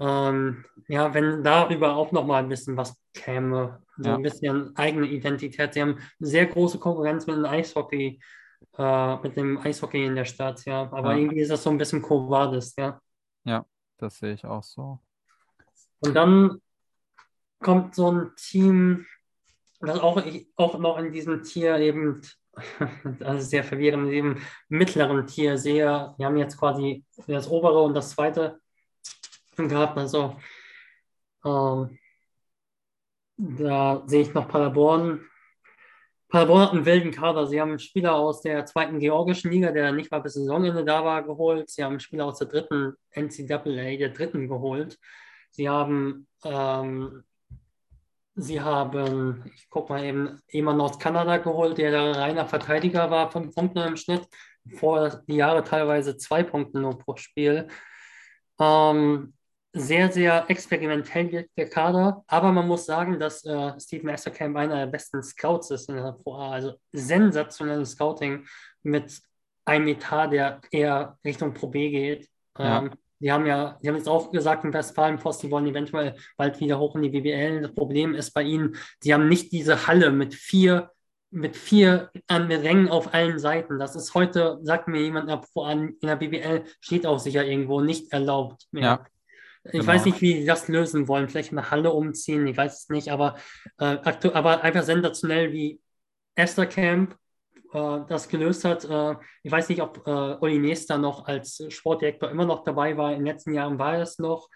Ähm, ja, wenn darüber auch nochmal ein bisschen was käme, so Ja. ein bisschen eigene Identität. Sie haben sehr große Konkurrenz mit dem Eishockey, äh, mit dem Eishockey in der Stadt, ja. Aber Ja. irgendwie ist das so ein bisschen Covades, ja. Das sehe ich auch so. Und dann kommt so ein Team, das auch, auch noch in diesem Tier eben, [LAUGHS] ist sehr verwirrend, in diesem mittleren Tier sehe. Wir haben jetzt quasi das obere und das zweite gehabt. Also ähm, da sehe ich noch Paderborn. Paderborn hat einen wilden Kader. Sie haben einen Spieler aus der zweiten georgischen Liga, der nicht mal bis Saisonende da war, geholt. Sie haben einen Spieler aus der dritten NCAA, der dritten geholt. Sie haben, ähm, sie haben, ich gucke mal eben, jemanden aus Kanada geholt, der der reiner Verteidiger war, fünf Punkte im Schnitt. Vor die Jahre teilweise zwei Punkte nur pro Spiel. Ähm, sehr, sehr experimentell wirkt der Kader, aber man muss sagen, dass äh, Steven Esterkamp einer der besten Scouts ist in der Pro A. Also sensationelles Scouting mit einem Etat, der eher Richtung Pro B geht. Ja. Ähm, die haben ja, die haben jetzt auch gesagt, im Westfalenpost, die wollen eventuell bald wieder hoch in die BBL. Das Problem ist bei ihnen, die haben nicht diese Halle mit vier, mit vier an Rängen auf allen Seiten. Das ist heute, sagt mir jemand, in der BBL steht auch sicher irgendwo nicht erlaubt mehr. Ja. Ich Genau. weiß nicht, wie die das lösen wollen. Vielleicht eine Halle umziehen, ich weiß es nicht, aber, äh, aber einfach sensationell, wie Esther Camp äh, das gelöst hat. Äh, ich weiß nicht, ob äh, Uli Nester noch als Sportdirektor immer noch dabei war. In den letzten Jahren war er es noch.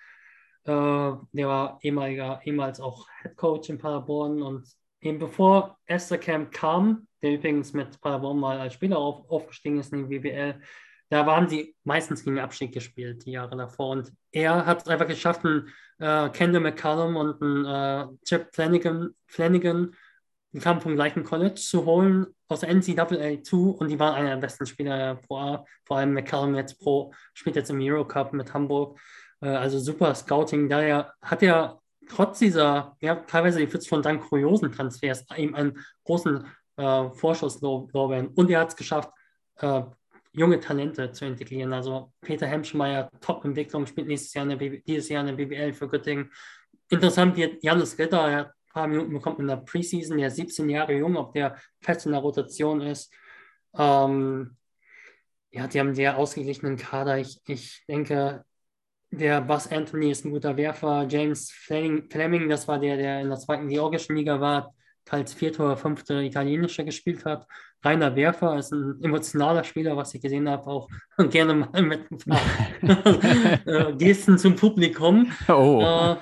Äh, der war ehemaliger, ehemals auch Head Coach in Paderborn und eben bevor Esther Camp kam, der übrigens mit Paderborn mal als Spieler auf, aufgestiegen ist in die BBL, da waren sie meistens gegen Abstieg gespielt, die Jahre davor. Und er hat es einfach geschafft, einen äh, Kendall McCallum und einen äh, Chip Flanagan, Flanagan, die kamen vom gleichen College, zu holen aus der NCAA 2 und die waren einer der besten Spieler pro A. Vor allem McCallum jetzt pro, spielt jetzt im Eurocup mit Hamburg. Äh, also super Scouting. Daher hat er trotz dieser, ja, teilweise die von dann kuriosen Transfers eben einen großen äh, Vorschusslorbeeren. Und er hat es geschafft, äh, junge Talente zu integrieren. Also Peter Hemschmeier, Top-Entwicklung, spielt nächstes Jahr in der dieses Jahr in der BBL für Göttingen. Interessant wird Janis Ritter, er hat ein paar Minuten bekommen in der Preseason, der ist 17 Jahre jung, ob der fest in der Rotation ist. Ähm, ja, die haben sehr ausgeglichenen Kader. Ich, ich denke, der Buzz Anthony ist ein guter Werfer. James Fleming, Fleming, das war der, der in der zweiten georgischen Liga war, teils vierte oder fünfte italienische gespielt hat. Reiner Werfer ist ein emotionaler Spieler, was ich gesehen habe, auch [LAUGHS] gerne mal mit ein paar [LAUGHS] äh, Gesten zum Publikum. [LAUGHS] Oh. Äh,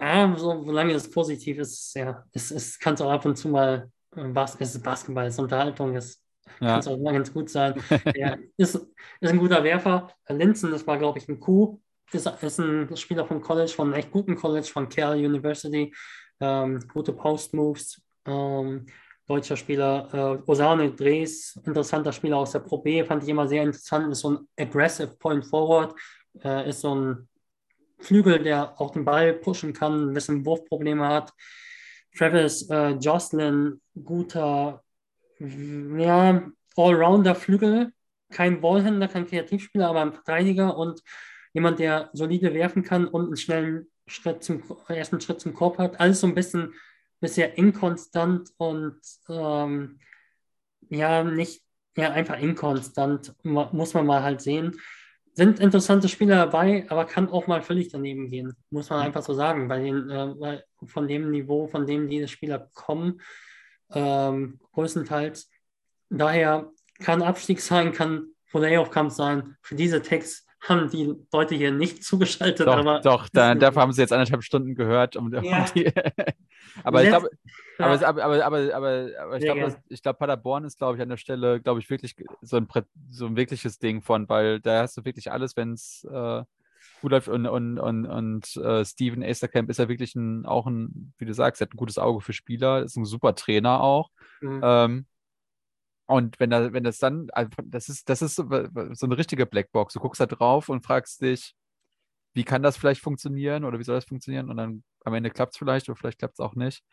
ja, so, solange es positiv ist, ja, es, es kann auch ab und zu mal, äh, Bas es ist Basketball, es ist Unterhaltung, es kann ja. es auch mal ganz gut sein. Der ist, ist ein guter Werfer. Linzen, das war, glaube ich, ein Coup, ist, ist ein Spieler vom College, von einem echt guten College, von Cal University. Ähm, gute Post-Moves. Ähm, deutscher Spieler. Äh, Osane Dres, interessanter Spieler aus der Pro B, fand ich immer sehr interessant. Ist so ein aggressive Point Forward. Äh, ist so ein Flügel, der auch den Ball pushen kann, ein bisschen Wurfprobleme hat. Travis äh, Jocelyn, guter, ja, Allrounder-Flügel, kein Ballhändler, kein Kreativspieler, aber ein Verteidiger und jemand, der solide werfen kann und einen schnellen Schritt zum ersten Schritt zum Korb hat. Alles so ein bisschen bisher inkonstant und ähm, ja, nicht, ja, einfach inkonstant, muss man mal halt sehen. Sind interessante Spieler dabei, aber kann auch mal völlig daneben gehen, muss man einfach so sagen. Bei den, äh, von dem Niveau, von dem diese Spieler kommen, ähm, größtenteils. Daher kann Abstieg sein, kann Playoff-Kampf sein. Für diese Text haben die Leute hier nicht zugeschaltet. Doch, aber doch da, dafür haben sie jetzt anderthalb Stunden gehört. Um, Ja. die, [LAUGHS] aber ich glaube, Aber, Ja. aber, aber, aber, aber, ich glaube, glaube, Paderborn ist, glaube ich, an der Stelle, glaube ich, wirklich so ein, so ein wirkliches Ding von, weil da hast du wirklich alles, wenn es äh, gut läuft und, und, und, und äh, Steven Esterkamp ist ja wirklich ein, auch ein, wie du sagst, er hat ein gutes Auge für Spieler, ist ein super Trainer auch. Mhm. Ähm, und wenn, da, wenn das dann, das ist, das ist so, eine richtige Blackbox. Du guckst da drauf und fragst dich, wie kann das vielleicht funktionieren oder wie soll das funktionieren? Und dann am Ende klappt es vielleicht oder vielleicht klappt es auch nicht.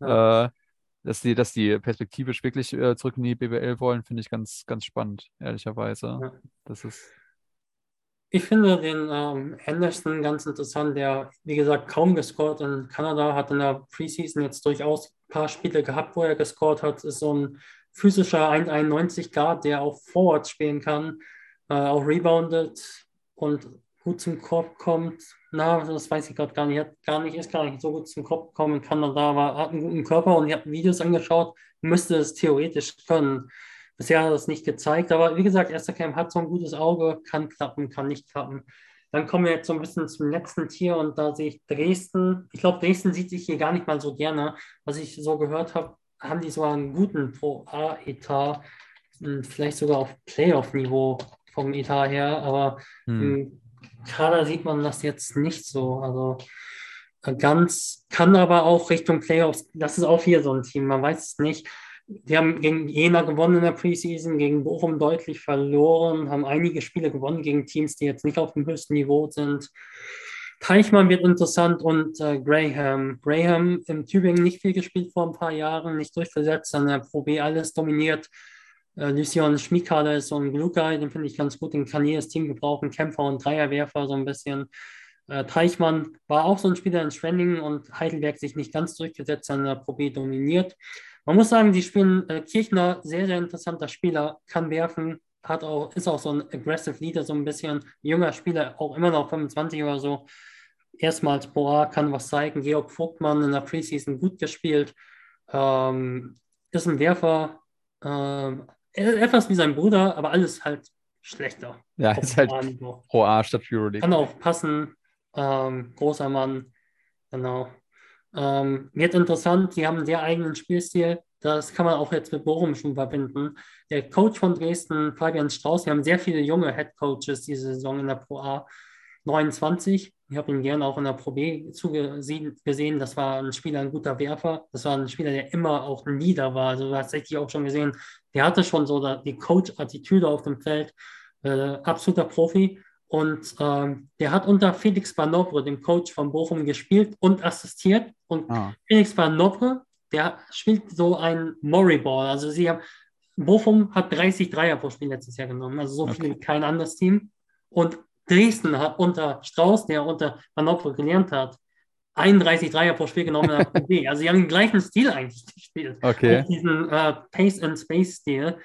Äh, dass die, dass die perspektivisch wirklich äh, zurück in die BWL wollen, finde ich ganz, ganz spannend, ehrlicherweise. Ja. Das ist, Ich finde den ähm, Anderson ganz interessant, der, wie gesagt, kaum gescored in Kanada, hat in der Preseason jetzt durchaus ein paar Spiele gehabt, wo er gescored hat. Ist so ein physischer 1,91 Guard, der auch Forward spielen kann, äh, auch reboundet und gut zum Korb kommt. Na, das weiß ich gerade gar nicht. Hat gar nicht, ist gar nicht so gut zum Korb gekommen in Kanada, aber hat einen guten Körper und ich habe Videos angeschaut, müsste es theoretisch können. Bisher hat er das nicht gezeigt, aber wie gesagt, Esterkamp hat so ein gutes Auge, kann klappen, kann nicht klappen. Dann kommen wir jetzt so ein bisschen zum letzten Tier und da sehe ich Dresden. Ich glaube, Dresden sieht sich hier gar nicht mal so gerne. Was ich so gehört habe, haben die sogar einen guten Pro-A-Etat, und vielleicht sogar auf Playoff-Niveau vom Etat her, aber hm. im Kader sieht man das jetzt nicht so. Also äh, ganz, kann aber auch Richtung Playoffs, das ist auch hier so ein Team, man weiß es nicht. Die haben gegen Jena gewonnen in der Preseason, gegen Bochum deutlich verloren, haben einige Spiele gewonnen gegen Teams, die jetzt nicht auf dem höchsten Niveau sind. Teichmann wird interessant und äh, Graham. Graham im Tübingen nicht viel gespielt vor ein paar Jahren, nicht durchgesetzt, an der Pro B alles dominiert. Äh, Lucien Schmikade ist so ein Glue Guy, den finde ich ganz gut, den kann jedes Team gebrauchen. Kämpfer und Dreierwerfer so ein bisschen. Äh, Teichmann war auch so ein Spieler in Schwenningen und Heidelberg sich nicht ganz durchgesetzt, an der Pro B dominiert. Man muss sagen, die spielen äh, Kirchner, sehr, sehr interessanter Spieler, kann werfen, hat auch, ist auch so ein aggressive Leader, so ein bisschen junger Spieler, auch immer noch 25 oder so. Erstmals Pro A, kann was zeigen. Georg Vogtmann in der Preseason gut gespielt. Ähm, ist ein Werfer, ähm, etwas wie sein Bruder, aber alles halt schlechter. Ja, ist halt. Pro A statt Euroleague. Kann auch passen. Ähm, großer Mann. Genau. Ähm, wird interessant. Sie haben einen sehr eigenen Spielstil. Das kann man auch jetzt mit Bochum schon verbinden. Der Coach von Dresden, Fabian Strauß, wir haben sehr viele junge Head Coaches diese Saison in der Pro A 29. Ich habe ihn gerne auch in der Pro B gesehen. Das war ein Spieler, ein guter Werfer. Das war ein Spieler, der immer auch ein Leader war. Also richtig auch schon gesehen, der hatte schon so die Coach-Attitüde auf dem Feld. Äh, absoluter Profi. Und ähm, der hat unter Felix Banovre, dem Coach von Bochum, gespielt und assistiert. Und Ah, Felix Banovre, der spielt so ein Murray-Ball. Also sie haben, Bochum hat 30 Dreier pro Spiel letztes Jahr genommen, also so Okay. viel wie kein anderes Team. Und Dresden hat unter Strauß, der unter Banovre gelernt hat, 31 Dreier pro Spiel genommen. [LAUGHS] Also sie haben den gleichen Stil eigentlich gespielt. okay. Diesen äh, Pace-and-Space-Stil.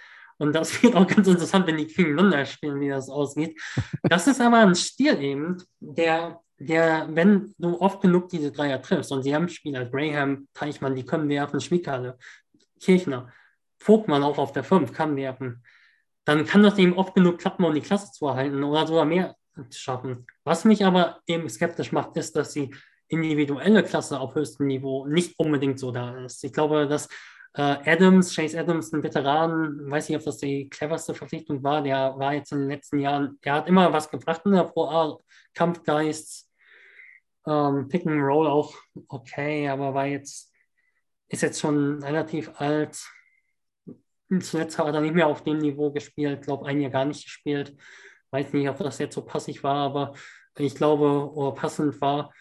Und das [LAUGHS] wird auch ganz interessant, wenn die gegeneinander spielen, wie das aussieht. Das ist aber ein Stil eben, der, der, wenn du oft genug diese Dreier triffst, und sie haben Spieler, Graham, Teichmann, die können werfen, Schmiekale, Kirchner, Vogtmann auch auf der 5 kann werfen, dann kann das eben oft genug klappen, um die Klasse zu erhalten oder sogar mehr zu schaffen. Was mich aber eben skeptisch macht, ist, dass die individuelle Klasse auf höchstem Niveau nicht unbedingt so da ist. Ich glaube, dass Adams, Chase Adams, ein Veteran, weiß nicht, ob das die cleverste Verpflichtung war, der war jetzt in den letzten Jahren, der hat immer was gebracht in der Pro A, Kampfgeist, ähm, Pick and Roll auch okay, aber war jetzt, ist jetzt schon relativ alt. Zuletzt hat er nicht mehr auf dem Niveau gespielt, glaube ein Jahr gar nicht gespielt. Weiß nicht, ob das jetzt so passig war, aber ich glaube, oder passend war,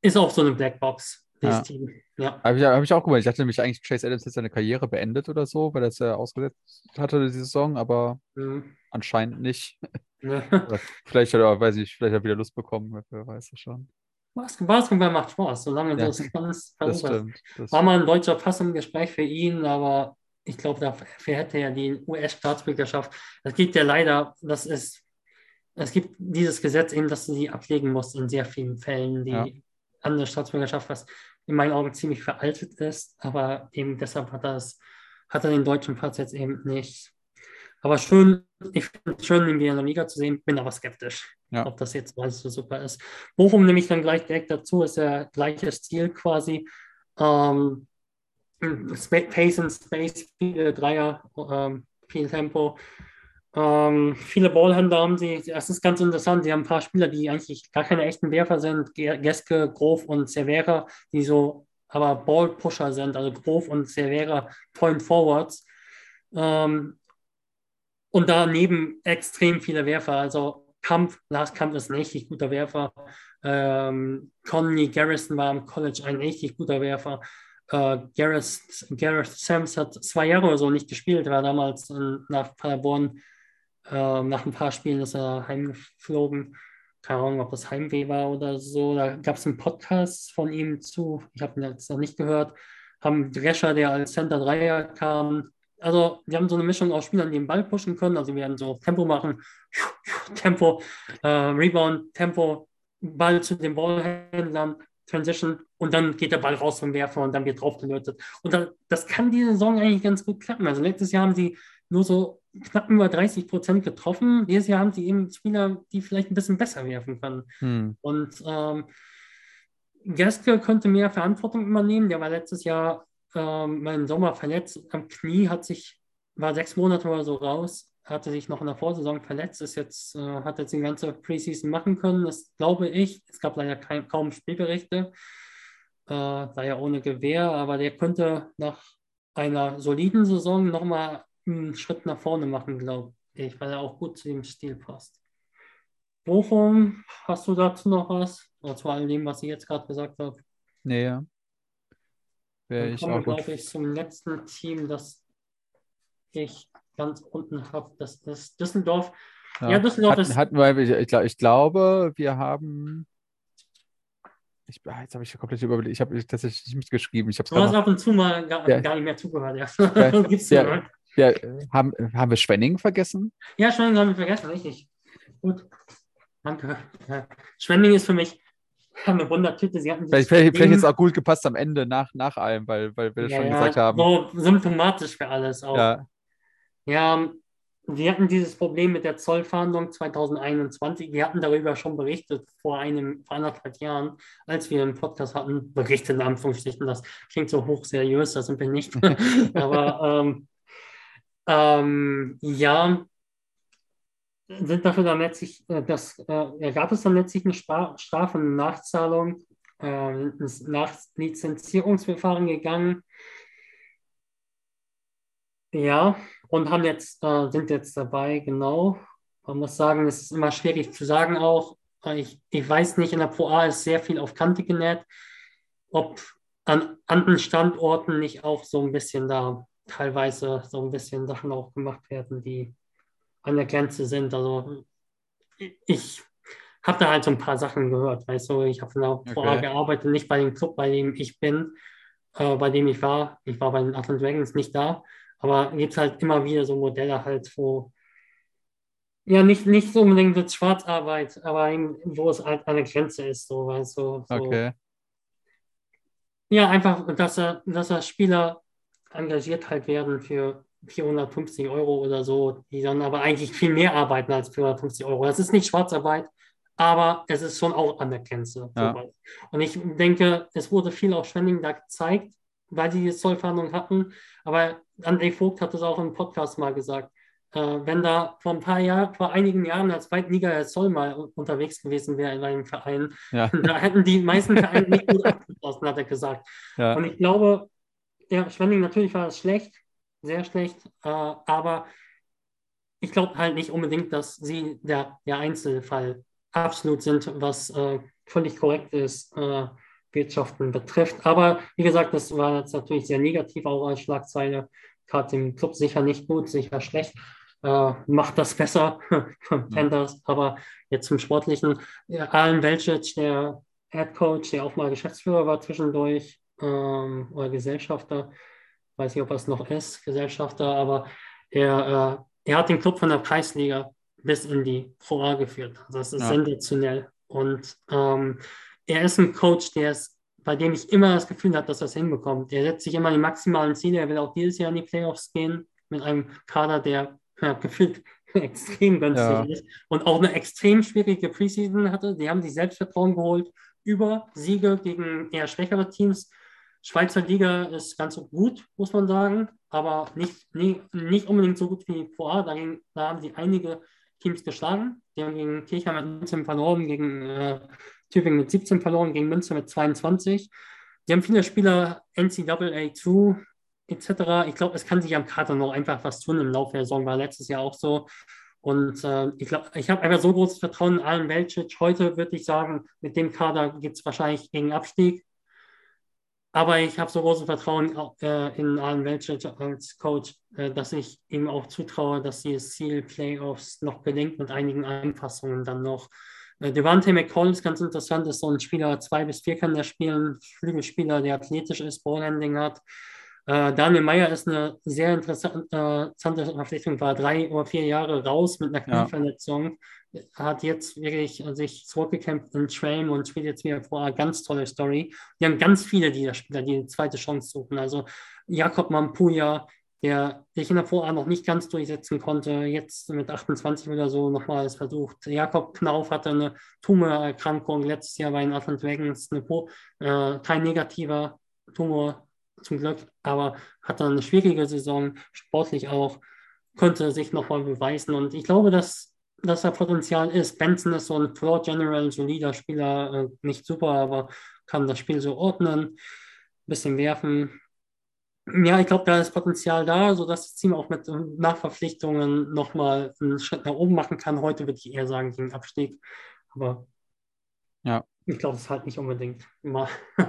ist auch so eine Blackbox, Ja. Team. Ja. Habe ich, hab ich auch gemacht. Ich dachte nämlich eigentlich, Chase Adams hat seine Karriere beendet oder so, weil er es ja ausgesetzt hatte, die Saison, aber Mhm. anscheinend nicht. Ja. [LAUGHS] Vielleicht hat er, weiß ich, vielleicht hat er wieder Lust bekommen, wer weiß es schon. Bas- Basketball macht Spaß, solange du Ja, es. Das [LAUGHS] versuch es. stimmt. Das War mal ein deutscher Pass im Gespräch für ihn, aber ich glaube, dafür hätte er die US-Staatsbürgerschaft. Das gibt ja leider, das ist, es gibt dieses Gesetz eben, dass du sie ablegen musst in sehr vielen Fällen, die Ja. andere Staatsbürgerschaft, was in meinen Augen ziemlich veraltet ist, aber eben deshalb hat er es, hat er den deutschen Pass jetzt eben nicht. Aber schön, ich finde es schön, ihn wieder in der Liga zu sehen, bin aber skeptisch, Ja. ob das jetzt alles so super ist. Bochum nehme ich dann gleich direkt dazu, ist ja gleiches Ziel quasi. Ähm, Pace and Space, viele Dreier, ähm, viel Tempo. Ähm, viele Ballhändler haben sie. Das ist ganz interessant. Sie haben ein paar Spieler, die eigentlich gar keine echten Werfer sind. Geske, Grof und Cervera, die so aber Ballpusher sind. Also Grof und Cervera Point Forwards. Ähm, und daneben extrem viele Werfer. Also Kampf, Lars Kampf ist ein richtig guter Werfer. Ähm, Conley Garrison war im College ein richtig guter Werfer. Äh, Gareth, Gareth Sams hat zwei Jahre oder so nicht gespielt, war damals in, nach Paderborn. Äh, nach ein paar Spielen ist er heimgeflogen. Keine Ahnung, ob das Heimweh war oder so. Da gab es einen Podcast von ihm zu. Ich habe ihn jetzt noch nicht gehört. Haben Drescher, der als Center Dreier kam. Also, wir haben so eine Mischung aus Spielern, die den Ball pushen können. Also, wir werden so Tempo machen, [LAUGHS] Tempo, äh, Rebound, Tempo, Ball zu den Ballhändlern, Transition und dann geht der Ball raus vom Werfer und dann wird draufgelötet. Und da, das kann diese Saison eigentlich ganz gut klappen. Also letztes Jahr haben sie nur so knapp über 30 Prozent getroffen. Dieses Jahr haben sie eben Spieler, die vielleicht ein bisschen besser werfen können. Hm. Und ähm, Gerske könnte mehr Verantwortung übernehmen. Der war letztes Jahr ähm, im Sommer verletzt am Knie, hat sich, war sechs Monate oder so raus hatte sich noch in der Vorsaison verletzt, ist jetzt, äh, hat jetzt die ganze Preseason machen können. Das glaube ich. Es gab leider kein, kaum Spielberichte, äh, daher ohne Gewehr, aber der könnte nach einer soliden Saison nochmal einen Schritt nach vorne machen, glaube ich, weil er auch gut zu dem Stil passt. Bochum, hast du dazu noch was? Oder zu all dem, was ich jetzt gerade gesagt habe? Nee, ja. Wäre ich auch glaube ich, zum letzten Team, das ich ganz unten habe, das ist Düsseldorf. Ja, ja Düsseldorf hatten, ist. Hatten wir, ich, ich, glaube, wir haben. Ich, ah, jetzt habe ich komplett überlegt. Ich habe tatsächlich nicht mitgeschrieben. Ich du hast ab und zu mal gar, ja. gar nicht mehr zugehört. Ja. ja, [LAUGHS] Gibt's ja, ja, haben, haben wir Schwenningen vergessen? Ja, Schwenningen haben wir vergessen, richtig. Gut. Danke. Schwenningen ist für mich eine Wundertüte. Sie hatten vielleicht, vielleicht, vielleicht jetzt auch gut gepasst am Ende nach, nach allem, weil, weil wir das schon gesagt haben. So symptomatisch für alles auch. Ja. Ja, wir hatten dieses Problem mit der Zollfahndung 2021. Wir hatten darüber schon berichtet vor einem, vor anderthalb Jahren, als wir einen Podcast hatten. Berichtet in Anführungsstrichen, das klingt so hochseriös, das sind wir nicht. [LAUGHS] Aber ähm, ähm, ja, sind dafür dann letztlich, äh, das, äh, gab es dann letztlich eine Strafe, eine Nachzahlung, äh, ins Nachlizenzierungsverfahren gegangen. Ja, und haben jetzt, äh, sind jetzt dabei, genau. Man muss sagen, es ist immer schwierig zu sagen auch. Ich, ich weiß nicht, in der Pro A ist sehr viel auf Kante genäht, ob an anderen Standorten nicht auch so ein bisschen da teilweise so ein bisschen Sachen auch gemacht werden, die an der Grenze sind. Also ich habe da halt so ein paar Sachen gehört, weißt du, ich habe der Pro A gearbeitet, nicht bei dem Club, bei dem ich bin, äh, bei dem ich war. Ich war bei den Atlant Dragons nicht da, aber gibt es halt immer wieder so Modelle halt, wo ja nicht, nicht so unbedingt mit Schwarzarbeit, aber eben, wo es halt eine Grenze ist, so weißt du. So. Okay. Ja, einfach, dass dass er Spieler engagiert halt werden für 450 Euro oder so, die dann aber eigentlich viel mehr arbeiten als 450 Euro. Das ist nicht Schwarzarbeit, aber es ist schon auch an der Grenze. Ja. Und ich denke, es wurde viel auf Schwenning da gezeigt, weil sie die Zollverhandlungen hatten. Aber André Vogt hat es auch im Podcast mal gesagt. Äh, wenn da vor ein paar Jahren, vor einigen Jahren als Zweitliga der Zoll mal unterwegs gewesen wäre in einem Verein, ja. [LAUGHS] da hätten die meisten Vereine nicht gut abgeschlossen, hat er gesagt. Ja. Und ich glaube, ja, Schwenning natürlich war es schlecht, sehr schlecht, äh, aber ich glaube halt nicht unbedingt, dass sie der, der Einzelfall absolut sind, was äh, völlig korrekt ist. Äh, Wirtschaften betrifft. Aber wie gesagt, das war jetzt natürlich sehr negativ auch als Schlagzeile. Gerade dem Club sicher nicht gut, sicher schlecht. Äh, macht das besser, [LAUGHS] Panthers. Aber jetzt zum Sportlichen. Ja, Alan Velcic, der Head Coach, der auch mal Geschäftsführer war zwischendurch ähm, oder Gesellschafter, weiß nicht, ob er es noch ist, Gesellschafter, aber er, äh, er hat den Club von der Preisliga bis in die Pro geführt. Also das ist ja. sensationell. Und ähm, er ist ein Coach, der ist, bei dem ich immer das Gefühl habe, dass er es hinbekommt. Er setzt sich immer die maximalen Ziele. Er will auch dieses Jahr in die Playoffs gehen mit einem Kader, der ja, gefühlt [LAUGHS] extrem günstig ja. ist und auch eine extrem schwierige Preseason hatte. Die haben sich Selbstvertrauen geholt über Siege gegen eher schwächere Teams. Schweizer Liga ist ganz gut, muss man sagen, aber nicht, nicht, nicht unbedingt so gut wie Pro A. Da, da haben sie einige Teams geschlagen. Die haben gegen Kirchheim mit 19 verloren, gegen äh, Tübingen mit 17 verloren, gegen Münster mit 22. Die haben viele Spieler NCAA 2 etc. Ich glaube, es kann sich am Kader noch einfach was tun im Laufe der Saison, war letztes Jahr auch so. Und äh, ich glaube, ich habe einfach so großes Vertrauen in Alan Velcic. Heute würde ich sagen, mit dem Kader geht es wahrscheinlich gegen Abstieg. Aber ich habe so großes Vertrauen äh, in Alan Velcic als Coach, äh, dass ich ihm auch zutraue, dass dieses Ziel Playoffs noch gelingt mit einigen Anpassungen dann noch. Äh, Devante McCall ist ganz interessant, ist so ein Spieler, zwei bis vier kann der spielen, Flügelspieler, der athletisch ist, Ballhandling hat. Äh, Daniel Meyer ist eine sehr interessante Verpflichtung, war drei oder vier Jahre raus mit einer Knieverletzung, ja. Hat jetzt wirklich sich zurückgekämpft in Train und spielt jetzt wieder vor. Ganz tolle Story. Wir haben ganz viele dieser Spieler, die eine zweite Chance suchen. Also Jakob Mampuja, der sich in der Vorart noch nicht ganz durchsetzen konnte, jetzt mit 28 oder so nochmals versucht. Jakob Knauf hatte eine Tumorerkrankung letztes Jahr bei den Atlant Dragons, äh, kein negativer Tumor zum Glück, aber hatte eine schwierige Saison, sportlich auch, konnte sich nochmal beweisen und ich glaube, dass, dass da Potenzial ist. Benson ist so ein Floor General, solider Spieler, äh, nicht super, aber kann das Spiel so ordnen, bisschen werfen. Ja, ich glaube, da ist Potenzial da, sodass das Team auch mit Nachverpflichtungen nochmal einen Schritt nach oben machen kann. Heute würde ich eher sagen, gegen Abstieg. Aber ja. ich glaube, es ist halt nicht unbedingt immer [LAUGHS]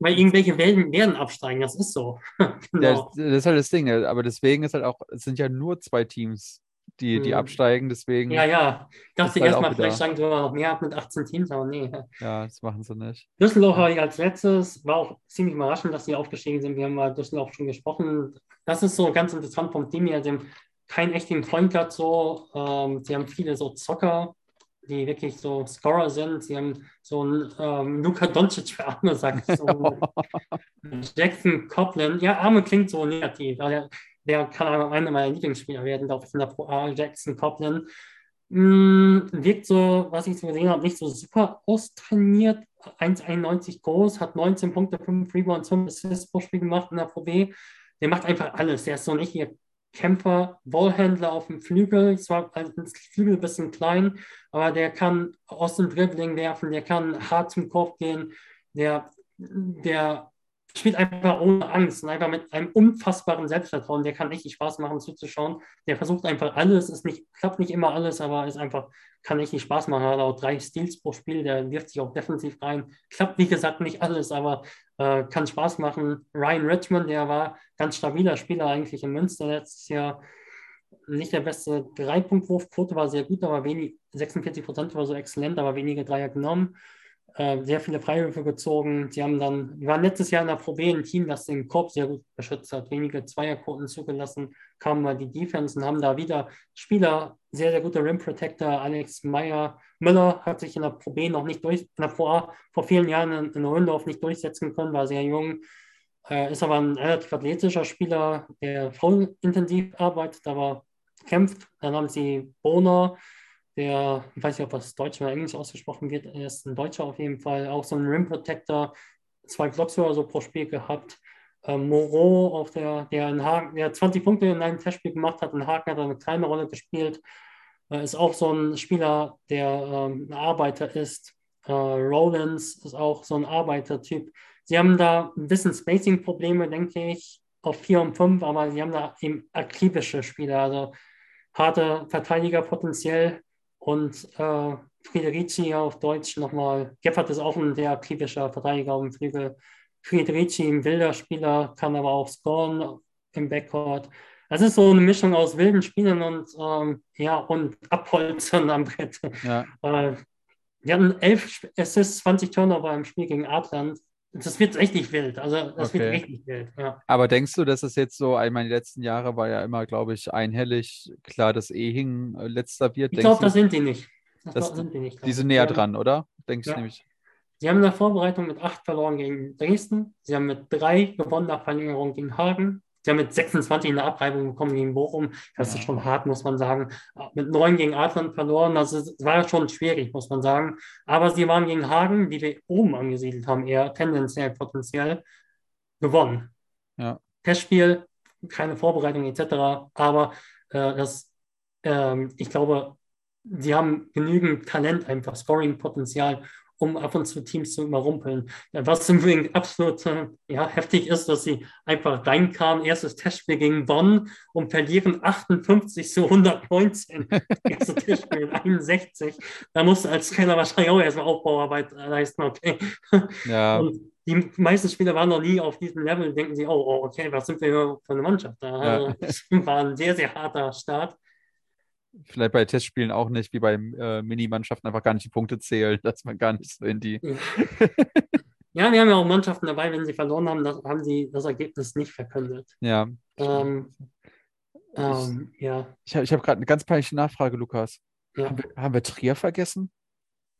weil irgendwelche Wellen werden absteigen, das ist so. [LAUGHS] genau. das, das, ist halt das Ding, aber deswegen ist halt auch, es sind ja nur zwei Teams, die, die hm. absteigen, deswegen. Ja, ja. Ich dachte halt erstmal, vielleicht steigen sogar noch mehr ab mit 18 Teams, aber nee. Ja, das machen sie nicht. Düsseldorf habe ich als letztes, war auch ziemlich überraschend, dass sie aufgestiegen sind. Wir haben mal Düsseldorf schon gesprochen. Das ist so ganz interessant vom Team her. Sie haben keinen echten Point Guard so. Ähm, sie haben viele so Zocker, die wirklich so Scorer sind. Sie haben so einen ähm, Luka Doncic für Arme, sagt so [LAUGHS] Jackson Copeland. Ja, Arme klingt so negativ. Der, der kann aber einer meiner Lieblingsspieler werden, glaube ich, in der Pro A. Jackson Copeland. Mm, wirkt so, was ich so gesehen habe, nicht so super austrainiert. 1,91 groß, hat 19 Punkte, 5 Rebounds, 5 Assists pro Spiel gemacht in der Pro B. Der macht einfach alles. Der ist so ein richtiger Kämpfer, Ballhändler auf dem Flügel, zwar als Flügel ein bisschen klein, aber der kann aus dem Dribbling werfen, der kann hart zum Kopf gehen, der, der spielt einfach ohne Angst und einfach mit einem unfassbaren Selbstvertrauen. Der kann richtig Spaß machen zuzuschauen. Der versucht einfach alles, ist nicht, klappt nicht immer alles, aber ist einfach, kann richtig Spaß machen. Er hat auch drei Steals pro Spiel, der wirft sich auch defensiv rein. Klappt, wie gesagt, nicht alles, aber äh, kann Spaß machen. Ryan Richmond, der war ganz stabiler Spieler eigentlich in Münster letztes Jahr. Nicht der beste Dreipunktwurfquote, war sehr gut, aber wenig, 46 Prozent war so exzellent, aber wenige Dreier genommen. Äh, sehr viele Freiwürfe gezogen. Sie haben dann, wir waren letztes Jahr in der Pro B ein Team, das den Korb sehr gut beschützt hat, wenige Zweierquoten zugelassen, kamen mal die Defense und haben da wieder Spieler, sehr, sehr gute Rim Protector, Alex Meyer, Müller hat sich in der Pro B noch nicht durch, in der Pro vor vielen Jahren in, in Rundorf nicht durchsetzen können, war sehr jung, äh, ist aber ein relativ athletischer Spieler, der voll intensiv arbeitet, aber kämpft. Dann haben sie Boner, der, ich weiß nicht, ob das Deutsch oder Englisch ausgesprochen wird, er ist ein Deutscher auf jeden Fall, auch so ein Rim Protector, zwei Blocks oder so pro Spiel gehabt. Ähm, Moreau, auf der, der, in Hagen, der 20 Punkte in einem Testspiel gemacht hat, in Hagen hat eine kleine Rolle gespielt, äh, ist auch so ein Spieler, der ähm, ein Arbeiter ist. Äh, Rollins ist auch so ein Arbeitertyp. Sie haben da ein bisschen Spacing-Probleme, denke ich, auf 4 und 5, aber sie haben da eben akribische Spieler, also harte Verteidiger potenziell und äh, Friederici auf Deutsch nochmal. Geffert ist auch ein sehr akribischer Verteidiger auf dem Flügel. Friederici ein wilder Spieler, kann aber auch scoren im Backcourt. Das ist so eine Mischung aus wilden Spielern und ähm, ja und Abholzern am Brett. Ja. Äh, die hatten elf Assists, 20 Turnover im Spiel gegen Adland. Das wird richtig wild. Also das okay. wird richtig wild. Ja. Aber denkst du, dass es jetzt so, ich meine, die letzten Jahre war ja immer, glaube ich, einhellig klar, dass Ehing äh, letzter wird. Ich glaube, das sind die nicht. Das, das sind die nicht. Die sind näher dran, oder? Denkst ja. du nämlich? Sie haben in der Vorbereitung mit acht verloren gegen Dresden. Sie haben mit drei gewonnen nach Verlängerung gegen Hagen. Sie haben mit 26 eine Abreibung bekommen gegen Bochum. Das ist schon hart, muss man sagen. Mit 9 gegen Adland verloren. Das ist, war schon schwierig, muss man sagen. Aber sie waren gegen Hagen, die wir oben angesiedelt haben, eher tendenziell potenziell gewonnen. Ja. Testspiel, keine Vorbereitung etc. Aber äh, das, äh, ich glaube, sie haben genügend Talent, einfach Scoring-Potenzial, um ab und zu Teams zu überrumpeln. Was übrigens absolut äh, ja, heftig ist, dass sie einfach reinkamen, erstes Testspiel gegen Bonn und verlieren 58 zu 119. [LAUGHS] Erstes Testspiel 61. Da musste als Trainer wahrscheinlich auch erstmal Aufbauarbeit leisten, okay. Ja. [LAUGHS] Und die meisten Spieler waren noch nie auf diesem Level, denken sie, oh, okay, was sind wir für eine Mannschaft? Da ja. [LAUGHS] war ein sehr, sehr harter Start vielleicht bei Testspielen auch nicht, wie bei äh, Mini-Mannschaften einfach gar nicht die Punkte zählen, [LAUGHS] dass man gar nicht so in die. [LAUGHS] ja, wir haben ja auch Mannschaften dabei, wenn sie verloren haben, das, haben sie das Ergebnis nicht verkündet. Ja. Ähm, ähm, ja. Ich habe hab gerade eine ganz peinliche Nachfrage, Lukas. Ja. Haben, wir, haben wir Trier vergessen?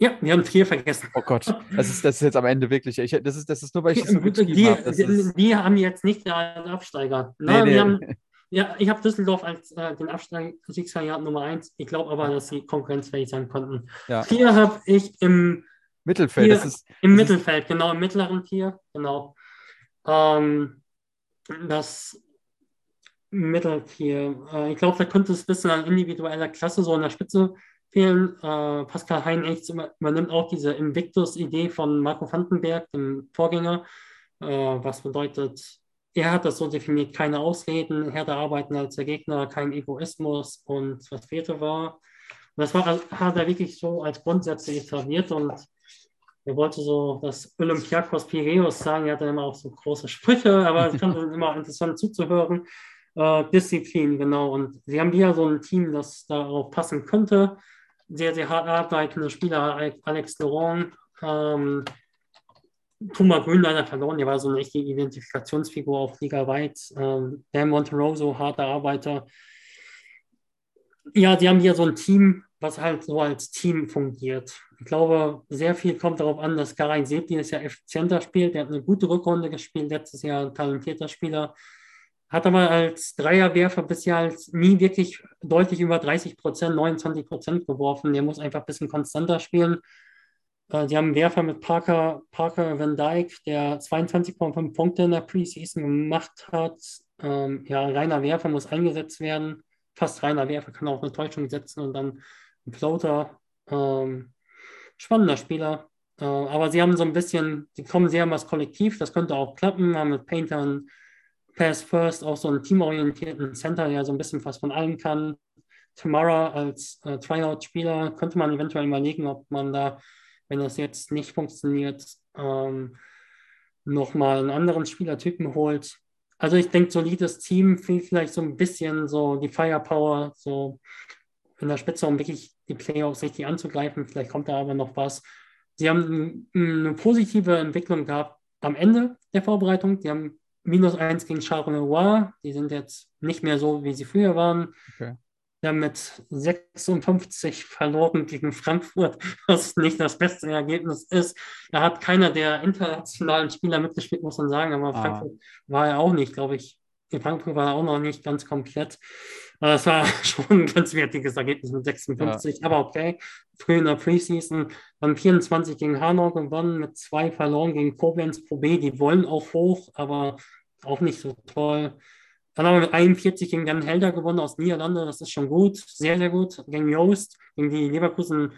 Ja, wir haben Trier vergessen. Oh Gott, das ist, das ist jetzt am Ende wirklich. Ich, das, ist, das ist nur, weil ich das so die, die, habe. Die, die, haben jetzt nicht als Absteiger. Nee, Na, nee. Wir haben, [LAUGHS] ja, ich habe Düsseldorf als äh, den Abstiegskandidat Nummer 1. Ich glaube aber, dass sie konkurrenzfähig sein konnten. Ja. Vier habe ich im Mittelfeld. Vier, ist, Im Mittelfeld, genau, im mittleren Tier, genau. Ähm, das Mitteltier. Äh, ich glaube, da könnte es ein bisschen an individueller Klasse so in der Spitze fehlen. Äh, Pascal Heinecht übernimmt auch diese Invictus-Idee von Marco Vandenberg, dem Vorgänger, äh, was bedeutet er hat das so definiert, keine Ausreden, härter arbeiten als der Gegner, kein Egoismus und was fehlte war. Und das war, hat er wirklich so als Grundsätze etabliert und er wollte so das Olympiakos Piraeus sagen, er hatte immer auch so große Sprüche, aber es fand immer interessant zuzuhören. Äh, Disziplin, genau. Und sie haben wieder so ein Team, das darauf passen könnte. Sehr, sehr hart arbeitende Spieler, Alex Laurent, ähm, Thomas Grün leider verloren, der war so eine richtige Identifikationsfigur auf Liga weit. Ähm, Dan Monteroso, harter Arbeiter. Ja, die haben hier so ein Team, was halt so als Team fungiert. Ich glaube, sehr viel kommt darauf an, dass Karin Sepp dieses Jahr effizienter spielt. Der hat eine gute Rückrunde gespielt, letztes Jahr ein talentierter Spieler. Hat aber als Dreierwerfer bisher nie wirklich deutlich über 30 Prozent, 29 Prozent geworfen. Der muss einfach ein bisschen konstanter spielen. Äh, die haben einen Werfer mit Parker, Parker Van Dyke, der 22,5 Punkte in der Preseason gemacht hat. Ähm, ja, reiner Werfer muss eingesetzt werden. Fast reiner Werfer kann auch eine Täuschung setzen und dann ein Floater. Ähm, spannender Spieler. Äh, aber sie haben so ein bisschen, sie kommen sehr das Kollektiv, das könnte auch klappen. Haben mit Painter und Pass First auch so einen teamorientierten Center, der so ein bisschen was von allem kann. Tamara als äh, Tryout-Spieler könnte man eventuell überlegen, ob man da wenn das jetzt nicht funktioniert, ähm, nochmal einen anderen Spielertypen holt. Also ich denke, solides Team fehlt vielleicht so ein bisschen so die Firepower, so in der Spitze, um wirklich die Playoffs richtig anzugreifen. Vielleicht kommt da aber noch was. Sie haben eine positive Entwicklung gehabt am Ende der Vorbereitung. Die haben minus eins gegen Charleroi. Die sind jetzt nicht mehr so, wie sie früher waren. Okay ja mit 56 verloren gegen Frankfurt, [LAUGHS] was nicht das beste Ergebnis ist. Da hat keiner der internationalen Spieler mitgespielt, muss man sagen, aber ah. Frankfurt war er auch nicht, glaube ich. In Frankfurt war er auch noch nicht ganz komplett. Das war [LAUGHS] schon ein ganz wertiges Ergebnis mit 56, ja. aber okay. Früh in der Preseason, dann 24 gegen Hanau gewonnen, mit zwei verloren gegen Koblenz Pro B. Die wollen auch hoch, aber auch nicht so toll. Dann haben wir mit 41 gegen Jan Helder gewonnen aus Niederlande. Das ist schon gut, sehr, sehr gut. Gegen Joost, gegen die Leverkusen,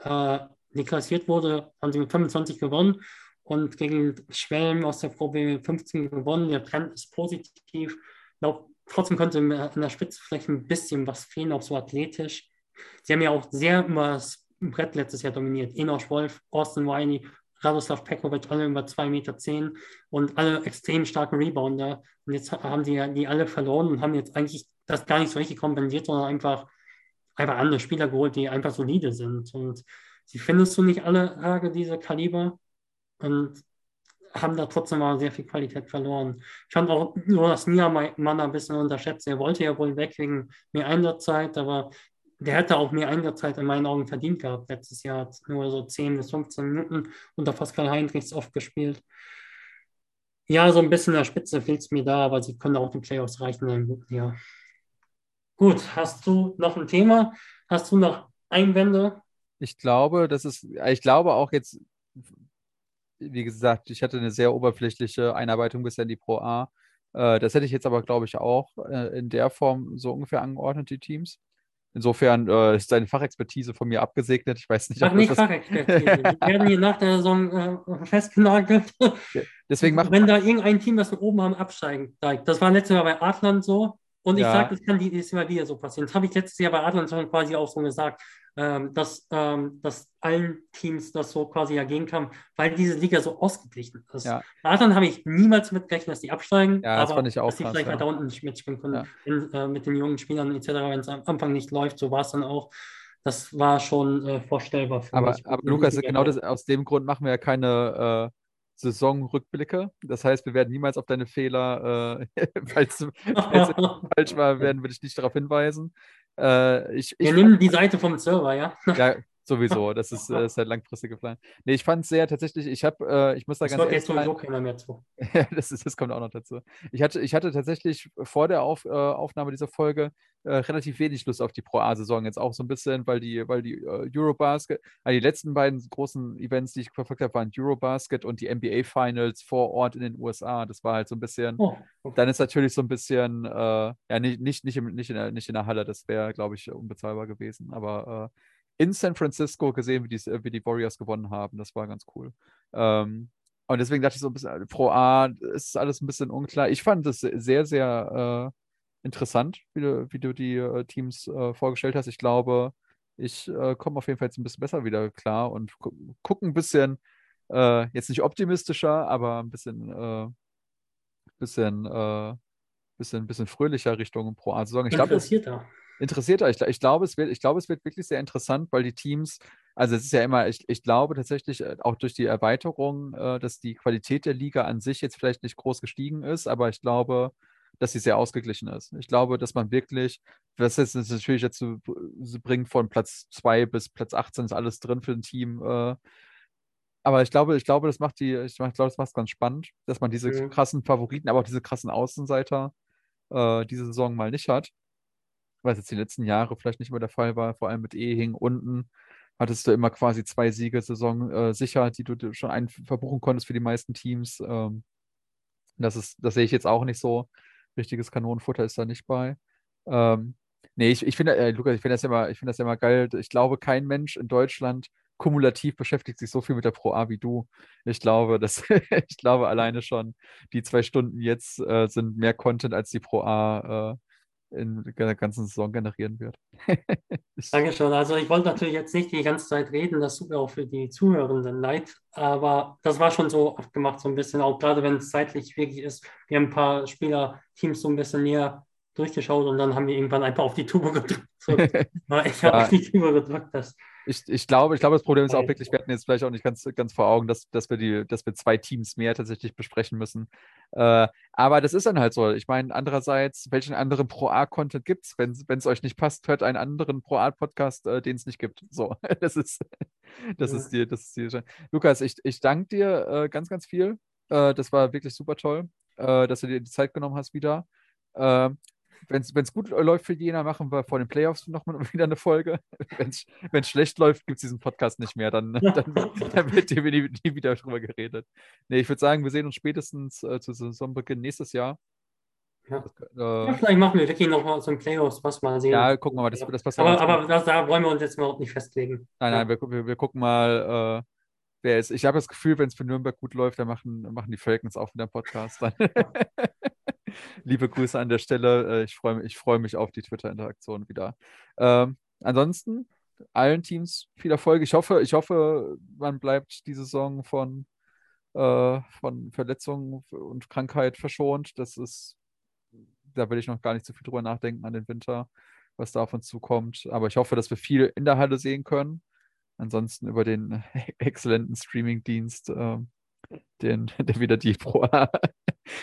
äh, die klassiert wurde, haben sie mit 25 gewonnen. Und gegen Schwelm aus der Pro B 15 gewonnen. Der Trend ist positiv. Ich glaube, trotzdem könnte in der Spitze vielleicht ein bisschen was fehlen, auch so athletisch. Sie haben ja auch sehr immer das Brett letztes Jahr dominiert. Enoch Wolf, Austin Wiley, Radoslav Pekovic alle über 2,10 Meter zehn und alle extrem starke Rebounder. Und jetzt haben die, die alle verloren und haben jetzt eigentlich das gar nicht so richtig kompensiert, sondern einfach, einfach andere Spieler geholt, die einfach solide sind. Und sie findest du nicht alle Tage diese Kaliber und haben da trotzdem mal sehr viel Qualität verloren. Ich fand auch nur, dass Niedermann ein bisschen unterschätzt. Er wollte ja wohl weg wegen mehr Einsatzzeit, aber der hätte auch mehr Einsatzzeit in meinen Augen verdient gehabt. Letztes Jahr hat nur so 10 bis 15 Minuten unter Pascal Heinrichs oft gespielt. Ja, so ein bisschen in der Spitze fehlt es mir da, aber sie können auch die Playoffs reichen. Ja. Gut, hast du noch ein Thema? Hast du noch Einwände? Ich glaube, das ist, ich glaube auch jetzt, wie gesagt, ich hatte eine sehr oberflächliche Einarbeitung bisher in die Pro A. Äh, das hätte ich jetzt aber, glaube ich, auch äh, in der Form so ungefähr angeordnet, die Teams. Insofern äh, ist deine Fachexpertise von mir abgesegnet. Ich weiß nicht, Ach, nicht Fachexpertise. Wir werden hier nach der Saison äh, festgenagelt. Deswegen machen Wenn da irgendein Team, das wir oben haben, absteigen. Das war letztes Jahr bei Adland so. Und ich ja. sage, das kann dieses Jahr wieder so passieren. Das habe ich letztes Jahr bei Adland schon quasi auch so gesagt ähm, dass, ähm, dass allen Teams das so quasi ergehen kann, weil diese Liga so ausgeglichen ist. Ja. Daran habe ich niemals mitgerechnet, dass die absteigen, ja, das aber fand ich auch dass die krass, vielleicht ja. halt da unten nicht mitspielen können, ja. in, äh, mit den jungen Spielern etc., wenn es am Anfang nicht läuft, so war es dann auch. Das war schon äh, vorstellbar für aber, mich. Aber Lukas, genau das, aus dem Grund machen wir ja keine äh, Saisonrückblicke. Das heißt, wir werden niemals auf deine Fehler, äh, [LAUGHS] falls, [LAUGHS] falls falsch war, werden wir dich nicht darauf hinweisen. Äh, ich, Wir nehmen die Seite vom Server, ja? Ja, [LAUGHS] sowieso. [LAUGHS] Das ist, äh, ist halt langfristige Plan. Nee, ich fand es sehr tatsächlich, ich habe, äh, ich muss da das ganz ehrlich jetzt sowieso keiner mehr zu. [LAUGHS] ja, das, ist, das kommt auch noch dazu. Ich hatte, ich hatte tatsächlich vor der Auf, äh, Aufnahme dieser Folge äh, relativ wenig Lust auf die Pro A-Saison. Jetzt auch so ein bisschen, weil die, weil die äh, Eurobasket, also die letzten beiden großen Events, die ich verfolgt habe, waren Eurobasket und die NBA Finals vor Ort in den USA. Das war halt so ein bisschen, oh, okay. dann ist natürlich so ein bisschen, äh, ja, nicht, nicht, nicht, im, nicht, in der, nicht in der Halle, das wäre, glaube ich, unbezahlbar gewesen. Aber in San Francisco gesehen, wie die, wie die Warriors gewonnen haben. Das war ganz cool. Ähm, und deswegen dachte ich so ein bisschen, Pro A ist alles ein bisschen unklar. Ich fand es sehr, sehr äh, interessant, wie du, wie du die äh, Teams äh, vorgestellt hast. Ich glaube, ich äh, komme auf jeden Fall jetzt ein bisschen besser wieder klar und gu gucke ein bisschen, äh, jetzt nicht optimistischer, aber ein bisschen, äh, bisschen, bisschen, bisschen fröhlicher Richtung Pro A-Saison. Ich glaube, interessierter. Ich, ich, glaube, es wird, ich glaube, es wird wirklich sehr interessant, weil die Teams, also es ist ja immer, ich, ich glaube tatsächlich äh, auch durch die Erweiterung, äh, dass die Qualität der Liga an sich jetzt vielleicht nicht groß gestiegen ist, aber ich glaube, dass sie sehr ausgeglichen ist. Ich glaube, dass man wirklich, was jetzt natürlich jetzt so, bringt von Platz 2 bis Platz 18 ist alles drin für ein Team. Äh, aber ich glaube, ich glaube, das macht die, ich glaube, das macht es ganz spannend, dass man diese mhm. krassen Favoriten, aber auch diese krassen Außenseiter diese Saison mal nicht hat was jetzt die letzten Jahre vielleicht nicht mehr der Fall war, vor allem mit Ehing unten, hattest du immer quasi zwei Siege Saison äh, sicher, die du schon ein verbuchen konntest für die meisten Teams. Ähm, das ist, das sehe ich jetzt auch nicht so. Richtiges Kanonenfutter ist da nicht bei. Ähm, nee, ich, ich finde, äh, Lukas, ich finde das, ja immer, find das ja immer geil. Ich glaube, kein Mensch in Deutschland kumulativ beschäftigt sich so viel mit der Pro A wie du. Ich glaube, dass, [LAUGHS] ich glaube alleine schon, die zwei Stunden jetzt äh, sind mehr Content als die Pro A äh, in der ganzen Saison generieren wird. [LAUGHS] Dankeschön. Also ich wollte natürlich jetzt nicht die ganze Zeit reden, das tut mir auch für die Zuhörenden leid, aber das war schon so abgemacht, so ein bisschen, auch gerade wenn es zeitlich wirklich ist. Wir haben ein paar Spielerteams so ein bisschen näher durchgeschaut und dann haben wir irgendwann einfach auf die Tube gedrückt. [LAUGHS] So, ich habe auf die Tube gedrückt. Das, ich, ich, glaube, ich glaube, das Problem ist auch wirklich, wir hatten jetzt vielleicht auch nicht ganz, ganz vor Augen, dass, dass, wir die, dass wir zwei Teams mehr tatsächlich besprechen müssen. Äh, aber das ist dann halt so. Ich meine, andererseits, welchen anderen Pro-A-Content gibt es? Wenn es euch nicht passt, hört einen anderen Pro-A-Podcast, äh, den es nicht gibt. So, [LAUGHS] das ist, das ja. ist die, das ist die. Lukas, ich, ich danke dir äh, ganz, ganz viel. Äh, das war wirklich super toll, äh, dass du dir die Zeit genommen hast wieder. Wenn es gut läuft für Jena, machen wir vor den Playoffs nochmal [LAUGHS] wieder eine Folge. Wenn es schlecht läuft, gibt es diesen Podcast nicht mehr. Dann, dann, dann wird hier nie, nie, wieder drüber geredet. Nee, ich würde sagen, wir sehen uns spätestens äh, zu Saisonbeginn nächstes Jahr. Ja. Das, äh, ja, vielleicht machen wir wirklich nochmal so ein Playoffs, was mal sehen. Ja, gucken wir mal. Das, das passt aber aber das, da wollen wir uns jetzt mal nicht festlegen. Nein, nein, wir, wir, wir gucken mal. Äh, wer ist. Ich habe das Gefühl, wenn es für Nürnberg gut läuft, dann machen, machen die Falcons auch wieder einen Podcast. [LAUGHS] Liebe Grüße an der Stelle. Äh, ich freue mich, freu mich auf die Twitter-Interaktion wieder. Ähm, ansonsten allen Teams viel Erfolg. Ich hoffe, ich hoffe, man bleibt die Saison von, äh, von Verletzungen und Krankheit verschont. Das ist, da will ich noch gar nicht so viel drüber nachdenken an den Winter, was da auf uns zukommt. Aber ich hoffe, dass wir viel in der Halle sehen können. Ansonsten über den [LAUGHS] exzellenten Streaming-Dienst, äh, den, [LAUGHS] der wieder die Pro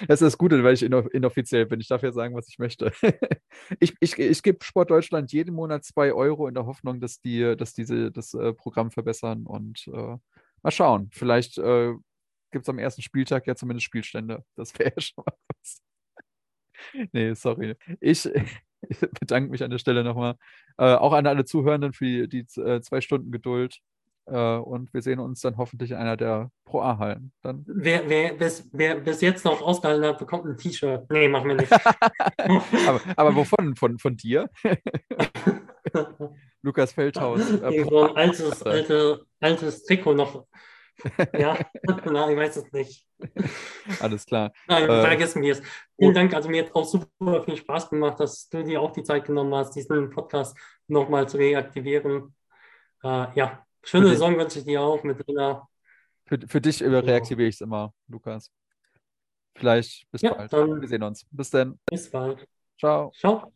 Das ist das Gute, weil ich inoffiziell bin. Ich darf ja sagen, was ich möchte. [LAUGHS] ich, ich, ich gebe Sport Deutschland jeden Monat zwei Euro in der Hoffnung, dass die, dass diese das äh, Programm verbessern und äh, mal schauen. Vielleicht äh, gibt es am ersten Spieltag ja zumindest Spielstände. Das wäre ja schon mal was. [LAUGHS] Nee, sorry. Ich, [LAUGHS] ich bedanke mich an der Stelle nochmal. Äh, auch an alle Zuhörenden für die, die äh, zwei Stunden Geduld. Äh, und wir sehen uns dann hoffentlich in einer der Pro A-Hallen. Dann. Wer, wer, bis, wer bis jetzt noch ausgehalten hat, bekommt ein T-Shirt. Nee, machen wir nicht. [LAUGHS] aber, aber wovon? Von, von dir? [LAUGHS] Lukas Feldhaus. Äh, so ein altes, alte, altes Trikot noch. [LAUGHS] Ja, na, ich weiß es nicht. Alles klar. Nein, äh, vergessen wir es. Vielen Dank. Also mir hat auch super viel Spaß gemacht, dass du dir auch die Zeit genommen hast, diesen Podcast nochmal zu reaktivieren. Äh, ja, schöne Saison wünsche ich dir auch mit Rina. Für, für dich genau. reaktiviere ich es immer, Lukas. Vielleicht bis ja, bald. wir sehen uns. Bis dann. Bis bald. Ciao. Ciao.